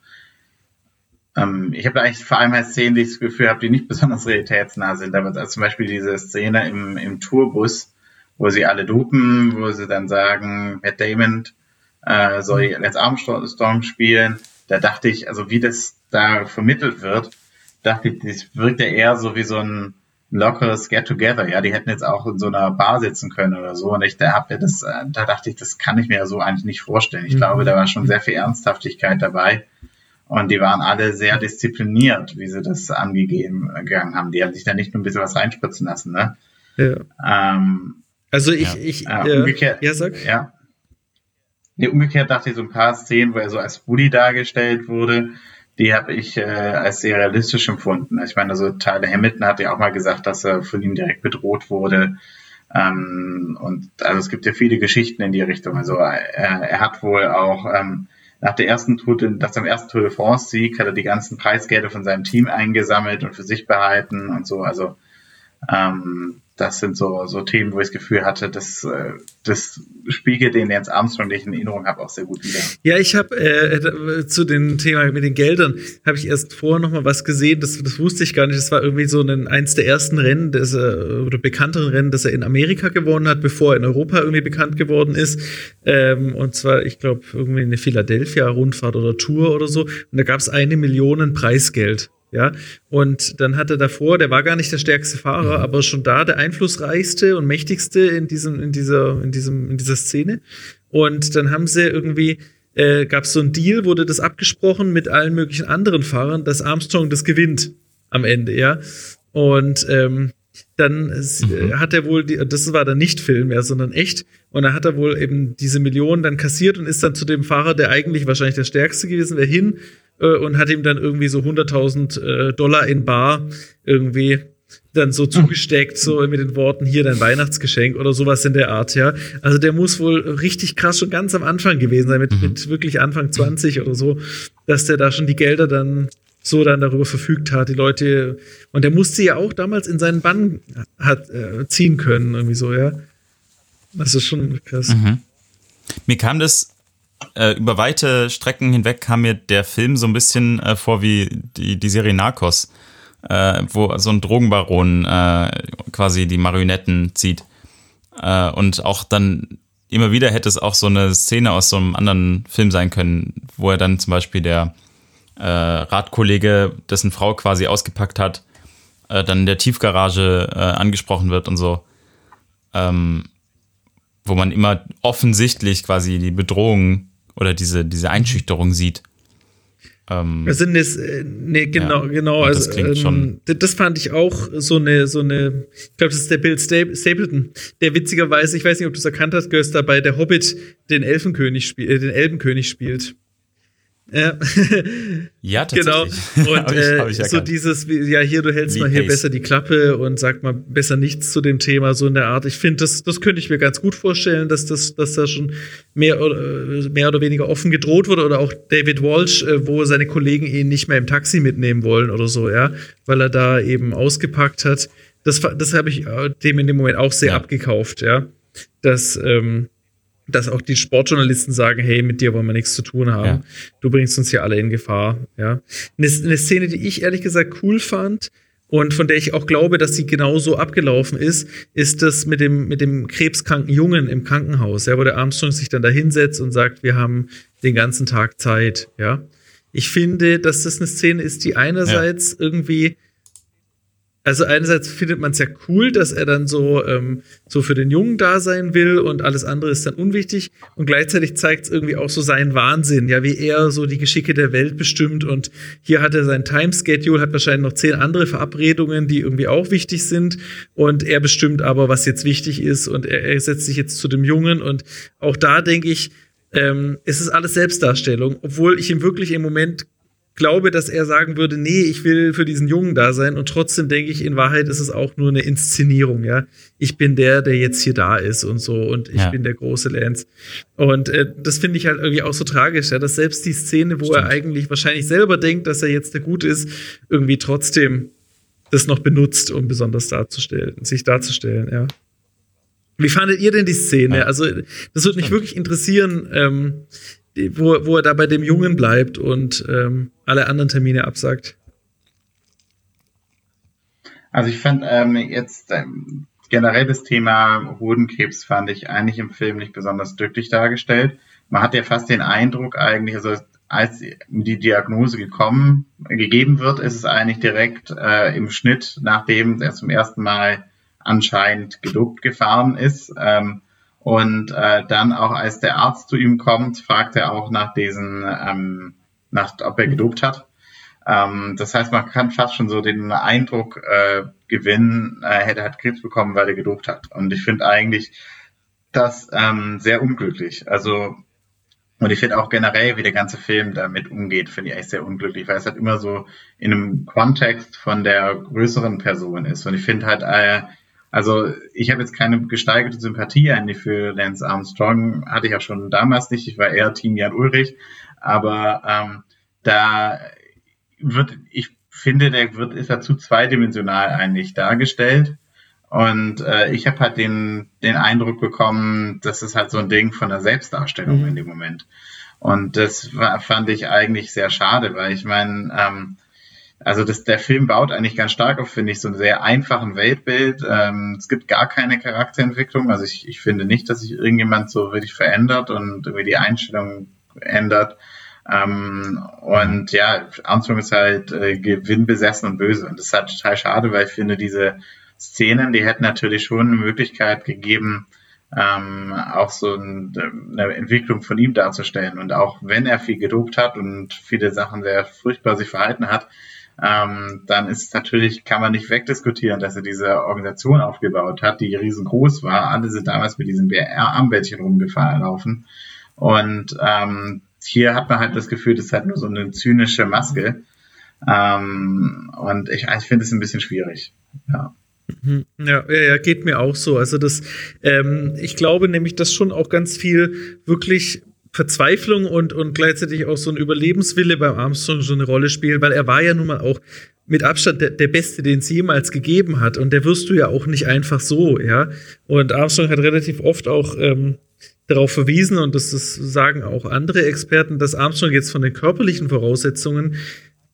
ähm, ich habe eigentlich vor allem halt Szenen, die ich das Gefühl habe, die nicht besonders realitätsnah sind. Aber also zum Beispiel diese Szene im, im Tourbus, wo sie alle dupen, wo sie dann sagen, Matt Damon äh, soll jetzt Armstrong spielen. Da dachte ich, also wie das da vermittelt wird, dachte ich, das wirkt ja eher so wie so ein lockeres Get-Together. Ja, die hätten jetzt auch in so einer Bar sitzen können oder so. Und ich da hab ja das, äh, da dachte ich, das kann ich mir so eigentlich nicht vorstellen. Ich mhm. glaube, da war schon sehr viel Ernsthaftigkeit dabei. Und die waren alle sehr diszipliniert, wie sie das angegeben äh, gegangen haben. Die haben sich da nicht nur ein bisschen was reinspritzen lassen, ne? Ja. Ähm, also ich, ja. ich, äh, umgekehrt, ja, sag. Ja. Nee, umgekehrt dachte ich so ein paar Szenen, wo er so als Bully dargestellt wurde, die habe ich äh, als sehr realistisch empfunden. Ich meine, also Tyler Hamilton hat ja auch mal gesagt, dass er von ihm direkt bedroht wurde. Ähm, und also es gibt ja viele Geschichten in die Richtung. Also er, er hat wohl auch ähm, nach der ersten Tour, nach seinem ersten Tour de France Sieg hat er die ganzen Preisgelder von seinem Team eingesammelt und für sich behalten und so. Also ähm, das sind so, so Themen, wo ich das Gefühl hatte, dass äh, das spiegelt den Lance Armstrong, den ich in Erinnerung habe, auch sehr gut wieder. Ja, ich habe äh, zu dem Thema mit den Geldern, habe ich erst vorher noch mal was gesehen, das, das wusste ich gar nicht. Das war irgendwie so ein, eins der ersten Rennen, das er, oder bekannteren Rennen, das er in Amerika gewonnen hat, bevor er in Europa irgendwie bekannt geworden ist. Ähm, und zwar, ich glaube, irgendwie eine Philadelphia-Rundfahrt oder Tour oder so. Und da gab es eine Million Preisgeld. Ja, und dann hat er davor, der war gar nicht der stärkste Fahrer, mhm. aber schon da der einflussreichste und mächtigste in diesem, in dieser, in diesem, in dieser Szene. Und dann haben sie irgendwie, äh, gab es so ein Deal, wurde das abgesprochen mit allen möglichen anderen Fahrern, dass Armstrong das gewinnt am Ende, ja. Und ähm, dann mhm. hat er wohl, die, das war dann nicht Film mehr, sondern echt. Und dann hat er wohl eben diese Millionen dann kassiert und ist dann zu dem Fahrer, der eigentlich wahrscheinlich der stärkste gewesen wäre, hin äh, und hat ihm dann irgendwie so 100.000 äh, Dollar in Bar irgendwie dann so zugesteckt, so mit den Worten, hier dein Weihnachtsgeschenk oder sowas in der Art, ja. Also der muss wohl richtig krass schon ganz am Anfang gewesen sein, mit, mhm. mit wirklich Anfang 20 oder so, dass der da schon die Gelder dann so dann darüber verfügt hat, die Leute, und der musste ja auch damals in seinen Bann hat, äh, ziehen können, irgendwie so, ja. Das ist schon krass. Mhm. Mir kam das äh, über weite Strecken hinweg kam mir der Film so ein bisschen äh, vor wie die, die Serie Narcos, äh, wo so ein Drogenbaron äh, quasi die Marionetten zieht. Äh, und auch dann immer wieder hätte es auch so eine Szene aus so einem anderen Film sein können, wo er dann zum Beispiel der äh, Radkollege, dessen Frau quasi ausgepackt hat, dann in der Tiefgarage angesprochen wird und so. Ähm, wo man immer offensichtlich quasi die Bedrohung oder diese, diese Einschüchterung sieht. Ähm, das sind es, äh, nee, genau, ja, genau. Also, das, ähm, schon das fand ich auch so eine, so eine, ich glaube, das ist der Bill Stapleton, der witzigerweise, ich weiß nicht, ob du es erkannt hast, Göster, bei der Hobbit den Elfenkönig spielt, äh, den Elbenkönig spielt. Ja, ja tatsächlich. Genau. Und äh, ich, ich so dieses, ja, hier, du hältst Lee mal hier Pace. besser die Klappe und sag mal besser nichts zu dem Thema, so in der Art. Ich finde, das, das könnte ich mir ganz gut vorstellen, dass das, dass da schon mehr oder, mehr oder weniger offen gedroht wurde oder auch David Walsh, äh, wo seine Kollegen ihn nicht mehr im Taxi mitnehmen wollen oder so, ja, weil er da eben ausgepackt hat. Das, das habe ich äh, dem in dem Moment auch sehr ja. abgekauft, ja. Dass, ähm, dass auch die Sportjournalisten sagen, hey, mit dir wollen wir nichts zu tun haben. Ja. Du bringst uns hier alle in Gefahr. Ja. Eine, eine, Szene, die ich ehrlich gesagt cool fand und von der ich auch glaube, dass sie genauso abgelaufen ist, ist das mit dem, mit dem krebskranken Jungen im Krankenhaus, ja, wo der Armstrong sich dann da hinsetzt und sagt, wir haben den ganzen Tag Zeit. Ja. Ich finde, dass das eine Szene ist, die einerseits ja. irgendwie also einerseits findet man es ja cool, dass er dann so, ähm, so für den Jungen da sein will und alles andere ist dann unwichtig. Und gleichzeitig zeigt es irgendwie auch so seinen Wahnsinn, ja, wie er so die Geschicke der Welt bestimmt. Und hier hat er sein Timeschedule, hat wahrscheinlich noch zehn andere Verabredungen, die irgendwie auch wichtig sind. Und er bestimmt aber, was jetzt wichtig ist. Und er, er setzt sich jetzt zu dem Jungen. Und auch da denke ich, ähm, es ist alles Selbstdarstellung, obwohl ich ihm wirklich im Moment glaube, dass er sagen würde, nee, ich will für diesen Jungen da sein und trotzdem denke ich, in Wahrheit ist es auch nur eine Inszenierung, ja. Ich bin der, der jetzt hier da ist und so und ich ja. bin der große Lance. Und äh, das finde ich halt irgendwie auch so tragisch, ja, dass selbst die Szene, wo Stimmt. er eigentlich wahrscheinlich selber denkt, dass er jetzt der Gute ist, irgendwie trotzdem das noch benutzt, um besonders darzustellen, sich darzustellen, ja. Wie fandet ihr denn die Szene? Ja. Also, das würde mich wirklich interessieren, ähm, wo, wo er da bei dem Jungen bleibt und ähm, alle anderen Termine absagt. Also ich fand ähm, jetzt ähm, generell das Thema Hodenkrebs fand ich eigentlich im Film nicht besonders glücklich dargestellt. Man hat ja fast den Eindruck eigentlich, also als die Diagnose gekommen, gegeben wird, ist es eigentlich direkt äh, im Schnitt, nachdem er zum ersten Mal anscheinend gedopt gefahren ist. Ähm, und äh, dann auch als der Arzt zu ihm kommt, fragt er auch nach diesen, ähm, nach, ob er gedopt hat. Ähm, das heißt, man kann fast schon so den Eindruck äh, gewinnen, er hätte halt Krebs bekommen, weil er gedopt hat. Und ich finde eigentlich das ähm, sehr unglücklich. Also und ich finde auch generell, wie der ganze Film damit umgeht, finde ich eigentlich sehr unglücklich, weil es halt immer so in einem Kontext von der größeren Person ist. Und ich finde halt, äh, also ich habe jetzt keine gesteigerte Sympathie eigentlich für Lance Armstrong, hatte ich auch schon damals nicht. Ich war eher Team Jan Ulrich, aber ähm, da wird, ich finde, der wird ist er zu zweidimensional eigentlich dargestellt. Und äh, ich habe halt den, den Eindruck bekommen, das ist halt so ein Ding von der Selbstdarstellung mhm. in dem Moment. Und das war, fand ich eigentlich sehr schade, weil ich meine, ähm, also das, der Film baut eigentlich ganz stark auf, finde ich, so ein sehr einfachen Weltbild. Ähm, es gibt gar keine Charakterentwicklung. Also ich, ich finde nicht, dass sich irgendjemand so wirklich verändert und irgendwie die Einstellung ändert. Ähm, und ja, Armstrong ist halt äh, gewinnbesessen und böse. Und das ist halt total schade, weil ich finde, diese Szenen, die hätten natürlich schon eine Möglichkeit gegeben, ähm, auch so ein, eine Entwicklung von ihm darzustellen. Und auch wenn er viel gedopt hat und viele Sachen sehr furchtbar sich verhalten hat, ähm, dann ist natürlich, kann man nicht wegdiskutieren, dass er diese Organisation aufgebaut hat, die riesengroß war. Alle sind damals mit diesem BR-Armbändchen rumgefahren. Und ähm, hier hat man halt das Gefühl, das ist halt nur so eine zynische Maske. Ähm, und ich, ich finde es ein bisschen schwierig. Ja. Mhm. Ja, ja, geht mir auch so. Also das, ähm, ich glaube nämlich, dass schon auch ganz viel wirklich Verzweiflung und, und gleichzeitig auch so ein Überlebenswille beim Armstrong so eine Rolle spielen, weil er war ja nun mal auch mit Abstand der, der Beste, den es jemals gegeben hat. Und der wirst du ja auch nicht einfach so, ja. Und Armstrong hat relativ oft auch ähm, darauf verwiesen, und das, das sagen auch andere Experten, dass Armstrong jetzt von den körperlichen Voraussetzungen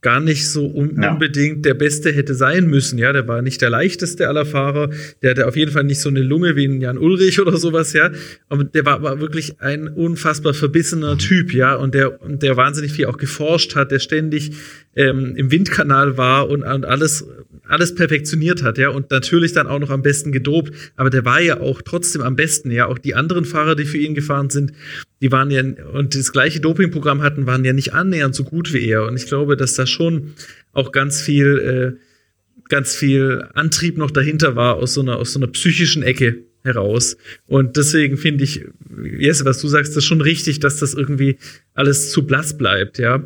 gar nicht so un ja. unbedingt der Beste hätte sein müssen. Ja, der war nicht der leichteste aller Fahrer. Der hatte auf jeden Fall nicht so eine Lunge wie ein Jan Ulrich oder sowas, ja. Aber der war, war wirklich ein unfassbar verbissener mhm. Typ, ja. Und der, und der wahnsinnig viel auch geforscht hat, der ständig ähm, im Windkanal war und, und alles, alles perfektioniert hat, ja. Und natürlich dann auch noch am besten gedopt. Aber der war ja auch trotzdem am besten, ja. Auch die anderen Fahrer, die für ihn gefahren sind, die waren ja, und das gleiche Dopingprogramm hatten, waren ja nicht annähernd so gut wie er. Und ich glaube, dass da schon auch ganz viel, äh, ganz viel Antrieb noch dahinter war aus so einer, aus so einer psychischen Ecke heraus. Und deswegen finde ich, Jesse, was du sagst, das ist schon richtig, dass das irgendwie alles zu blass bleibt, ja.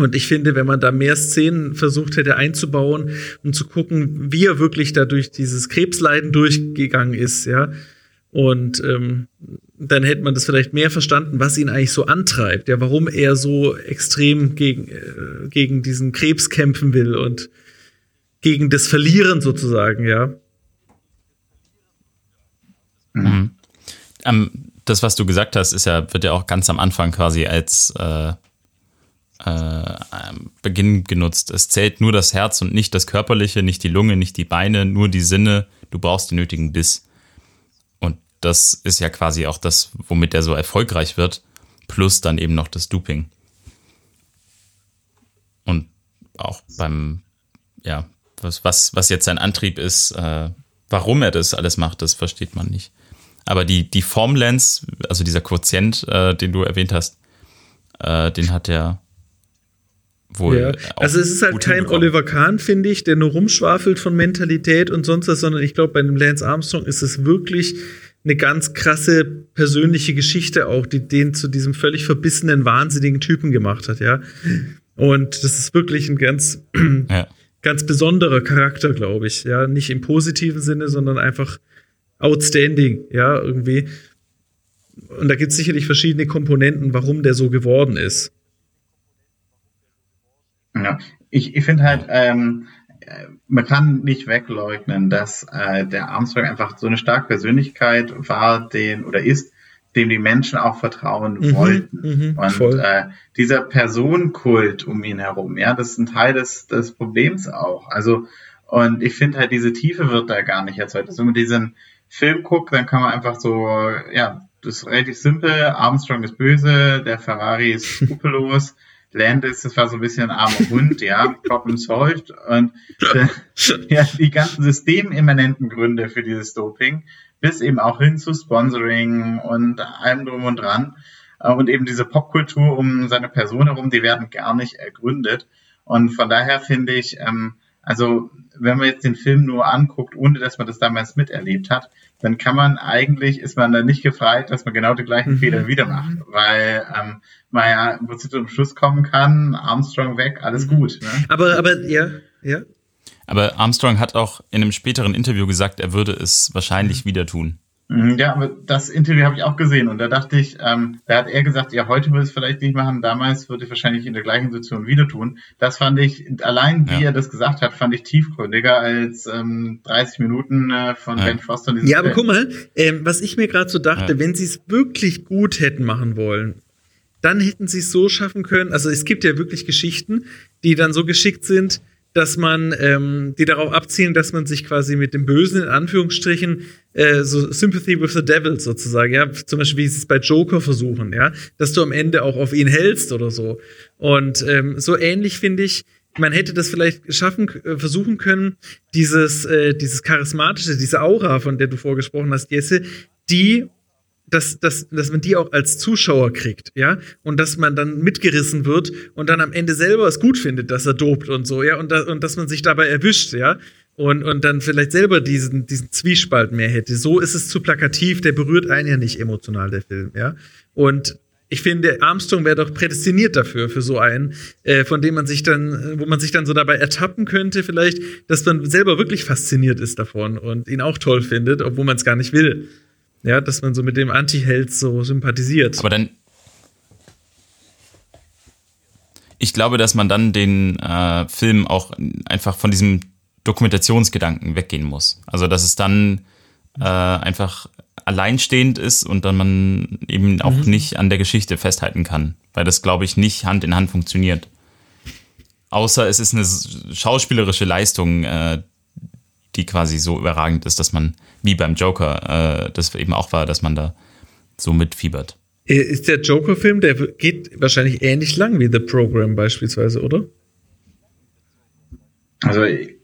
Und ich finde, wenn man da mehr Szenen versucht hätte einzubauen und zu gucken, wie er wirklich da durch dieses Krebsleiden durchgegangen ist, ja, und ähm, dann hätte man das vielleicht mehr verstanden, was ihn eigentlich so antreibt, ja, warum er so extrem gegen, äh, gegen diesen Krebs kämpfen will und gegen das Verlieren sozusagen, ja. Mhm. Ähm, das, was du gesagt hast, ist ja, wird ja auch ganz am Anfang quasi als äh, äh, Beginn genutzt. Es zählt nur das Herz und nicht das Körperliche, nicht die Lunge, nicht die Beine, nur die Sinne. Du brauchst den nötigen Biss das ist ja quasi auch das, womit er so erfolgreich wird, plus dann eben noch das Duping. Und auch beim, ja, was, was, was jetzt sein Antrieb ist, äh, warum er das alles macht, das versteht man nicht. Aber die, die Formlens, also dieser Quotient, äh, den du erwähnt hast, äh, den hat er wohl. Ja. Also es ist halt kein Oliver Kahn, finde ich, der nur rumschwafelt von Mentalität und sonst was, sondern ich glaube, bei einem Lance Armstrong ist es wirklich eine ganz krasse persönliche Geschichte auch, die den zu diesem völlig verbissenen, wahnsinnigen Typen gemacht hat, ja. Und das ist wirklich ein ganz, ja. ganz besonderer Charakter, glaube ich, ja. Nicht im positiven Sinne, sondern einfach outstanding, ja, irgendwie. Und da gibt es sicherlich verschiedene Komponenten, warum der so geworden ist. Ja, ich, ich finde halt, ähm, man kann nicht wegleugnen, dass äh, der Armstrong einfach so eine starke Persönlichkeit war, den oder ist, dem die Menschen auch vertrauen mhm, wollten. Mhm, und äh, dieser Personenkult um ihn herum, ja, das ist ein Teil des, des Problems auch. Also, und ich finde halt, diese Tiefe wird da gar nicht erzeugt. Also, wenn man diesen Film guckt, dann kann man einfach so, ja, das ist relativ simpel. Armstrong ist böse, der Ferrari ist skrupellos. Landis, das war so ein bisschen ein armer Hund, ja, Problem solved. Und äh, ja, die ganzen systemimmanenten Gründe für dieses Doping bis eben auch hin zu Sponsoring und allem drum und dran. Äh, und eben diese Popkultur um seine Person herum, die werden gar nicht ergründet. Und von daher finde ich, ähm, also wenn man jetzt den Film nur anguckt, ohne dass man das damals miterlebt hat, dann kann man eigentlich, ist man da nicht gefreit, dass man genau die gleichen mhm. Fehler wieder macht, weil ähm, man ja im Prinzip zum Schluss kommen kann, Armstrong weg, alles mhm. gut. Ne? Aber, aber, ja, ja. Aber Armstrong hat auch in einem späteren Interview gesagt, er würde es wahrscheinlich wieder tun. Mhm, ja, aber das Interview habe ich auch gesehen und da dachte ich, ähm, da hat er gesagt, ja, heute würde es vielleicht nicht machen, damals würde ich wahrscheinlich in der gleichen Situation wieder tun. Das fand ich, allein wie ja. er das gesagt hat, fand ich tiefgründiger als ähm, 30 Minuten äh, von ja. Ben Foster. Ja, aber guck mal, ähm, was ich mir gerade so dachte, ja. wenn sie es wirklich gut hätten machen wollen, dann hätten sie es so schaffen können, also es gibt ja wirklich Geschichten, die dann so geschickt sind, dass man, ähm, die darauf abzielen, dass man sich quasi mit dem Bösen in Anführungsstrichen äh, so Sympathy with the Devil sozusagen, ja, zum Beispiel wie sie es bei Joker versuchen, ja, dass du am Ende auch auf ihn hältst oder so. Und ähm, so ähnlich finde ich, man hätte das vielleicht schaffen, äh, versuchen können, dieses, äh, dieses charismatische, diese Aura, von der du vorgesprochen hast, Jesse, die dass, dass, dass man die auch als Zuschauer kriegt, ja, und dass man dann mitgerissen wird und dann am Ende selber es gut findet, dass er dopt und so, ja, und, da, und dass man sich dabei erwischt, ja, und, und dann vielleicht selber diesen, diesen Zwiespalt mehr hätte. So ist es zu plakativ, der berührt einen ja nicht emotional, der Film, ja. Und ich finde, Armstrong wäre doch prädestiniert dafür, für so einen, äh, von dem man sich dann, wo man sich dann so dabei ertappen könnte, vielleicht, dass man selber wirklich fasziniert ist davon und ihn auch toll findet, obwohl man es gar nicht will. Ja, dass man so mit dem Anti-Held so sympathisiert. Aber dann. Ich glaube, dass man dann den äh, Film auch einfach von diesem Dokumentationsgedanken weggehen muss. Also, dass es dann äh, einfach alleinstehend ist und dann man eben auch mhm. nicht an der Geschichte festhalten kann, weil das, glaube ich, nicht Hand in Hand funktioniert. Außer es ist eine schauspielerische Leistung, äh, die quasi so überragend ist, dass man, wie beim Joker, äh, das eben auch war, dass man da so mitfiebert. Äh, ist der Joker-Film, der geht wahrscheinlich ähnlich lang wie The Program beispielsweise, oder? Also ich,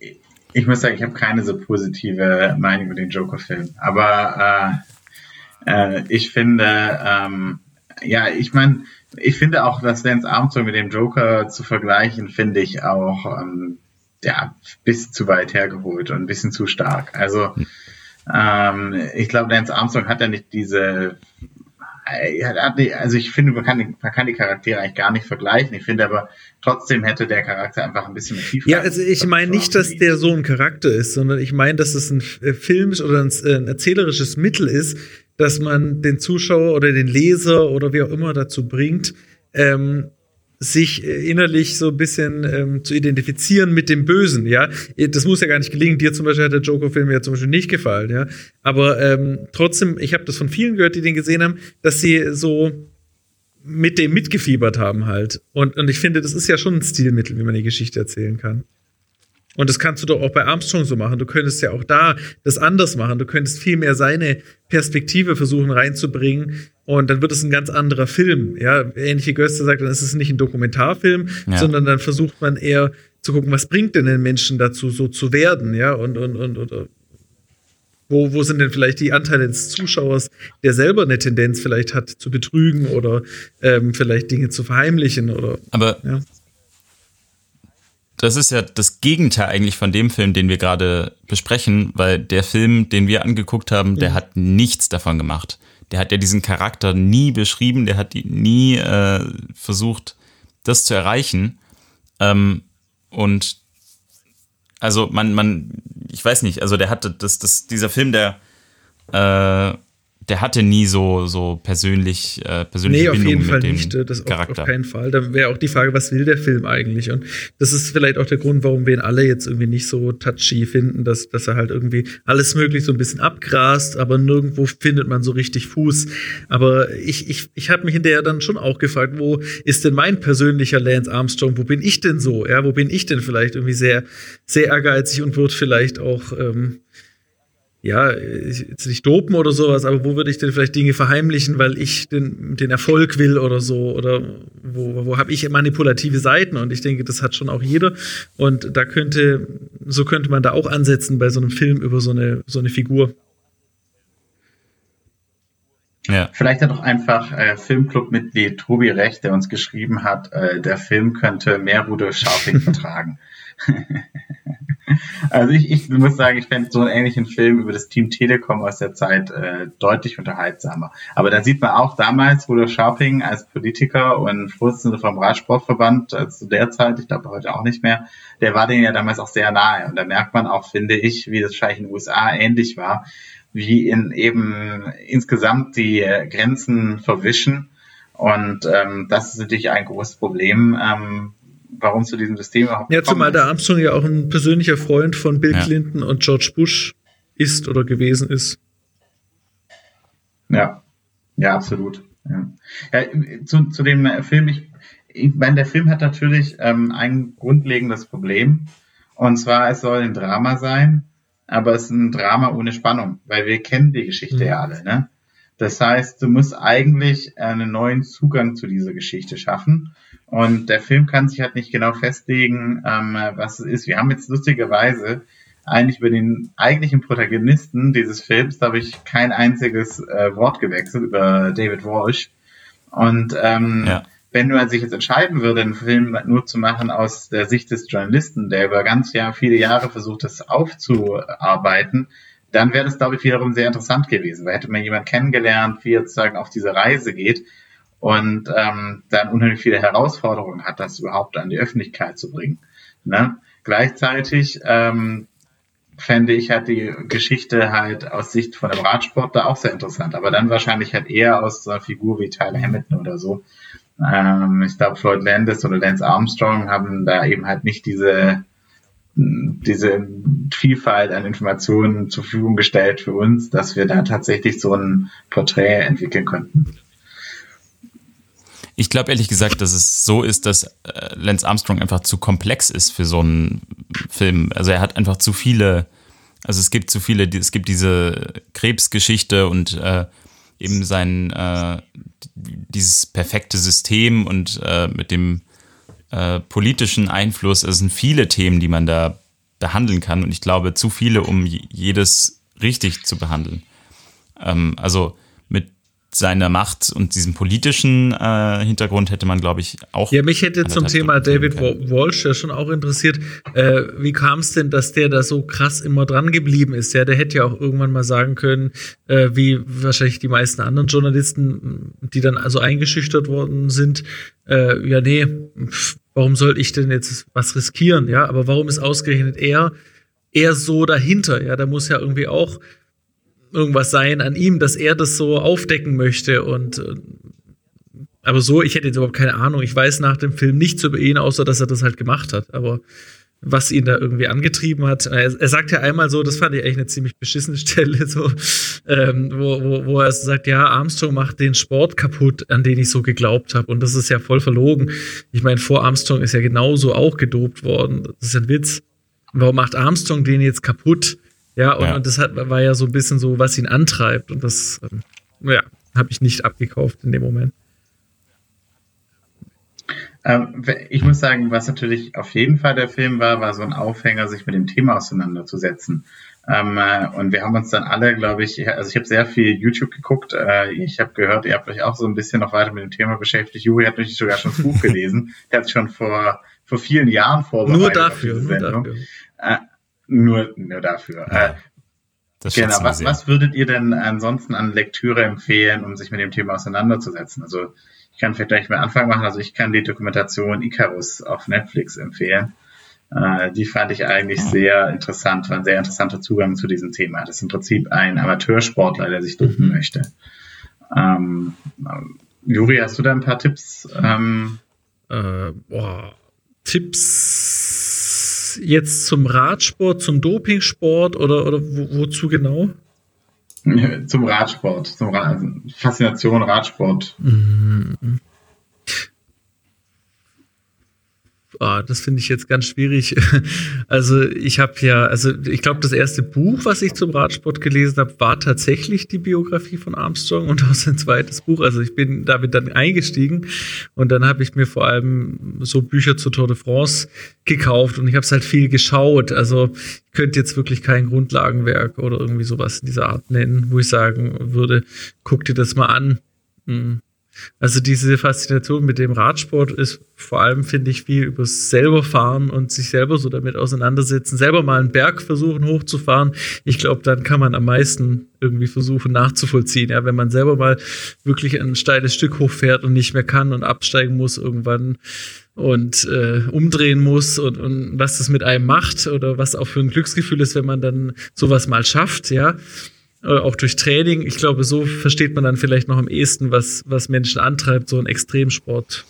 ich muss sagen, ich habe keine so positive Meinung über den Joker-Film. Aber äh, äh, ich finde, ähm, ja, ich meine, ich finde auch, dass Lance Armstrong mit dem Joker zu vergleichen, finde ich auch ähm, ja, bis zu weit hergeholt und ein bisschen zu stark. Also ähm, ich glaube, Lance Armstrong hat ja nicht diese also ich finde, man kann, die, man kann die Charaktere eigentlich gar nicht vergleichen. Ich finde aber trotzdem hätte der Charakter einfach ein bisschen mehr Tiefe. Ja, also ich meine nicht, dass der so ein Charakter ist, sondern ich meine, dass es ein äh, filmisch oder ein, äh, ein erzählerisches Mittel ist, dass man den Zuschauer oder den Leser oder wie auch immer dazu bringt, ähm, sich äh, innerlich so ein bisschen ähm, zu identifizieren mit dem Bösen, ja. Das muss ja gar nicht gelingen. Dir zum Beispiel hat der Joker-Film ja zum Beispiel nicht gefallen, ja. Aber ähm, trotzdem, ich habe das von vielen gehört, die den gesehen haben, dass sie so mit dem mitgefiebert haben halt. Und, und ich finde, das ist ja schon ein Stilmittel, wie man die Geschichte erzählen kann. Und das kannst du doch auch bei Armstrong so machen. Du könntest ja auch da das anders machen. Du könntest viel mehr seine Perspektive versuchen reinzubringen. Und dann wird es ein ganz anderer Film. Ja, ähnliche Göster sagt, dann ist es nicht ein Dokumentarfilm, ja. sondern dann versucht man eher zu gucken, was bringt denn den Menschen dazu, so zu werden, ja, und, und, und, und wo, wo sind denn vielleicht die Anteile des Zuschauers, der selber eine Tendenz vielleicht hat zu betrügen oder ähm, vielleicht Dinge zu verheimlichen oder. Aber ja das ist ja das Gegenteil eigentlich von dem Film, den wir gerade besprechen, weil der Film, den wir angeguckt haben, der mhm. hat nichts davon gemacht. Der hat ja diesen Charakter nie beschrieben, der hat nie äh, versucht, das zu erreichen. Ähm, und also man, man, ich weiß nicht, also der hatte das, das, dieser Film, der, äh, der hatte nie so, so persönlich, äh, persönliche nee, Bindung auf jeden mit Fall nicht. Das Charakter. Auf, auf keinen Fall. Da wäre auch die Frage, was will der Film eigentlich? Und das ist vielleicht auch der Grund, warum wir ihn alle jetzt irgendwie nicht so touchy finden, dass, dass er halt irgendwie alles möglich so ein bisschen abgrast, aber nirgendwo findet man so richtig Fuß. Aber ich, ich, ich habe mich in der dann schon auch gefragt, wo ist denn mein persönlicher Lance Armstrong? Wo bin ich denn so? Ja, wo bin ich denn vielleicht irgendwie sehr, sehr ehrgeizig und wird vielleicht auch ähm, ja, jetzt nicht dopen oder sowas, aber wo würde ich denn vielleicht Dinge verheimlichen, weil ich den, den Erfolg will oder so? Oder wo, wo habe ich manipulative Seiten? Und ich denke, das hat schon auch jeder. Und da könnte, so könnte man da auch ansetzen bei so einem Film über so eine, so eine Figur. Ja. Vielleicht hat auch einfach äh, Filmclub-Mitglied Tobi recht, der uns geschrieben hat, äh, der Film könnte mehr Rudolf Scharping vertragen. Also ich, ich muss sagen, ich fände so einen ähnlichen Film über das Team Telekom aus der Zeit äh, deutlich unterhaltsamer. Aber da sieht man auch damals Rudolf Scharping als Politiker und Vorsitzender vom Radsportverband äh, zu der Zeit, ich glaube heute auch nicht mehr, der war denen ja damals auch sehr nahe. Und da merkt man auch, finde ich, wie das wahrscheinlich in den USA ähnlich war, wie in eben insgesamt die äh, Grenzen verwischen. Und ähm, das ist natürlich ein großes Problem, ähm, warum zu diesem System überhaupt Ja, zumal der Armstrong ja auch ein persönlicher Freund von Bill ja. Clinton und George Bush ist oder gewesen ist. Ja, ja, absolut. Ja. ja zu, zu dem Film, ich, ich meine, der Film hat natürlich ähm, ein grundlegendes Problem. Und zwar, es soll ein Drama sein, aber es ist ein Drama ohne Spannung, weil wir kennen die Geschichte mhm. ja alle. Ne? Das heißt, du musst eigentlich einen neuen Zugang zu dieser Geschichte schaffen. Und der Film kann sich halt nicht genau festlegen, ähm, was es ist. Wir haben jetzt lustigerweise eigentlich über den eigentlichen Protagonisten dieses Films, da habe ich kein einziges äh, Wort gewechselt, über David Walsh. Und ähm, ja. wenn man sich jetzt entscheiden würde, einen Film nur zu machen aus der Sicht des Journalisten, der über ganz ja viele Jahre versucht, das aufzuarbeiten, dann wäre das, glaube ich, wiederum sehr interessant gewesen, weil hätte man jemanden kennengelernt, wie er sozusagen auf diese Reise geht und ähm, dann unheimlich viele Herausforderungen hat, das überhaupt an die Öffentlichkeit zu bringen. Ne? Gleichzeitig ähm, fände ich halt die Geschichte halt aus Sicht von dem Radsport da auch sehr interessant, aber dann wahrscheinlich halt eher aus so einer Figur wie Tyler Hamilton oder so. Ähm, ich glaube, Floyd Landis oder Lance Armstrong haben da eben halt nicht diese diese Vielfalt an Informationen zur Verfügung gestellt für uns, dass wir da tatsächlich so ein Porträt entwickeln konnten. Ich glaube ehrlich gesagt, dass es so ist, dass äh, Lance Armstrong einfach zu komplex ist für so einen Film. Also er hat einfach zu viele, also es gibt zu viele, es gibt diese Krebsgeschichte und äh, eben sein äh, dieses perfekte System und äh, mit dem äh, politischen Einfluss. Es sind viele Themen, die man da behandeln kann und ich glaube zu viele, um jedes richtig zu behandeln. Ähm, also seiner Macht und diesem politischen äh, Hintergrund hätte man, glaube ich, auch. Ja, mich hätte zum Thema David Walsh ja schon auch interessiert. Äh, wie kam es denn, dass der da so krass immer dran geblieben ist? Ja, der hätte ja auch irgendwann mal sagen können, äh, wie wahrscheinlich die meisten anderen Journalisten, die dann also eingeschüchtert worden sind, äh, ja, nee, pff, warum soll ich denn jetzt was riskieren? Ja, aber warum ist ausgerechnet er eher so dahinter? Ja, da muss ja irgendwie auch irgendwas sein an ihm, dass er das so aufdecken möchte und äh, aber so, ich hätte jetzt überhaupt keine Ahnung. Ich weiß nach dem Film nichts über ihn, außer dass er das halt gemacht hat. Aber was ihn da irgendwie angetrieben hat. Er, er sagt ja einmal so, das fand ich echt eine ziemlich beschissene Stelle, so, ähm, wo, wo, wo er sagt, ja, Armstrong macht den Sport kaputt, an den ich so geglaubt habe. Und das ist ja voll verlogen. Ich meine, vor Armstrong ist ja genauso auch gedopt worden. Das ist ein Witz. Warum macht Armstrong den jetzt kaputt? Ja, und, ja. und das hat, war ja so ein bisschen so, was ihn antreibt. Und das, ähm, ja, habe ich nicht abgekauft in dem Moment. Ähm, ich muss sagen, was natürlich auf jeden Fall der Film war, war so ein Aufhänger, sich mit dem Thema auseinanderzusetzen. Ähm, äh, und wir haben uns dann alle, glaube ich, also ich habe sehr viel YouTube geguckt. Äh, ich habe gehört, ihr habt euch auch so ein bisschen noch weiter mit dem Thema beschäftigt. Juri hat natürlich sogar schon das Buch gelesen. Der hat schon vor, vor vielen Jahren vorbereitet. Nur dafür, nur dafür. Äh, nur, nur dafür. Ja, äh, genau, was, was würdet ihr denn ansonsten an Lektüre empfehlen, um sich mit dem Thema auseinanderzusetzen? Also ich kann vielleicht gleich mal Anfang machen. Also ich kann die Dokumentation Icarus auf Netflix empfehlen. Äh, die fand ich eigentlich sehr interessant, war ein sehr interessanter Zugang zu diesem Thema. Das ist im Prinzip ein Amateursportler, der sich ducken mhm. möchte. Ähm, Juri, hast du da ein paar Tipps? Ähm, äh, boah, Tipps jetzt zum Radsport, zum Dopingsport oder, oder wo, wozu genau? Zum Radsport, zum Ra Faszination Radsport. Mhm. Oh, das finde ich jetzt ganz schwierig. Also ich habe ja, also ich glaube, das erste Buch, was ich zum Radsport gelesen habe, war tatsächlich die Biografie von Armstrong und auch sein zweites Buch. Also ich bin damit dann eingestiegen und dann habe ich mir vor allem so Bücher zur Tour de France gekauft und ich habe es halt viel geschaut. Also ich könnte jetzt wirklich kein Grundlagenwerk oder irgendwie sowas in dieser Art nennen, wo ich sagen würde, guck dir das mal an. Hm. Also diese Faszination mit dem Radsport ist vor allem, finde ich, viel über selber fahren und sich selber so damit auseinandersetzen, selber mal einen Berg versuchen hochzufahren. Ich glaube, dann kann man am meisten irgendwie versuchen nachzuvollziehen. Ja, wenn man selber mal wirklich ein steiles Stück hochfährt und nicht mehr kann und absteigen muss irgendwann und äh, umdrehen muss und, und was das mit einem macht oder was auch für ein Glücksgefühl ist, wenn man dann sowas mal schafft, ja auch durch Training. Ich glaube, so versteht man dann vielleicht noch am ehesten, was, was Menschen antreibt, so einen Extremsport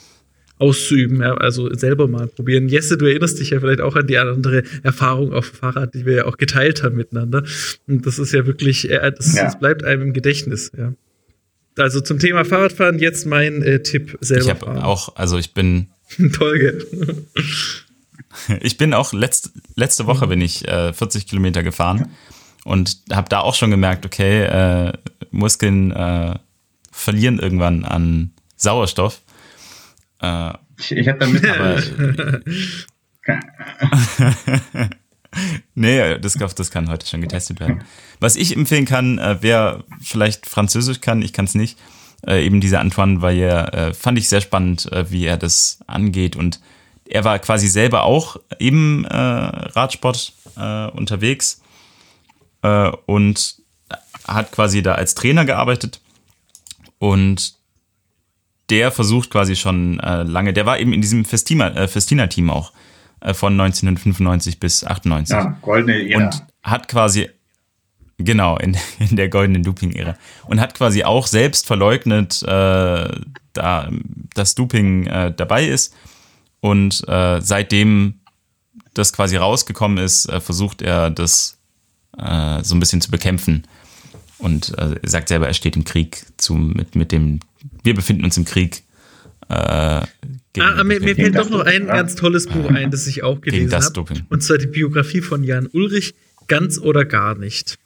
auszuüben, ja, also selber mal probieren. Jesse, du erinnerst dich ja vielleicht auch an die andere Erfahrung auf dem Fahrrad, die wir ja auch geteilt haben miteinander. Und das ist ja wirklich, äh, das, ja. das bleibt einem im Gedächtnis, ja. Also zum Thema Fahrradfahren jetzt mein äh, Tipp selber. Ich habe auch, also ich bin Tolge. ich bin auch letzt, letzte Woche bin ich äh, 40 Kilometer gefahren und habe da auch schon gemerkt, okay, äh, Muskeln äh, verlieren irgendwann an Sauerstoff. Äh, ich ich habe damit aber. nee, das, das kann heute schon getestet werden. Was ich empfehlen kann, äh, wer vielleicht Französisch kann, ich kann es nicht, äh, eben dieser Antoine Vaillère, äh, fand ich sehr spannend, äh, wie er das angeht. Und er war quasi selber auch im äh, Radsport äh, unterwegs äh, und hat quasi da als Trainer gearbeitet und der versucht quasi schon äh, lange, der war eben in diesem Festina, äh, Festina-Team auch äh, von 1995 bis 98. Ja, goldene Ära. Und hat quasi, genau, in, in der goldenen Doping-Ära. Und hat quasi auch selbst verleugnet, äh, da das Doping äh, dabei ist. Und äh, seitdem das quasi rausgekommen ist, äh, versucht er das äh, so ein bisschen zu bekämpfen. Und äh, er sagt selber, er steht im Krieg zu, mit, mit dem, wir befinden uns im Krieg. Äh, ah, mir, mir fällt doch noch ein ganz tolles Buch ein, das ich auch gelesen habe. Und zwar die Biografie von Jan Ulrich, Ganz oder gar nicht.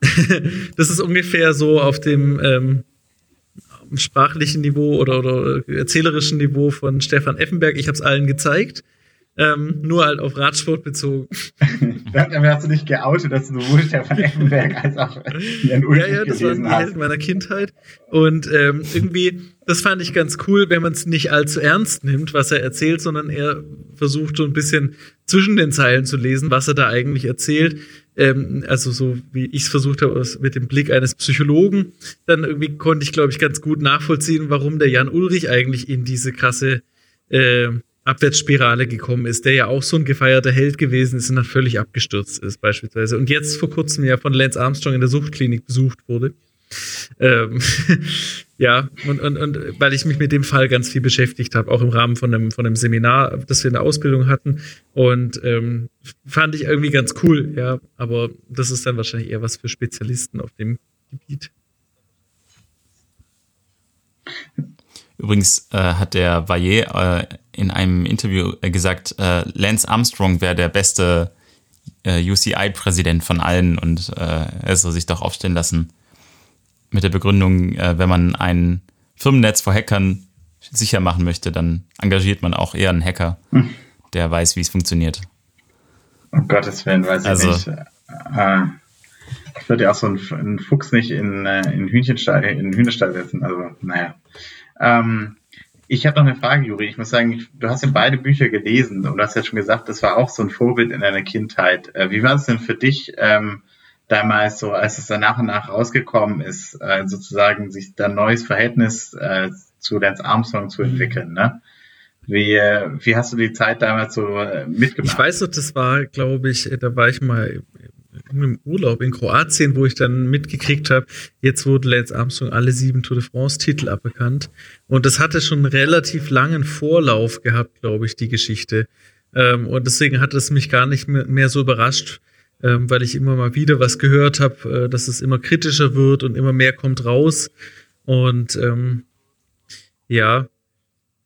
das ist ungefähr so auf dem ähm, sprachlichen Niveau oder, oder erzählerischen Niveau von Stefan Effenberg. Ich habe es allen gezeigt. Ähm, nur halt auf Radsport bezogen. Dann hast du dich geoutet, dass du sowohl Stefan Effenberg als auch Jan Ulrich Ja, ja, das waren die Helden meiner Kindheit. Und ähm, irgendwie, das fand ich ganz cool, wenn man es nicht allzu ernst nimmt, was er erzählt, sondern er versucht so ein bisschen zwischen den Zeilen zu lesen, was er da eigentlich erzählt. Ähm, also so wie ich es versucht habe, mit dem Blick eines Psychologen, dann irgendwie konnte ich, glaube ich, ganz gut nachvollziehen, warum der Jan Ulrich eigentlich in diese krasse äh, Abwärtsspirale gekommen ist, der ja auch so ein gefeierter Held gewesen ist und dann völlig abgestürzt ist, beispielsweise. Und jetzt vor kurzem ja von Lance Armstrong in der Suchtklinik besucht wurde. Ähm, ja, und, und, und weil ich mich mit dem Fall ganz viel beschäftigt habe, auch im Rahmen von einem, von einem Seminar, das wir in der Ausbildung hatten. Und ähm, fand ich irgendwie ganz cool, ja. Aber das ist dann wahrscheinlich eher was für Spezialisten auf dem Gebiet. Übrigens äh, hat der Valle äh, in einem Interview äh, gesagt, äh, Lance Armstrong wäre der beste äh, UCI-Präsident von allen und äh, er soll sich doch aufstellen lassen. Mit der Begründung, wenn man ein Firmennetz vor Hackern sicher machen möchte, dann engagiert man auch eher einen Hacker, hm. der weiß, wie es funktioniert. Um Gottes Willen, weiß ich also, nicht. ich würde ja auch so einen, Fuchs nicht in, in Hühnchenstall, in Hühnerstall setzen. Also, naja. Ähm, ich habe noch eine Frage, Juri. Ich muss sagen, du hast ja beide Bücher gelesen und du hast ja schon gesagt, das war auch so ein Vorbild in deiner Kindheit. Äh, wie war es denn für dich ähm, damals so, als es dann nach und nach rausgekommen ist, äh, sozusagen sich da ein neues Verhältnis äh, zu Lance Armstrong zu entwickeln? Ne? Wie, äh, wie hast du die Zeit damals so äh, mitgemacht? Ich weiß noch, das war, glaube ich, da war ich mal im Urlaub in Kroatien, wo ich dann mitgekriegt habe, jetzt wurde Lance Armstrong alle sieben Tour de France-Titel aberkannt. Und das hatte schon einen relativ langen Vorlauf gehabt, glaube ich, die Geschichte. Ähm, und deswegen hat es mich gar nicht mehr, so überrascht, ähm, weil ich immer mal wieder was gehört habe, äh, dass es immer kritischer wird und immer mehr kommt raus. Und ähm, ja,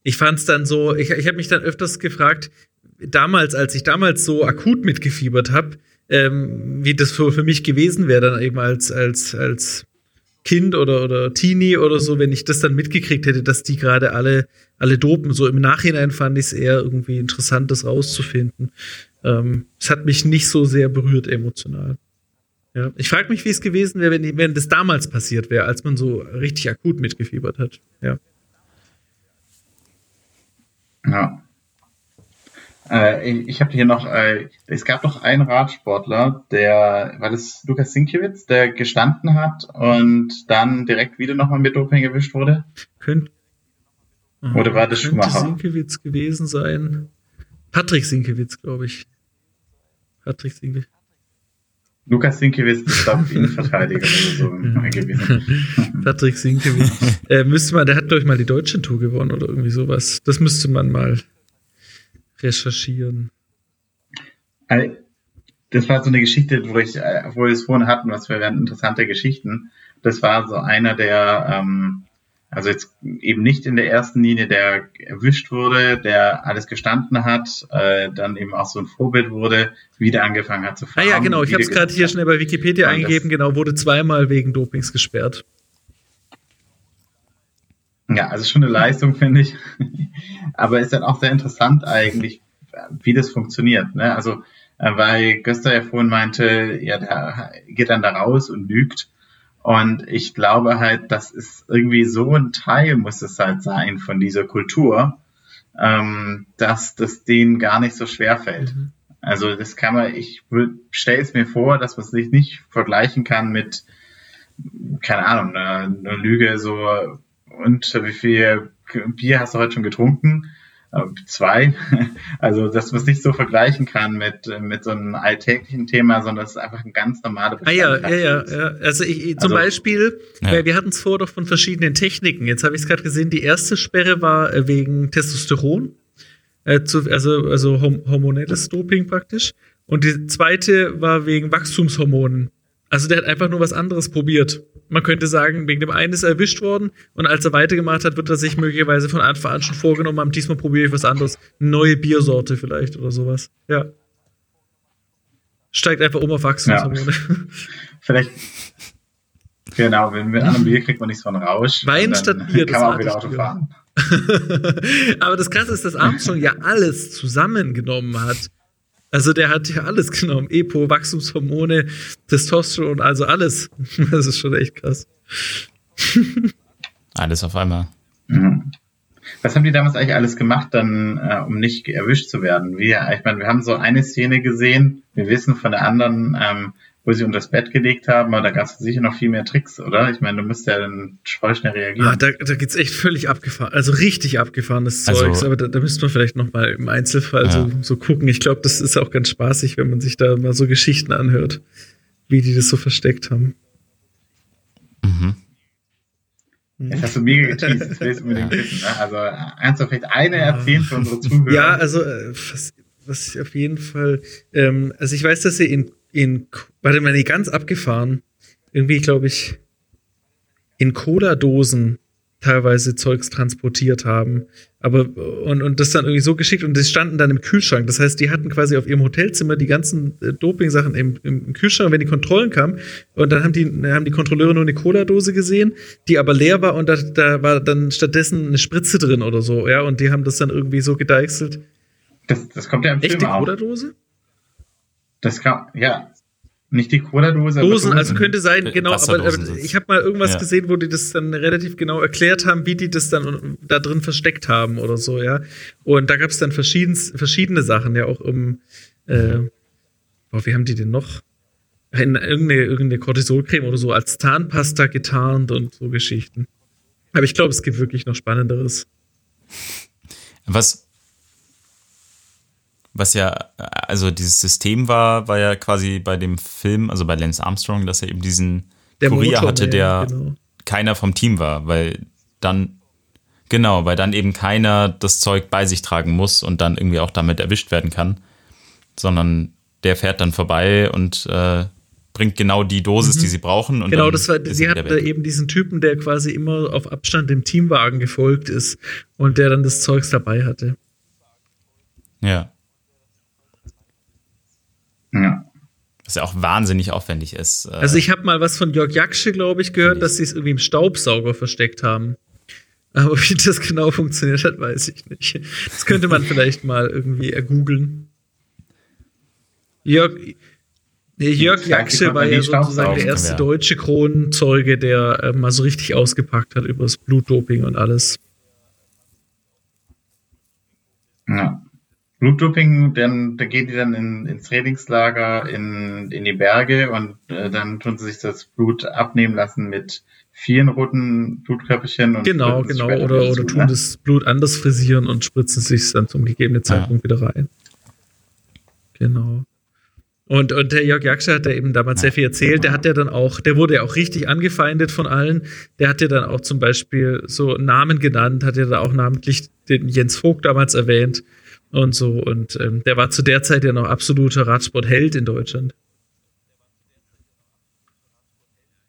ich fand es dann so, ich, ich habe mich dann öfters gefragt, damals, als ich damals so akut mitgefiebert habe, ähm, wie das für, für mich gewesen wäre, dann eben als, als, als Kind oder, oder Teenie oder so, wenn ich das dann mitgekriegt hätte, dass die gerade alle, alle dopen. So im Nachhinein fand ich es eher irgendwie interessant, das rauszufinden. Ähm, es hat mich nicht so sehr berührt emotional. Ja. Ich frage mich, wie es gewesen wäre, wenn, wenn das damals passiert wäre, als man so richtig akut mitgefiebert hat. Ja. Ja. Äh, ich habe hier noch, äh, es gab noch einen Radsportler, der, war das Lukas Sinkiewicz, der gestanden hat und dann direkt wieder nochmal mit Doping erwischt wurde? Könnt, Oder war das könnte Schumacher? Sinkiewicz gewesen sein. Patrick Sinkiewicz, glaube ich. Patrick Sinkiewicz. Lukas Sinkiewicz ist, glaube ich, Innenverteidiger oder so mal gewesen. Patrick Sinkiewicz. äh, müsste man, der hat, glaube ich, mal die deutsche Tour gewonnen oder irgendwie sowas. Das müsste man mal recherchieren. Also, Das war so eine Geschichte, wo, ich, äh, wo wir es vorhin hatten, was wir wären interessante Geschichten. Das war so einer, der, ähm, also jetzt eben nicht in der ersten Linie, der erwischt wurde, der alles gestanden hat, äh, dann eben auch so ein Vorbild wurde, wieder angefangen hat zu Ah fahren. ja, genau. Ich habe es gerade hier schnell bei Wikipedia eingegeben. Genau, wurde zweimal wegen Dopings gesperrt. Ja, also schon eine Leistung, finde ich. Aber ist dann auch sehr interessant eigentlich, wie das funktioniert. Ne? Also, äh, weil Göster ja vorhin meinte, ja, der geht dann da raus und lügt. Und ich glaube halt, das ist irgendwie so ein Teil, muss es halt sein von dieser Kultur, ähm, dass das denen gar nicht so schwer fällt. Mhm. Also das kann man, ich stelle es mir vor, dass man es sich nicht vergleichen kann mit, keine Ahnung, einer, einer Lüge so, und wie viel Bier hast du heute schon getrunken? Äh, Zwei. Also, dass man es nicht so vergleichen kann mit, mit so einem alltäglichen Thema, sondern es ist einfach ein ganz normaler Ah ja, ja, ja, ja. Also ich, zum Also- Beispiel, Ja. wir hatten es vorher doch von verschiedenen Techniken. Jetzt habe ich es gerade gesehen, die erste Sperre war äh, wegen Testosteron. Äh, zu, also also hormonelles Doping praktisch. Und die zweite war wegen Wachstumshormonen. Also der hat einfach nur was anderes probiert. Man könnte sagen, wegen dem einen ist er erwischt worden und als er weitergemacht hat, wird er sich möglicherweise von Anfang an schon vorgenommen haben, diesmal probiere ich was anderes. Neue Biersorte vielleicht oder sowas. Ja. Steigt einfach um auf Wachstumshormone. Vielleicht, genau, wenn mit einem Bier kriegt man nicht so einen Rausch. Wein statt Bier, Kann man auch wieder Auto fahren. Aber das Krasse ist, dass Armstrong ja alles zusammengenommen hat. Also der hat ja alles genommen. Epo, Wachstumshormone, Testosteron, also alles. Das ist schon echt krass. Alles auf einmal. Mhm. Was haben die damals eigentlich alles gemacht, dann, äh, um nicht erwischt zu werden? Wie, ich meine, wir haben so eine Szene gesehen, wir wissen von der anderen, ähm, wo sie unter das Bett gelegt haben, aber da gab es sicher noch viel mehr Tricks, oder? Ich meine, du musst ja dann voll schnell reagieren. Ah, da, da geht's echt völlig abgefahren. Also richtig abgefahrenes Also- Zeugs. Aber da, da müsste man vielleicht noch mal im Einzelfall Ja. so, so gucken. Ich glaube, das ist auch ganz spaßig, wenn man sich da mal so Geschichten anhört, wie die das so versteckt haben. Mhm. Jetzt hast du mega geteased, das willst du unbedingt wissen. Ne? Also, kannst du vielleicht eine erzählen für unsere Zuhörer? Ja, also äh, was, was ich auf jeden Fall, ähm, also ich weiß, dass sie in, in warte mal, nee, ganz abgefahren, irgendwie glaube ich, in Cola-Dosen teilweise Zeugs transportiert haben. Aber und, und das dann irgendwie so geschickt und die standen dann im Kühlschrank. Das heißt, die hatten quasi auf ihrem Hotelzimmer die ganzen äh, Doping-Sachen im, im Kühlschrank, wenn die Kontrollen kamen. Und dann haben die, haben die Kontrolleure nur eine Cola-Dose gesehen, die aber leer war und da, da war dann stattdessen eine Spritze drin oder so, ja. Und die haben das dann irgendwie so gedeichselt. Das, das kommt ja im Echte Film auch. Cola-Dose? Das kann, ja. Nicht die Cola-Dose, Dosen, also könnte sein, Äh, genau, aber, Wasserdosen aber ich habe mal irgendwas Ja. gesehen, wo die das dann relativ genau erklärt haben, wie die das dann da drin versteckt haben oder so, ja. Und da gab es dann verschiedens, verschiedene Sachen, ja, auch um, äh, boah, wie haben die denn noch? In irgendeine, irgendeine Cortisolcreme oder so als Zahnpasta getarnt und so Geschichten. Aber ich glaube, es gibt wirklich noch Spannenderes. Was, Was ja, also dieses System war, war ja quasi bei dem Film, also bei Lance Armstrong, dass er eben diesen Der Kurier Motor, hatte, der genau. keiner vom Team war, weil dann, genau, weil dann eben keiner das Zeug bei sich tragen muss und dann irgendwie auch damit erwischt werden kann, sondern der fährt dann vorbei und äh, bringt genau die Dosis, die sie brauchen. Und Genau, das war, sie hatten da eben diesen Typen, der quasi immer auf Abstand dem Teamwagen gefolgt ist und der dann das Zeugs dabei hatte. Ja, Ja. was ja auch wahnsinnig aufwendig ist. äh, Also ich habe mal was von Jörg Jaksche, glaube ich, gehört, dass sie es irgendwie im Staubsauger versteckt haben. Aber wie das genau funktioniert hat, weiß ich nicht. Das könnte man vielleicht mal irgendwie ergoogeln. Jörg, nee, Jörg Jaksche war ja sozusagen der erste deutsche Kronzeuge, der äh, mal so richtig ausgepackt hat über das Blutdoping und alles. Ja. Blutdoping, dann da gehen die dann in, ins Trainingslager in, in die Berge und äh, dann tun sie sich das Blut abnehmen lassen mit vielen roten Blutkörperchen und Genau, genau. Oder, wieder oder tun ne? das Blut anders frisieren und spritzen es sich dann zum gegebenen Zeitpunkt wieder rein. Genau. Und, und der Jörg Jaksche hat ja eben damals sehr viel erzählt. Der hat ja dann auch, der wurde ja auch richtig angefeindet von allen. Der hat ja dann auch zum Beispiel so Namen genannt, hat ja da auch namentlich den Jens Vogt damals erwähnt und so. Und ähm, der war zu der Zeit ja noch absoluter Radsportheld in Deutschland.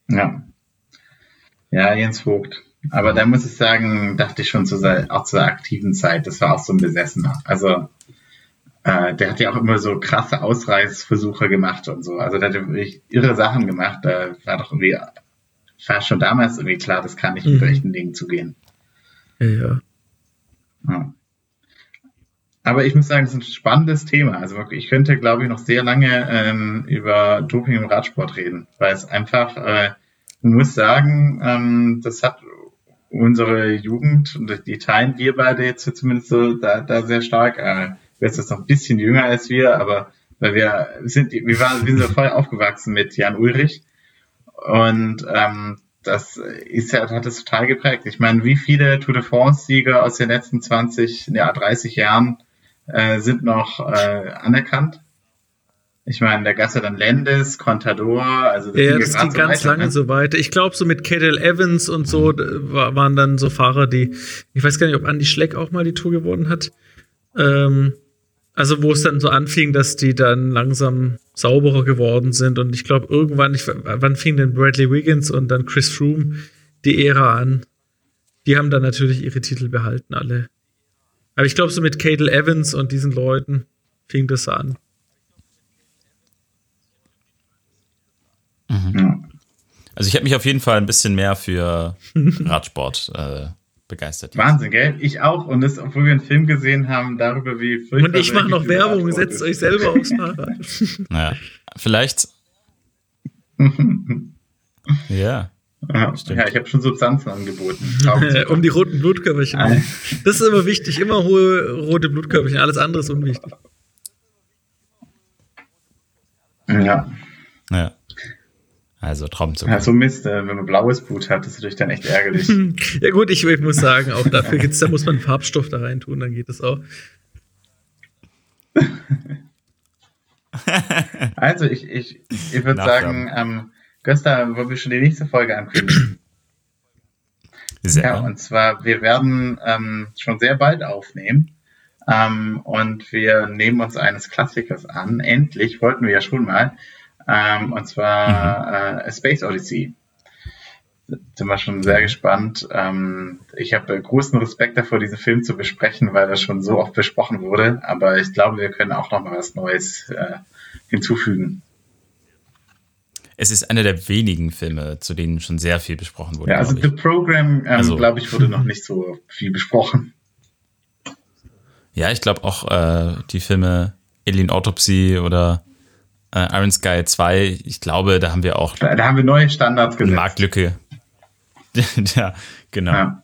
Ja. Ja, Jens Vogt. Aber da muss ich sagen, dachte ich schon zu sein, auch zur aktiven Zeit, das war auch so ein Besessener. Also, äh, der hat ja auch immer so krasse Ausreißversuche gemacht und so. Also, der hat ja wirklich irre Sachen gemacht. Da war doch irgendwie, war schon damals irgendwie klar, das kann nicht mit Mhm. rechten Dingen zugehen. Ja, ja. Aber ich muss sagen, es ist ein spannendes Thema. Also ich könnte, glaube ich, noch sehr lange ähm, über Doping im Radsport reden, weil es einfach, äh, muss sagen, ähm, das hat unsere Jugend und die teilen wir beide jetzt zumindest so da, da sehr stark. Äh, du bist jetzt noch ein bisschen jünger als wir, aber weil wir sind, wir waren, wir sind so voll aufgewachsen mit Jan Ulrich und ähm, das ist ja, hat es total geprägt. Ich meine, wie viele Tour de France-Sieger aus den letzten 20, ja, 30 Jahren äh, sind noch äh, anerkannt? Ich meine, da gab's ja dann Lendes, Contador, also Ja, ging das ging so ganz weiter, lange ne? so weiter. Ich glaube, so mit Cadel Evans und so wa- waren dann so Fahrer, die, ich weiß gar nicht, ob Andy Schleck auch mal die Tour gewonnen hat. Ähm, also, wo es dann so anfing, dass die dann langsam sauberer geworden sind. Und ich glaube, irgendwann, ich, wann fing denn Bradley Wiggins und dann Chris Froome die Ära an? Die haben dann natürlich ihre Titel behalten, alle. Aber ich glaube, so mit Cadel Evans und diesen Leuten fing das an. Ja. Also ich habe mich auf jeden Fall ein bisschen mehr für Radsport äh, begeistert. Wahnsinn, gell? Ich auch. Und das, obwohl wir einen Film gesehen haben darüber, wie furchtbar Und ich mache noch Werbung, Radsport setzt ist. euch selber aufs Fahrrad. Naja, vielleicht. ja. Ja, ich habe schon Substanzen angeboten. Äh, um die roten Blutkörperchen. Nein. Das ist immer wichtig, immer hohe rote Blutkörperchen, alles andere ist unwichtig. ja. Ja. Also Traumzug. ja, so Mist, äh, wenn man blaues Blut hat, ist natürlich dann echt ärgerlich. Ja gut, ich, ich muss sagen, auch dafür gibt's, da muss man Farbstoff da rein tun, dann geht das auch. Also ich, ich, ich würde sagen, ähm, Gösta, wollen wir schon die nächste Folge ankündigen? Sehr. Ja, und zwar, wir werden ähm, schon sehr bald aufnehmen. Ähm, und wir nehmen uns eines Klassikers an. Endlich wollten wir ja schon mal. Ähm, und zwar äh, Space Odyssey. Sind wir schon sehr gespannt. Ähm, ich habe großen Respekt davor, diesen Film zu besprechen, weil das schon so oft besprochen wurde. Aber ich glaube, wir können auch noch mal was Neues äh, hinzufügen. Es ist einer der wenigen Filme, zu denen schon sehr viel besprochen wurde. Ja, also The Program, ähm, Also- glaube ich, wurde noch nicht so viel besprochen. ja, ich glaube auch äh, die Filme Alien Autopsy oder äh, Iron Sky 2, ich glaube, da haben wir auch Da, da haben wir neue Standards gesetzt. Marktlücke. ja, genau. Ja,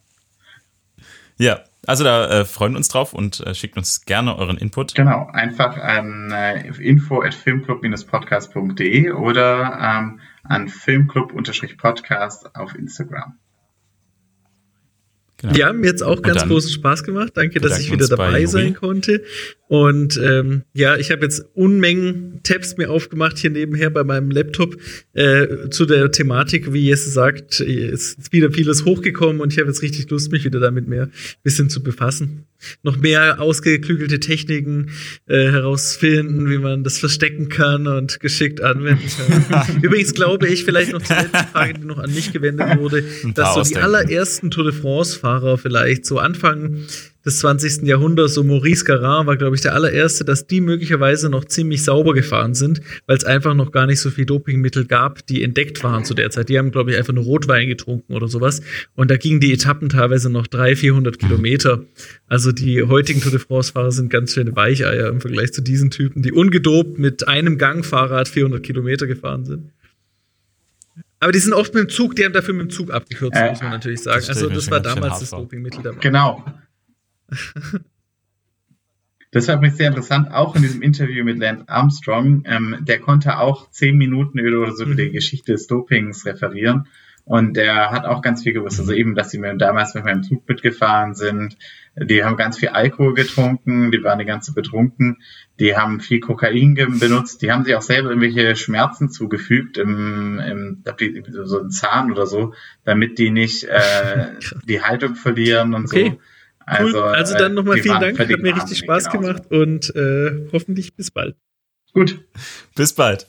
Ja. Also da äh, freuen wir uns drauf und äh, schickt uns gerne euren Input. Genau, einfach an äh, info at filmclub-podcast.de oder ähm, an filmclub-podcast auf Instagram. Genau. Ja, mir jetzt auch ganz großen Spaß gemacht. Danke, dass ich wieder dabei sein konnte. Und ähm, ja, ich habe jetzt Unmengen Tabs mir aufgemacht hier nebenher bei meinem Laptop äh, zu der Thematik, wie Jesse sagt, ist wieder vieles hochgekommen und ich habe jetzt richtig Lust, mich wieder damit mehr bisschen zu befassen. Noch mehr ausgeklügelte Techniken äh, herausfinden, wie man das verstecken kann und geschickt anwenden kann. Übrigens glaube ich, vielleicht noch zur letzten Frage, die noch an mich gewendet wurde, dass so die allerersten Tour de France-Fahrer vielleicht so Anfang des 20. Jahrhunderts, so Maurice Garin war, glaube ich, der allererste, dass die möglicherweise noch ziemlich sauber gefahren sind, weil es einfach noch gar nicht so viel Dopingmittel gab, die entdeckt waren zu der Zeit. Die haben, glaube ich, einfach nur Rotwein getrunken oder sowas. Und da gingen die Etappen teilweise noch 300, 400 Kilometer. Also die heutigen Tour de France-Fahrer sind ganz schöne Weicheier im Vergleich zu diesen Typen, die ungedopt mit einem Gangfahrrad 400 Kilometer gefahren sind. Aber die sind oft mit dem Zug, die haben dafür mit dem Zug abgekürzt, äh, muss man natürlich sagen. Also das war damals das Dopingmittel dabei. Genau. Das war übrigens sehr interessant, auch in diesem Interview mit Lance Armstrong. Ähm, der konnte auch zehn Minuten oder so über die mhm. Geschichte des Dopings referieren. Und der hat auch ganz viel gewusst. Also eben, dass sie mir damals mit meinem Zug mitgefahren sind. Die haben ganz viel Alkohol getrunken, die waren die ganze betrunken. Die haben viel Kokain benutzt. Die haben sich auch selber irgendwelche Schmerzen zugefügt, im, im, so ein Zahn oder so, damit die nicht äh, die Haltung verlieren und okay. so. Also, cool. also dann nochmal äh, vielen Dank, hat mir richtig Spaß genauso. gemacht und äh, hoffentlich bis bald. Gut. Bis bald.